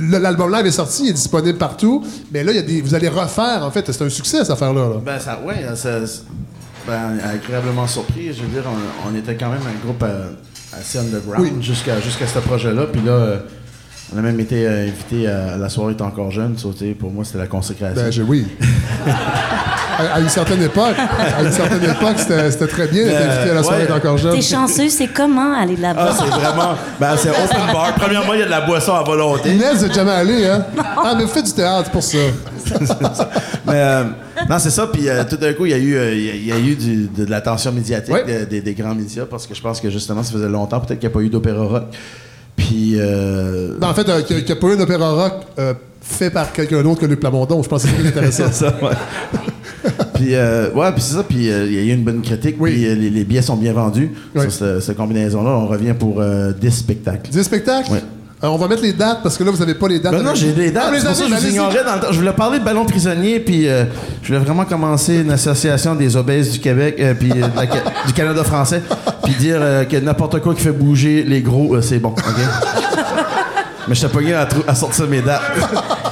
L'album live est sorti, il est disponible partout. Mais là, il y a des, vous allez refaire, en fait. C'est un succès, cette affaire-là. là. Ben, ça, ouais, ça, ça- ben, agréablement surpris. Je veux dire, on, on était quand même un groupe euh, assez underground Oui. jusqu'à jusqu'à ce projet-là. Puis là, euh, on a même été euh, invité à, La soirée est encore jeune. Pour moi, c'était la consécration. Ben, oui. à, à une certaine époque, à une certaine époque, c'était très bien d'être invité à la soirée ouais. d'encore jeune. T'es chanceux, c'est comment aller Ah, là-bas? c'est vraiment. Ben, c'est open bar. Premièrement, il y a de la boisson à volonté. Inès, vous êtes jamais allé, hein? Ah, mais vous faites du théâtre pour ça. Mais euh, non, c'est ça. Puis euh, tout d'un coup, il y a eu, euh, il y a- il y a eu du- de, de l'attention médiatique Ouais. de- des- des grands médias parce que je pense que justement, ça faisait longtemps peut-être qu'il n'y a pas eu d'opéra rock. Puis. euh, Ben, en fait, euh, qu'il n'y a, pas eu un opéra rock euh, fait par quelqu'un d'autre que Luc Plamondon. Je pense que c'est plus intéressant. C'est ça, ouais. puis, euh, ouais, puis c'est ça. Puis, euh, il y a eu une bonne critique. Oui. Puis, euh, les, les billets sont bien vendus Oui. sur ce- cette combinaison-là. On revient pour euh, 10 spectacles. 10 spectacles? Ouais. Euh, on va mettre les dates parce que là, vous n'avez pas les dates. Ben non, j'ai des dates. Ah, les pour ça je avez, vous allez-y. ignorais dans le temps. Je voulais parler de ballon prisonnier, puis euh, je voulais vraiment commencer une association des obèses du Québec, euh, puis euh, la du Canada français, puis dire euh, que n'importe quoi qui fait bouger les gros, euh, c'est bon, OK? Mais je t'ai pas à, à sortir mes dates.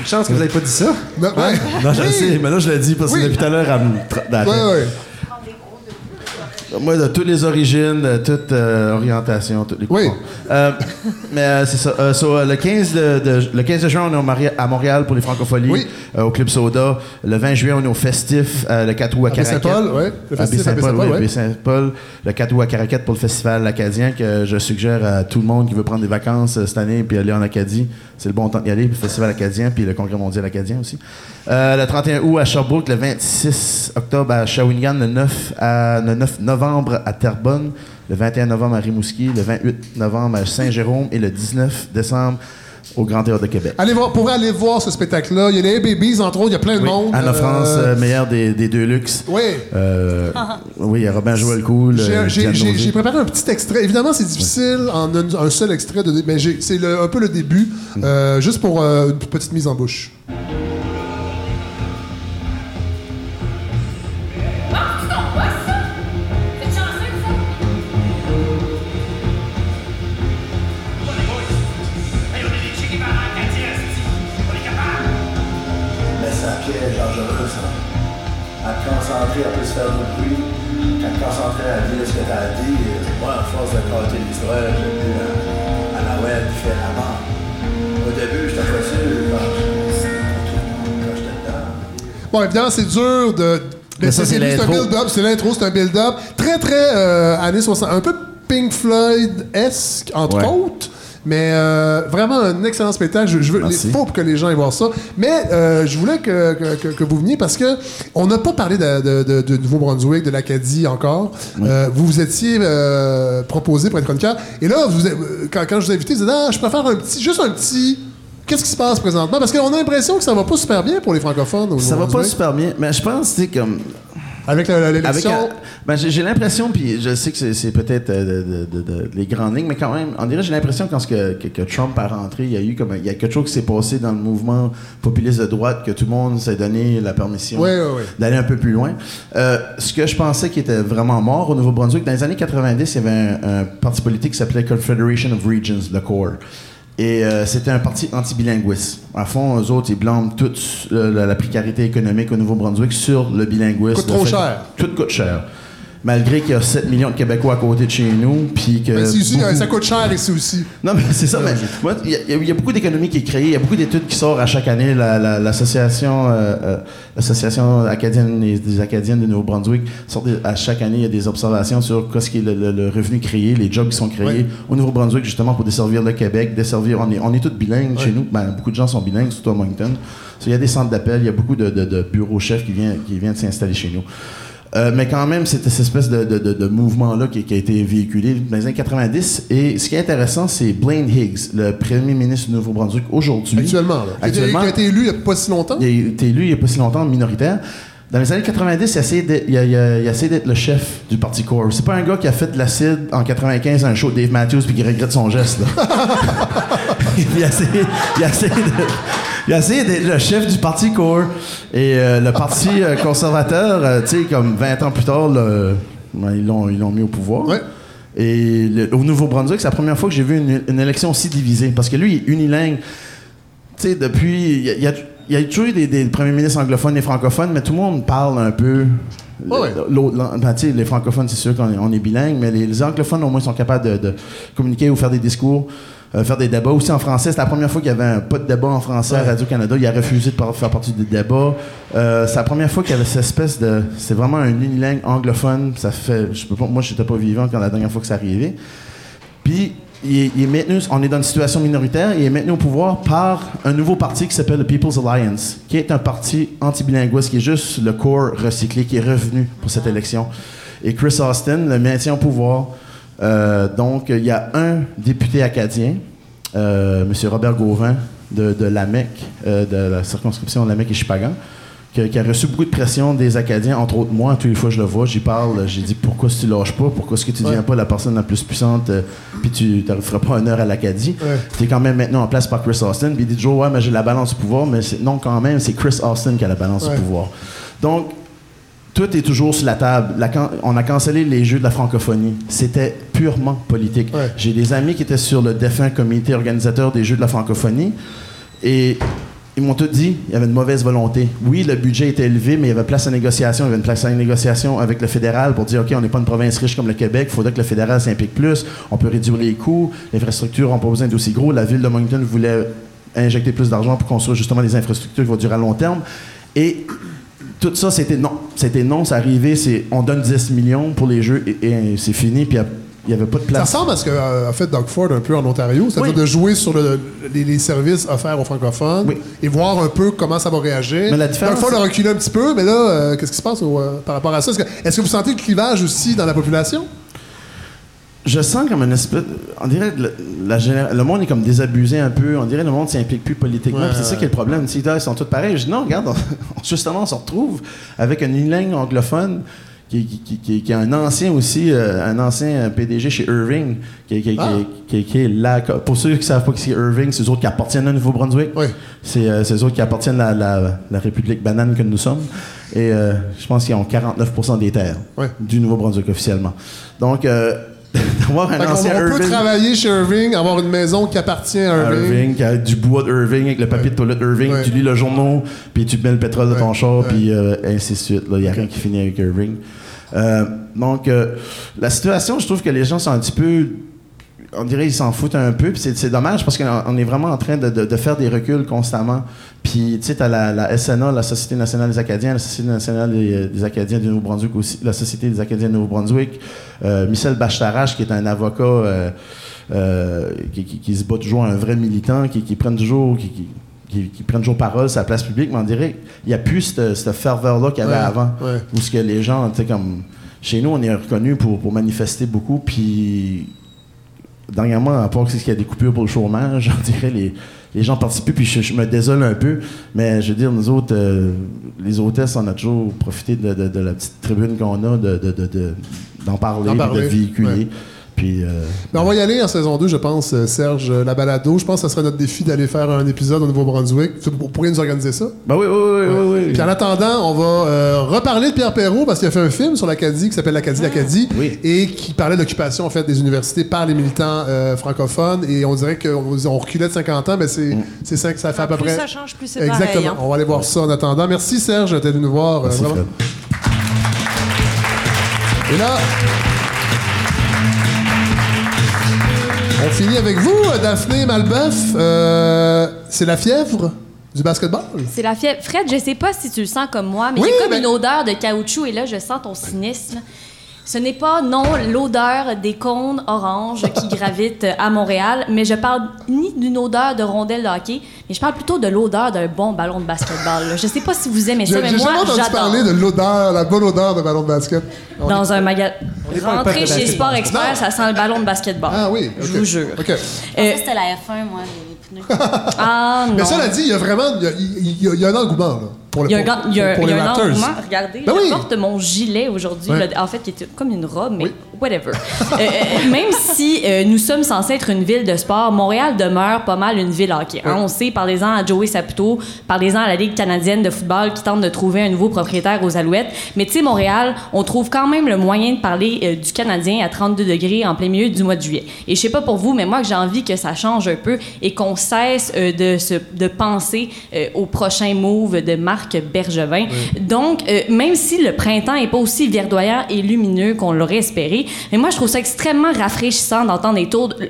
Une chance que vous n'avez pas dit ça. Non, ouais. Non, je le sais, mais là, je l'ai dit parce que Oui. depuis tout à l'heure, elle me Ouais, ouais. Moi, de toutes les origines, de toute euh, orientation, toutes les Oui. Euh, mais euh, c'est ça. Euh, so, euh, le, 15 de, de- le 15 de juin, on est au à Montréal pour les Francopholies, Oui. euh, au Club Soda. Le 20 juillet, on est au Festif, euh, le 4 août à Caracat. Baie-Saint-Paul, ouais. Le festif à Baie-Saint-Paul, oui, ouais. Baie-Saint-Paul. Le 4 août à Caracat pour le Festival acadien que je suggère à tout le monde qui veut prendre des vacances cette année puis aller en Acadie. C'est le bon temps d'y aller. Puis le Festival acadien puis le Congrès mondial acadien aussi. Euh, le 31 août à Sherbrooke, le 26 octobre à Shawinigan, le 9, à, le 9 novembre à Terrebonne, le 21 novembre à Rimouski, le 28 novembre à Saint-Jérôme et le 19 décembre au Grand Théâtre de Québec. Allez voir, pour aller voir ce spectacle-là, il y a les Babies, entre autres, il y a plein de Oui, monde. Anna Euh, France, euh, meilleur des, des deux luxe. Oui. Euh, oui, il y a Robin Joël Cool. J'ai- préparé un petit extrait. Évidemment, c'est difficile en un, un seul extrait, de, mais c'est un peu le début, Mm. euh, juste pour une petite mise en bouche. L'histoire, j'ai vu à, à la web différemment. Au début, j'étais pas sûr quand j'étais dedans. Bon, évidemment, c'est dur de. Mais ça, c'est c'est un l'intro. build-up, c'est l'intro, c'est un build-up. Très, très euh, années 60. Un peu Pink Floyd-esque, entre Ouais. autres. Mais euh, vraiment un excellent spectacle. Je, je veux, Merci. faut que les gens aillent voir ça. Mais euh, je voulais que, que- vous veniez parce que on n'a pas parlé de, de- de- de Nouveau-Brunswick, de l'Acadie encore. Euh, vous vous étiez proposé pour être chroniqueur. Et là, vous, quand, quand je vous ai invité, vous avez dit, ah, je préfère un petit, juste un petit. Qu'est-ce qui se passe présentement? Parce qu'on a l'impression que ça va pas super bien pour les francophones. Ça va pas super bien, mais je pense, tu sais, comme. Avec l'élection? ben, j'ai l'impression, puis je sais que c'est- peut-être euh, de, de- de- de- les grandes lignes, mais quand même, on dirait j'ai l'impression que quand que, que- que Trump a rentré, il y a eu comme il y a quelque chose qui s'est passé dans le mouvement populiste de droite que tout le monde s'est donné la permission d'aller un peu plus loin. Euh, ce que je pensais qui était vraiment mort au Nouveau-Brunswick, dans les années 90, il y avait un, un parti politique qui s'appelait Confederation of Regions, le CORE. Et euh, c'était un parti anti-bilinguiste. À fond, eux autres, ils blâment toute euh, la, la précarité économique au Nouveau-Brunswick sur le bilinguisme. Coûte trop fait- cher. Tout coûte cher. Malgré qu'il y a 7 millions de Québécois à côté de chez nous, puis que... Ben, c'est ici, beaucoup- ça coûte cher ici aussi. non, mais c'est ça. mais Il y, a- il y a beaucoup d'économies qui est créée. Il y a beaucoup d'études qui sortent à chaque année. La- la- L'association euh, euh, l'association acadienne des, des Acadiennes de Nouveau-Brunswick sort des- à chaque année. Il y a des observations sur ce qui est le, le- le revenu créé, les jobs qui sont créés Ouais. au Nouveau-Brunswick justement pour desservir le Québec, desservir. On est, on est tous bilingues chez nous. Ben, beaucoup de gens sont bilingues, surtout à Moncton. So, il y a des centres d'appel. Il y a beaucoup de, de- de bureaux chefs qui viennent qui viennent s'installer chez nous. Euh, mais quand même, c'était cette espèce de, de- de- de mouvement-là qui, qui a été véhiculé dans les années 90. Et ce qui est intéressant, c'est Blaine Higgs, le premier ministre du Nouveau-Brunswick aujourd'hui. Actuellement, là. Actuellement. Qui a été élu il n'y a pas si longtemps. Il a été élu il n'y a pas si longtemps, minoritaire. Dans les années 90, il a essayé d'être, il a- il a- il a d'être le chef du Parti Core. C'est pas un gars qui a fait de l'acide en 95 à un show de Dave Matthews puis qui regrette son geste. là. il, a essayé, il a essayé de- il a essayé d'être le chef du Parti Core. Et euh, le Parti euh, conservateur, euh, tu sais, comme 20 ans plus tard, le- ben, ils, l'ont, ils l'ont mis au pouvoir. Ouais. Et le- au Nouveau-Brunswick, c'est la première fois que j'ai vu une, une élection aussi divisée. Parce que lui, il est unilingue. Tu sais, depuis. Il y a, il y a- il y a toujours eu des, des premiers ministres anglophones et francophones, mais tout le monde parle un peu. Ben, les francophones, c'est sûr qu'on est, on est bilingue, mais les, les anglophones, au moins, sont capables de, de communiquer ou faire des discours, euh, faire des débats. Aussi en français, c'est la première fois qu'il y avait un, pas de débat en français à Radio-Canada. Il a refusé de par- faire partie des débats. Euh, c'est la première fois qu'il y avait cette espèce de. C'est vraiment un unilingue anglophone. Ça fait. Je peux pas, moi, je n'étais pas vivant quand la dernière fois que ça arrivait. Puis, il est, il est maintenu, on est dans une situation minoritaire, il est maintenu au pouvoir par un nouveau parti qui s'appelle le People's Alliance, qui est un parti anti-bilinguiste, qui est juste le corps recyclé, qui est revenu pour cette élection. Et Chris Austin le maintient au pouvoir. Euh, donc, il y a un député acadien, euh, M. Robert Gauvin, de, de l'AMEC, euh, de la circonscription de l'AMEC et Chipagan, qui, a- qui a reçu beaucoup de pression des Acadiens, entre autres moi, toutes les fois que je le vois, j'y parle, j'ai dit pourquoi que tu lâches pas, pourquoi est-ce que tu deviens Ouais. pas la personne la plus puissante, euh, puis tu ne feras pas honneur à l'Acadie? Ouais. Tu es quand même maintenant en place par Chris Austin, puis il dit toujours, ouais, mais j'ai la balance du pouvoir, mais non, quand même, c'est Chris Austin qui a la balance Ouais. du pouvoir. Donc, tout est toujours sur la table. La on a cancellé les jeux de la francophonie. C'était purement politique. Ouais. J'ai des amis qui étaient sur le défunt comité organisateur des jeux de la francophonie et ils m'ont tout dit il y avait une mauvaise volonté. Oui, le budget était élevé, mais il y avait place à négociation. Il y avait une place à négociation avec le fédéral pour dire OK, on n'est pas une province riche comme le Québec, il faudrait que le fédéral s'implique plus. On peut réduire les coûts. L'infrastructure n'a pas besoin d'aussi gros. La ville de Moncton voulait injecter plus d'argent pour construire justement des infrastructures qui vont durer à long terme. Et tout ça, c'était non. C'était non, c'est arrivé, c'est on donne 10 millions pour les jeux et, et c'est fini, puis il n'y avait pas de Ça place. ressemble à ce qu'a fait Doug Ford un peu en Ontario, c'est-à-dire Oui. de jouer sur le- les, les services offerts aux francophones Oui. et voir un peu comment ça va réagir. Mais la différence, Doug Ford a reculé un petit peu, mais là, euh, qu'est-ce qui se passe au, euh, par rapport à ça? Est-ce que, est-ce que vous sentez le clivage aussi dans la population? Je sens comme une espèce. On dirait que le, la le monde est comme désabusé un peu. On dirait que le monde s'implique plus politiquement. Ouais, c'est ça qui est le problème. Tu sais, ils sont tous pareils. Je dis non, regarde, on- justement, on se retrouve avec une ligne anglophone. Qui, qui, qui- qui- qui est un ancien aussi, euh, un ancien PDG chez Irving, qui, Ah. est là. Pour ceux qui ne savent pas qui c'est Irving, c'est eux autres qui appartiennent au Nouveau-Brunswick. Oui. C'est euh, eux autres qui appartiennent à la, la République banane que nous sommes. Et euh, je pense qu'ils ont 49% des terres du Nouveau-Brunswick officiellement. Donc, euh, d'avoir un ancien on peut Irving, travailler chez Irving, avoir une maison qui appartient à Irving. Irving, qui a du bois d'Irving avec le papier de toilette Irving, Ouais. tu lis le journal, puis tu mets le pétrole de ton Ouais. char, Ouais. puis euh, ainsi de suite. Il n'y a rien qui finit avec Irving. Euh, donc, euh, la situation, je trouve que les gens sont un petit peu. On dirait qu'ils s'en foutent un peu, puis c'est dommage parce qu'on on est vraiment en train de, de- de faire des reculs constamment. Puis, tu sais, t'as la, la SNA, la Société nationale des Acadiens, la Société nationale des, des Acadiens du Nouveau-Brunswick aussi, la Société des Acadiens du Nouveau-Brunswick, euh, Michel Bachetarache, qui est un avocat euh, euh, qui, qui- qui se bat toujours un vrai militant, qui, qui prennent toujours, qui, qui- qui- qui prennent toujours parole sur la place publique, mais on dirait qu'il n'y a plus cette, ferveur-là qu'il y avait Ouais, avant. ouais. Où ce que les gens, tu sais, comme. Chez nous, on est reconnu pour, pour manifester beaucoup, puis dernièrement, à part que c'est qu'il y a des coupures pour le chômage, on dirait les, les gens participent puis je, je me désole un peu, mais je veux dire, nous autres, euh, les hôtesses, on a toujours profité de, de- de la petite tribune qu'on a, de, de- de- de- d'en parler, de véhiculer. ouais. Puis, euh, Mais on va y aller en saison 2, je pense, euh, Serge, euh, la balado. Je pense que ce serait notre défi d'aller faire un épisode au Nouveau-Brunswick. Vous pourriez nous organiser ça? Ben oui, oui, oui, oui, oui. Puis en attendant, on va euh, reparler de Pierre Perrault parce qu'il a fait un film sur l'Acadie qui s'appelle l'Acadie, l'Acadie, et qui parlait de l'occupation en fait des universités par les militants euh, francophones. Et on dirait qu'on on reculait de 50 ans, mais c'est c'est ça que ça fait à peu plus près. ça change, plus c'est Exactement. pareil, hein. On va aller voir ça en attendant. Merci Serge d'être venu nous voir. euh, Merci, vraiment. Et là, on finit avec vous, Daphné Malbeuf. Euh, c'est la fièvre du basketball? C'est la fièvre. Fred, je sais pas si tu le sens comme moi, mais Oui, j'ai comme ben- une odeur de caoutchouc et là, je sens ton cynisme. Ce n'est pas, non, l'odeur des cônes oranges qui gravitent à Montréal, mais je parle ni d'une odeur de rondelle de hockey, mais je parle plutôt de l'odeur d'un bon ballon de basketball. là. Je sais pas si vous aimez J'ai ça, mais j'ai moi, j'adore. parler de l'odeur, la bonne odeur de ballon de basket. On est- Dans un magasin. Rentrer chez. Sport Expert, Non. ça sent le ballon de basketball. Ah oui, Je vous jure. OK. Je pensais que c'était la F1, moi, les pneus. Ah non. Mais cela dit, il y a vraiment il y a, y a- il y a un engouement là, pour, le, Il y a un, pour, gan- il y a- pour il y les a un Raptors. engouement. Regardez, Ben je oui. porte mon gilet aujourd'hui, en fait, qui est comme une robe, mais whatever. Euh, euh, même si euh, nous sommes censés être une ville de sport, Montréal demeure pas mal une ville hockey. hein. On sait, parlez-en à Joey Saputo, parlez-en à la Ligue canadienne de football qui tente de trouver un nouveau propriétaire aux Alouettes. Mais tu sais, Montréal, on trouve quand même le moyen de parler euh, du Canadien à 32 degrés en plein milieu du mois de juillet. Et je sais pas pour vous, mais moi, j'ai envie que ça change un peu et qu'on cesse de, se, de penser au prochain move de Marc Bergevin. Donc, euh, même si le printemps est pas aussi verdoyant et lumineux qu'on l'aurait espéré, mais moi, je trouve ça extrêmement rafraîchissant d'entendre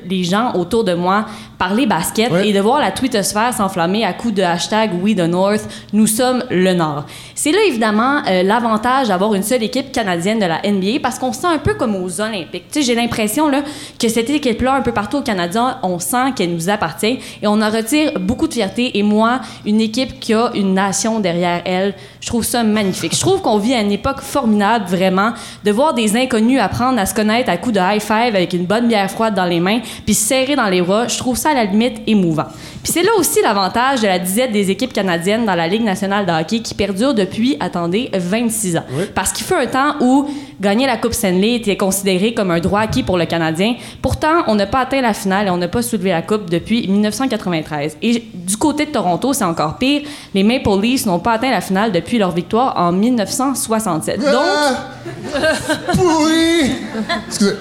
les gens autour de moi parler basket Ouais. et de voir la twittosphère s'enflammer à coups de hashtag We the North, nous sommes le Nord. C'est là, évidemment, euh, l'avantage d'avoir une seule équipe canadienne de la NBA parce qu'on se sent un peu comme aux Olympiques. Tu sais, j'ai l'impression là, que cette équipe-là, un peu partout au Canada, on sent qu'elle nous appartient et on en retire beaucoup de fierté. Et moi, une équipe qui a une nation derrière elle, je trouve ça magnifique. Je trouve qu'on vit à une époque formidable, vraiment, de voir des inconnus apprendre à se connaître à coups de high five avec une bonne bière froide dans les mains, puis se serrer dans les bras. Je trouve ça à la limite émouvant. Puis c'est là aussi l'avantage de la disette des équipes canadiennes dans la Ligue nationale de hockey qui perdure depuis, attendez, 26 ans. Parce qu'il fut un temps où gagner la Coupe Stanley était considéré comme un droit acquis pour le Canadien. Pourtant, on n'a pas atteint la finale et on n'a pas soulevé la Coupe depuis 1993. Et du côté de Toronto, c'est encore pire. Les Maple Leafs n'ont pas atteint la finale depuis leur victoire en 1967. Donc, Ah! Pourri! Excusez.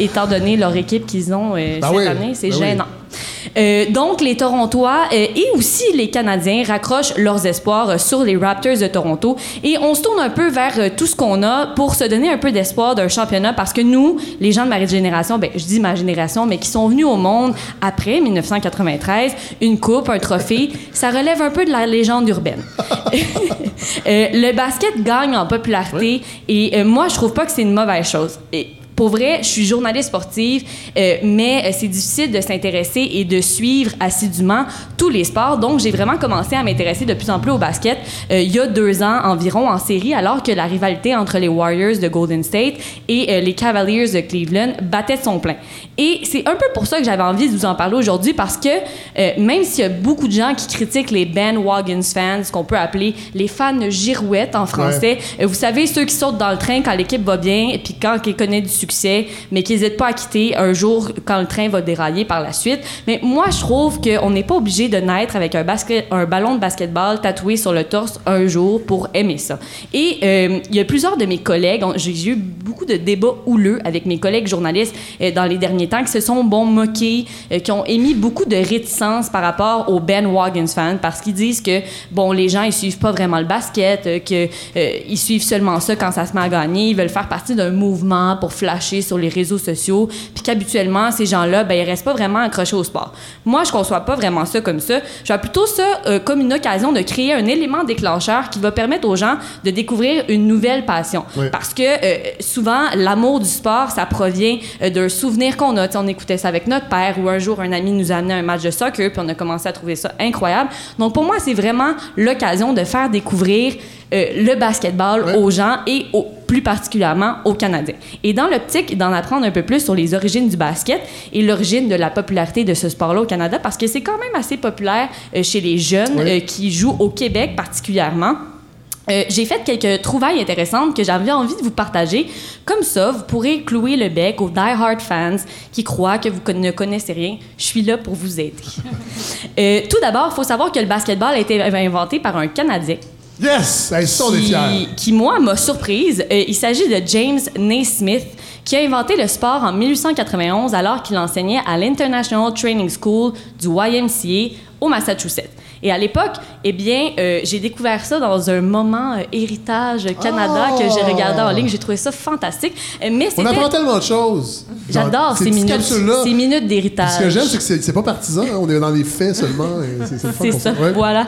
étant donné leur équipe qu'ils ont euh, Ben cette oui, année, c'est ben oui. Euh, donc, les Torontois euh, et aussi les Canadiens raccrochent leurs espoirs euh, sur les Raptors de Toronto et on se tourne un peu vers tout ce qu'on a pour se donner un peu d'espoir d'un championnat parce que nous, les gens de ma génération, ben, je dis ma génération, mais qui sont venus au monde après 1993, une coupe, un trophée, ça relève un peu de la légende urbaine. Le basket gagne en popularité et moi, je trouve pas que c'est une mauvaise chose. Et pour vrai, je suis journaliste sportive, euh, mais euh, c'est difficile de s'intéresser et de suivre assidûment tous les sports. Donc, j'ai vraiment commencé à m'intéresser de plus en plus au basket euh, il y a deux ans environ en série, alors que la rivalité entre les Warriors de Golden State et euh, les Cavaliers de Cleveland battait de son plein. Et c'est un peu pour ça que j'avais envie de vous en parler aujourd'hui, parce que même s'il y a beaucoup de gens qui critiquent les bandwagons fans, ce qu'on peut appeler les fans girouettes en français, vous savez, ceux qui sautent dans le train quand l'équipe va bien, et puis quand elle connaît du succès, mais qui n'hésitent pas à quitter un jour quand le train va dérailler par la suite. Mais moi, je trouve qu'on n'est pas obligé de naître avec un, ballon de basketball tatoué sur le torse un jour pour aimer ça. Et euh, il y a plusieurs de mes collègues, j'ai eu beaucoup de débats houleux avec mes collègues journalistes euh, dans les derniers temps qui se sont bon moqués, euh, qui ont émis beaucoup de réticence par rapport aux bandwagons fans parce qu'ils disent que bon les gens ils suivent pas vraiment le basket, euh, que euh, ils suivent seulement ça quand ça se met à gagner, ils veulent faire partie d'un mouvement pour flasher sur les réseaux sociaux, puis qu'habituellement, ces gens-là, ben, ils restent pas vraiment accrochés au sport. Moi, je conçois pas vraiment ça comme ça. Je vois plutôt ça euh, comme une occasion de créer un élément déclencheur qui va permettre aux gens de découvrir une nouvelle passion. Oui. Parce que euh, souvent, l'amour du sport, ça provient euh, d'un souvenir qu'on a. Tu sais, on écoutait ça avec notre père ou un jour, un ami nous a amené un match de soccer, puis on a commencé à trouver ça incroyable. Donc, pour moi, c'est vraiment l'occasion de faire découvrir le basketball Ouais. aux gens et plus particulièrement aux Canadiens. Et dans l'optique d'en apprendre un peu plus sur les origines du basket et l'origine de la popularité de ce sport-là au Canada, parce que c'est quand même assez populaire euh, chez les jeunes euh, qui jouent au Québec particulièrement. Euh, j'ai fait quelques trouvailles intéressantes que j'avais envie de vous partager. Comme ça, vous pourrez clouer le bec aux die-hard fans qui croient que vous ne connaissez rien. Je suis là pour vous aider. Euh, tout d'abord, il faut savoir que le basketball a été inventé par un Canadien Yes! Hey, ça, on est qui, fiers. qui, moi, m'a surprise. Euh, il s'agit de James Naismith, qui a inventé le sport en 1891 alors qu'il enseignait à l'International Training School du YMCA au Massachusetts. Et à l'époque, eh bien, euh, j'ai découvert ça dans un moment euh, héritage Canada que j'ai regardé en ligne. J'ai trouvé ça fantastique. Euh, mais On apprend tellement de choses. J'adore ces minutes, ces minutes d'héritage. Ce que j'aime, c'est que c'est pas partisan. hein. On est dans les faits seulement. C'est ça, Ouais. voilà.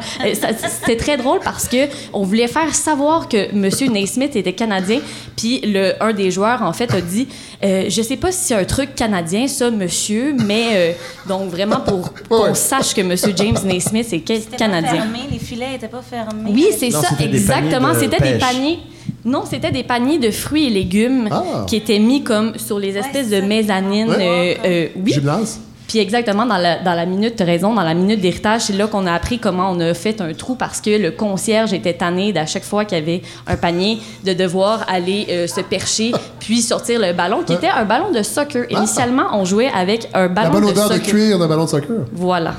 C'était très drôle parce que on voulait faire savoir que M. Naismith était canadien, puis le un des joueurs en fait a dit, euh, je sais pas si c'est un truc canadien ça, monsieur, mais euh, donc vraiment pour qu'on Ouais. sache que M. James Naismith est canadien. fermé, les filets étaient pas fermés. Oui, c'est ça, exactement. C'était des paniers. Non, c'était des paniers de fruits et légumes Ah. qui étaient mis comme sur les espèces de mezzanines. Ouais. euh, euh, oui. Gymnase. Puis exactement, dans la, dans la minute, tu raison, dans la minute d'héritage, c'est là qu'on a appris comment on a fait un trou parce que le concierge était tanné d'à chaque fois qu'il y avait un panier de devoir aller euh, se percher puis sortir le ballon qui était un ballon de soccer. Initialement, on jouait avec un La ballon bonne de odeur de soccer. cuir d'un ballon de soccer. Voilà.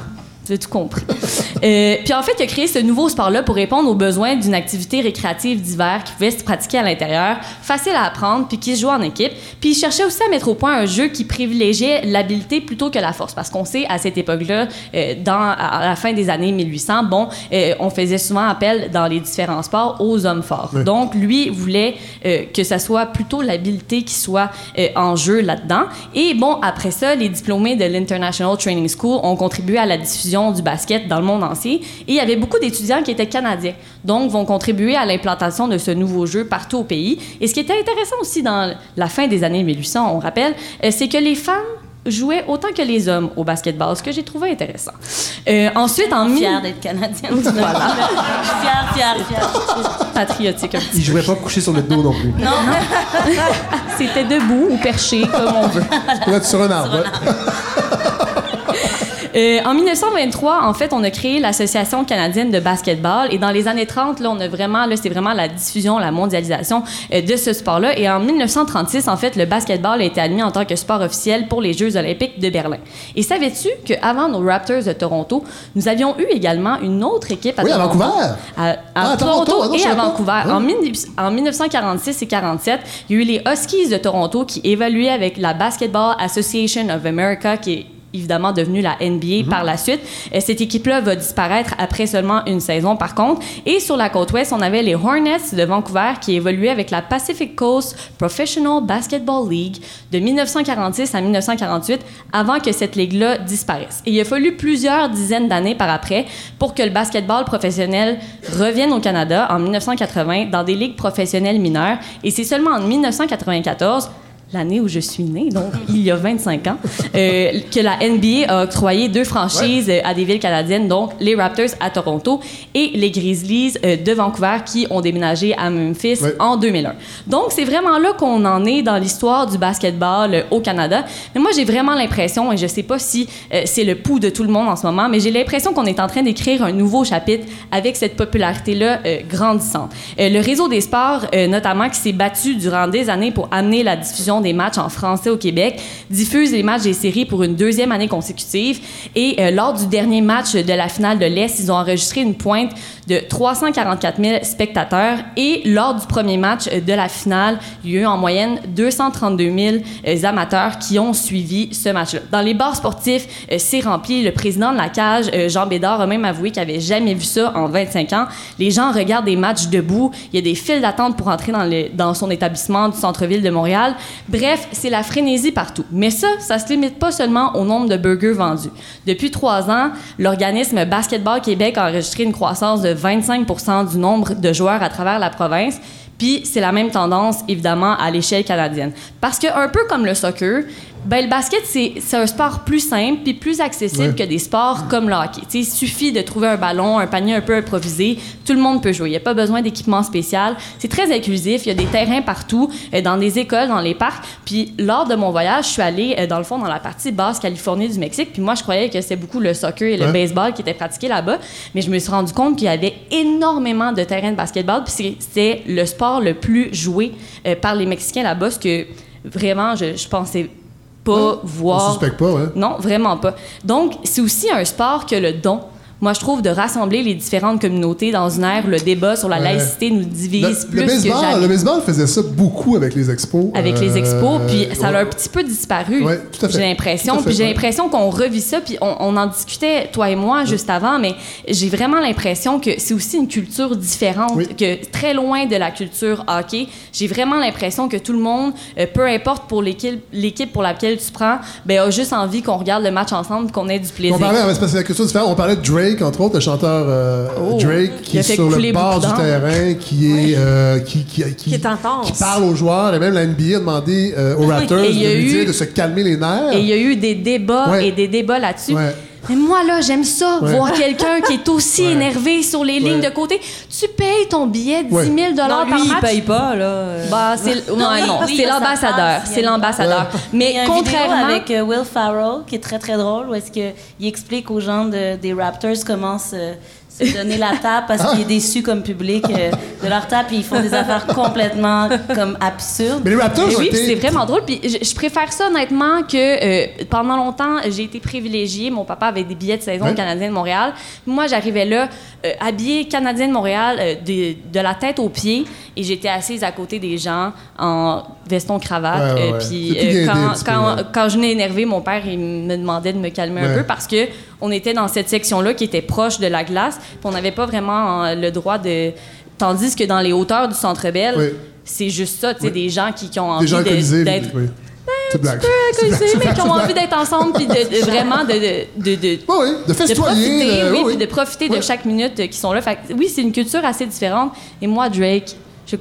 Tu as tout compris. Euh, puis en fait, il a créé ce nouveau sport-là pour répondre aux besoins d'une activité récréative d'hiver qui pouvait se pratiquer à l'intérieur, facile à apprendre, puis qui se joue en équipe. Puis il cherchait aussi à mettre au point un jeu qui privilégiait l'habileté plutôt que la force. Parce qu'on sait, à cette époque-là, euh, dans, à la fin des années 1800, bon, euh, on faisait souvent appel dans les différents sports aux hommes forts. Oui. Donc, lui voulait euh, que ça soit plutôt l'habileté qui soit en jeu là-dedans. Et bon, après ça, les diplômés de l'International Training School ont contribué à la diffusion du basket dans le monde entier. Et il y avait beaucoup d'étudiants qui étaient canadiens, donc vont contribuer à l'implantation de ce nouveau jeu partout au pays. Et ce qui était intéressant aussi dans la fin des années 1800, on rappelle, euh, c'est que les femmes jouaient autant que les hommes au basketball, ce que j'ai trouvé intéressant. Euh, ensuite, en Fière mille... d'être canadienne. voilà. fière, fière, fière. patriotique un petit Il jouait pas couché sur le dos non plus. C'était debout ou perché, comme on veut. Pour être sur un arbre. ouais. Euh, en 1923, en fait, on a créé l'Association canadienne de basketball. Et dans les années 30, là, on a vraiment, là, c'est vraiment la diffusion, la mondialisation euh, de ce sport-là. Et en 1936, en fait, le basketball a été admis en tant que sport officiel pour les Jeux olympiques de Berlin. Et savais-tu qu'avant nos Raptors de Toronto, nous avions eu également une autre équipe à Oui, à Toronto? Vancouver. À, à Ah, à Toronto, Toronto. Ah et à. Vancouver. Ah. En, mille- en 1946 et 47, il y a eu les Huskies de Toronto qui évoluaient avec la Basketball Association of America, qui est évidemment devenue la NBA par la suite. Euh, Cette équipe-là va disparaître après seulement une saison, par contre. Et sur la côte ouest, on avait les Hornets de Vancouver qui évoluaient avec la Pacific Coast Professional Basketball League de 1946 à 1948, avant que cette ligue-là disparaisse. Et il a fallu plusieurs dizaines d'années par après pour que le basketball professionnel revienne au Canada en 1980 dans des ligues professionnelles mineures. Et c'est seulement en 1994 l'année où je suis née, donc il y a 25 ans, euh, que la NBA a octroyé deux franchises euh, à des villes canadiennes, donc les Raptors à Toronto et les Grizzlies euh, de Vancouver qui ont déménagé à Memphis Ouais. en 2001. Donc c'est vraiment là qu'on en est dans l'histoire du basketball euh, au Canada. Mais moi j'ai vraiment l'impression, et je sais pas si c'est le pouls de tout le monde en ce moment, mais j'ai l'impression qu'on est en train d'écrire un nouveau chapitre avec cette popularité-là grandissante. Le réseau des sports, notamment, qui s'est battu durant des années pour amener la diffusion des matchs en français au Québec, diffuse les matchs des séries pour une deuxième année consécutive. Et euh, lors du dernier match de la finale de l'Est, ils ont enregistré une pointe de 344 000 spectateurs. Et lors du premier match de la finale, il y a eu en moyenne 232 000 euh, amateurs qui ont suivi ce match-là. Dans les bars sportifs, euh, c'est rempli. Le président de la cage, euh, Jean Bédard, a même avoué qu'il n'avait jamais vu ça en 25 ans. Les gens regardent des matchs debout. Il y a des files d'attente pour entrer dans, son établissement du centre-ville de Montréal. Bref, c'est la frénésie partout. Mais ça, ça se limite pas seulement au nombre de burgers vendus. Depuis trois ans, l'organisme Basketball Québec a enregistré une croissance de 25% du nombre de joueurs à travers la province. Puis c'est la même tendance, évidemment, à l'échelle canadienne. Parce que, un peu comme le soccer, ben, le basket, c'est un sport plus simple puis plus accessible Ouais. que des sports comme le hockey. Tu sais, il suffit de trouver un ballon, un panier un peu improvisé, tout le monde peut jouer. Il n'y a pas besoin d'équipement spécial. C'est très inclusif. Il y a des terrains partout, euh, dans des écoles, dans les parcs. Puis lors de mon voyage, je suis allée, euh, dans le fond, dans la partie basse Californie du Mexique. Puis moi, je croyais que c'était beaucoup le soccer et le Ouais. baseball qui étaient pratiqués là-bas. Mais je me suis rendu compte qu'il y avait énormément de terrains de basketball. Puis c'est- c'était le sport le plus joué euh, par les Mexicains là-bas, ce que vraiment, je, je pensais pas voir. On suspecte pas, ouais. Non, vraiment pas. Donc, c'est aussi un sport que le don. Moi, je trouve de rassembler les différentes communautés dans une ère où le débat sur la Ouais. laïcité nous divise Le, plus le que baseball, jamais. le baseball faisait ça beaucoup avec les expos. Avec les expos, Euh, puis ça a un petit peu disparu. Ouais, tout à fait. J'ai l'impression, puis j'ai l'impression qu'on revit ça, puis on, on en discutait toi et moi juste avant, mais j'ai vraiment l'impression que c'est aussi une culture différente, Oui. que très loin de la culture hockey. J'ai vraiment l'impression que tout le monde, euh, peu importe pour l'équipe, l'équipe pour laquelle tu prends, ben a juste envie qu'on regarde le match ensemble, qu'on ait du plaisir. On parlait, parce que la culture différente. On parlait de Drake, entre autres, le chanteur euh, Oh, Drake, qui est sur le bord du terrain, qui est, euh, qui, qui, qui, Qui est intense. qui parle aux joueurs. Et même la NBA a demandé euh, aux Raptors de lui eu- dire de se calmer les nerfs. Et il y a eu des débats Ouais. et des débats là-dessus. Ouais. Mais moi, là, j'aime ça, Ouais. voir quelqu'un qui est aussi Ouais. énervé sur les lignes Ouais. de côté. Tu payes ton billet de 10 Ouais. 000 Non, par lui, il match? paye pas, là. euh. Bah, c'est ouais, Non, non, oui, c'est l'ambassadeur, il c'est l'ambassadeur. Il y Mais a une vidéo contrairement avec euh, Will Farrell qui est très très drôle où est-ce que il explique aux gens de- des Raptors comment se, se donner la tape parce qu'il est déçu comme public euh, de leur tape et ils font des affaires complètement comme absurdes. Mais les Raptors oui, puis c'est vraiment drôle. Puis je, je préfère ça honnêtement que euh, pendant longtemps, j'ai été privilégiée. Mon papa avait des billets de saison Ouais. canadien de Montréal. Moi, j'arrivais là, euh, habillée canadien de Montréal, euh, de, de la tête aux pieds, et j'étais assise à côté des gens en veston cravate. Ouais, ouais, Euh, ouais. puis euh, quand, peu, quand, ouais. quand je venais énervé, mon père il me demandait de me calmer un peu parce que on était dans cette section-là qui était proche de la glace, puis on n'avait pas vraiment euh, le droit de. Tandis que dans les hauteurs du Centre Bell, Oui. c'est juste ça, tu sais, Oui. des gens qui, qui ont Des envie d'être Oui. C'est blague. alcoolisés, mais qui ont envie d'être ensemble puis de, de- vraiment de, de, de, Oui, oui, de de festoyer. profiter, de- oui, oui, puis de profiter de chaque minute euh, qui sont là. Fait que, oui, c'est une culture assez différente. Et moi, Drake,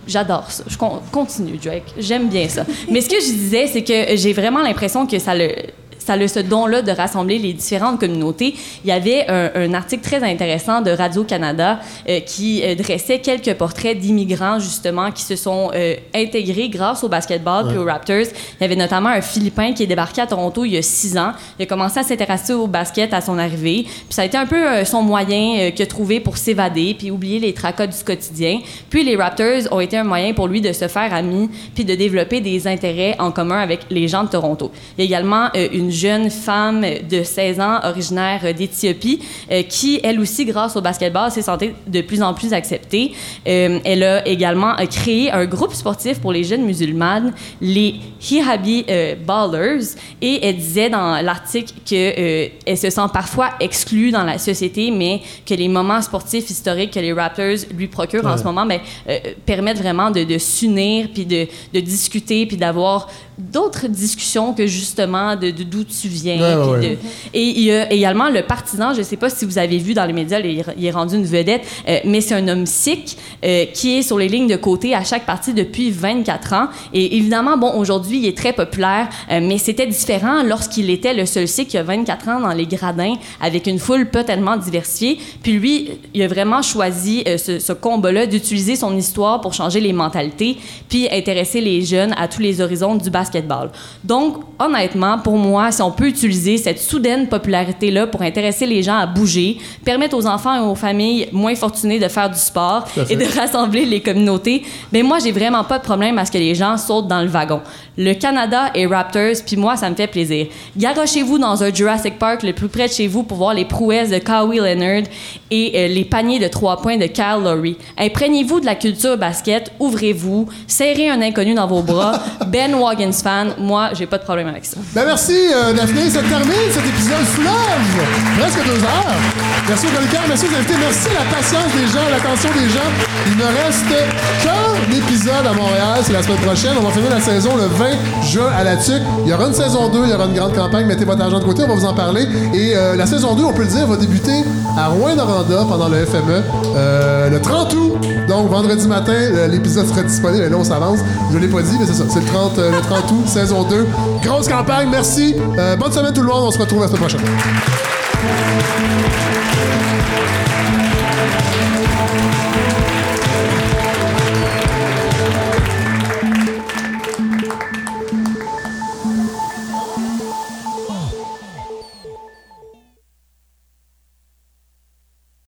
j'adore ça. Je con- continue, Drake. J'aime bien ça. Mais ce que je disais, c'est que j'ai vraiment l'impression que ça le ça a ce don-là de rassembler les différentes communautés. Il y avait un, un article très intéressant de Radio-Canada euh, qui euh, dressait quelques portraits d'immigrants, justement, qui se sont euh, intégrés grâce au basketball puis aux Raptors. Il y avait notamment un Philippin qui est débarqué à Toronto il y a six ans. Il a commencé à s'intéresser au basket à son arrivée. Puis ça a été un peu son moyen qu'il a trouvé pour s'évader puis oublier les tracas du quotidien. Puis les Raptors ont été un moyen pour lui de se faire ami puis de développer des intérêts en commun avec les gens de Toronto. Il y a également euh, une jeune femme de 16 ans originaire euh, d'Éthiopie euh, qui, elle aussi, grâce au basketball, s'est sentie de plus en plus acceptée. Euh, elle a également euh, créé un groupe sportif pour les jeunes musulmanes, les Hijabi euh, Ballers, et elle disait dans l'article qu'elle se sent parfois exclue dans la société, mais que les moments sportifs historiques que les Raptors lui procurent en ce moment ben, euh, permettent vraiment de, de s'unir, puis de, de discuter, puis d'avoir d'autres discussions que justement de de d'où tu viens. Ouais, de- et il y a également le partisan, je ne sais pas si vous avez vu dans les médias, il est- il est rendu une vedette, euh, mais c'est un homme sikh euh, qui est sur les lignes de côté à chaque partie depuis 24 ans. Et évidemment, bon, aujourd'hui, il est très populaire, euh, mais c'était différent lorsqu'il était le seul sikh il y a 24 ans dans les gradins avec une foule pas tellement diversifiée. Puis lui, il a vraiment choisi euh, ce, ce combat-là d'utiliser son histoire pour changer les mentalités, puis intéresser les jeunes à tous les horizons du basketball. Donc, honnêtement, pour moi, si on peut utiliser cette soudaine popularité-là pour intéresser les gens à bouger, permettre aux enfants et aux familles moins fortunées de faire du sport et de rassembler les communautés, mais moi, j'ai vraiment pas de problème à ce que les gens sautent dans le wagon. Le Canada est Raptors, puis moi, ça me fait plaisir. Garochez-vous dans un Jurassic Park le plus près de chez vous pour voir les prouesses de Kawhi Leonard et euh, les paniers de trois points de Kyle Lowry. Imprégnez-vous de la culture basket, ouvrez-vous, serrez un inconnu dans vos bras. ben Waggins fan, moi, j'ai pas de problème avec ça. Ben merci, euh, Daphné. Ça termine cet épisode fleuve. Presque deux heures. Merci aux chroniqueurs, merci aux invités. Merci à la patience des gens, l'attention des gens. Il ne reste qu'un épisode à Montréal. C'est la semaine prochaine. On va finir la saison le 20 juin à la TUC. Il y aura une saison 2, il y aura une grande campagne. Mettez votre argent de côté, on va vous en parler. Et euh, la saison 2, on peut le dire, va débuter à Rouen-Noranda pendant le FME euh, le 30 août. Donc, vendredi matin, l'épisode sera disponible. Et là, on s'avance. Je l'ai pas dit, mais c'est ça. C'est le 30, euh, le 30 août, saison 2. Grosse campagne, merci. Bonne semaine tout le monde. On se retrouve la semaine prochaine.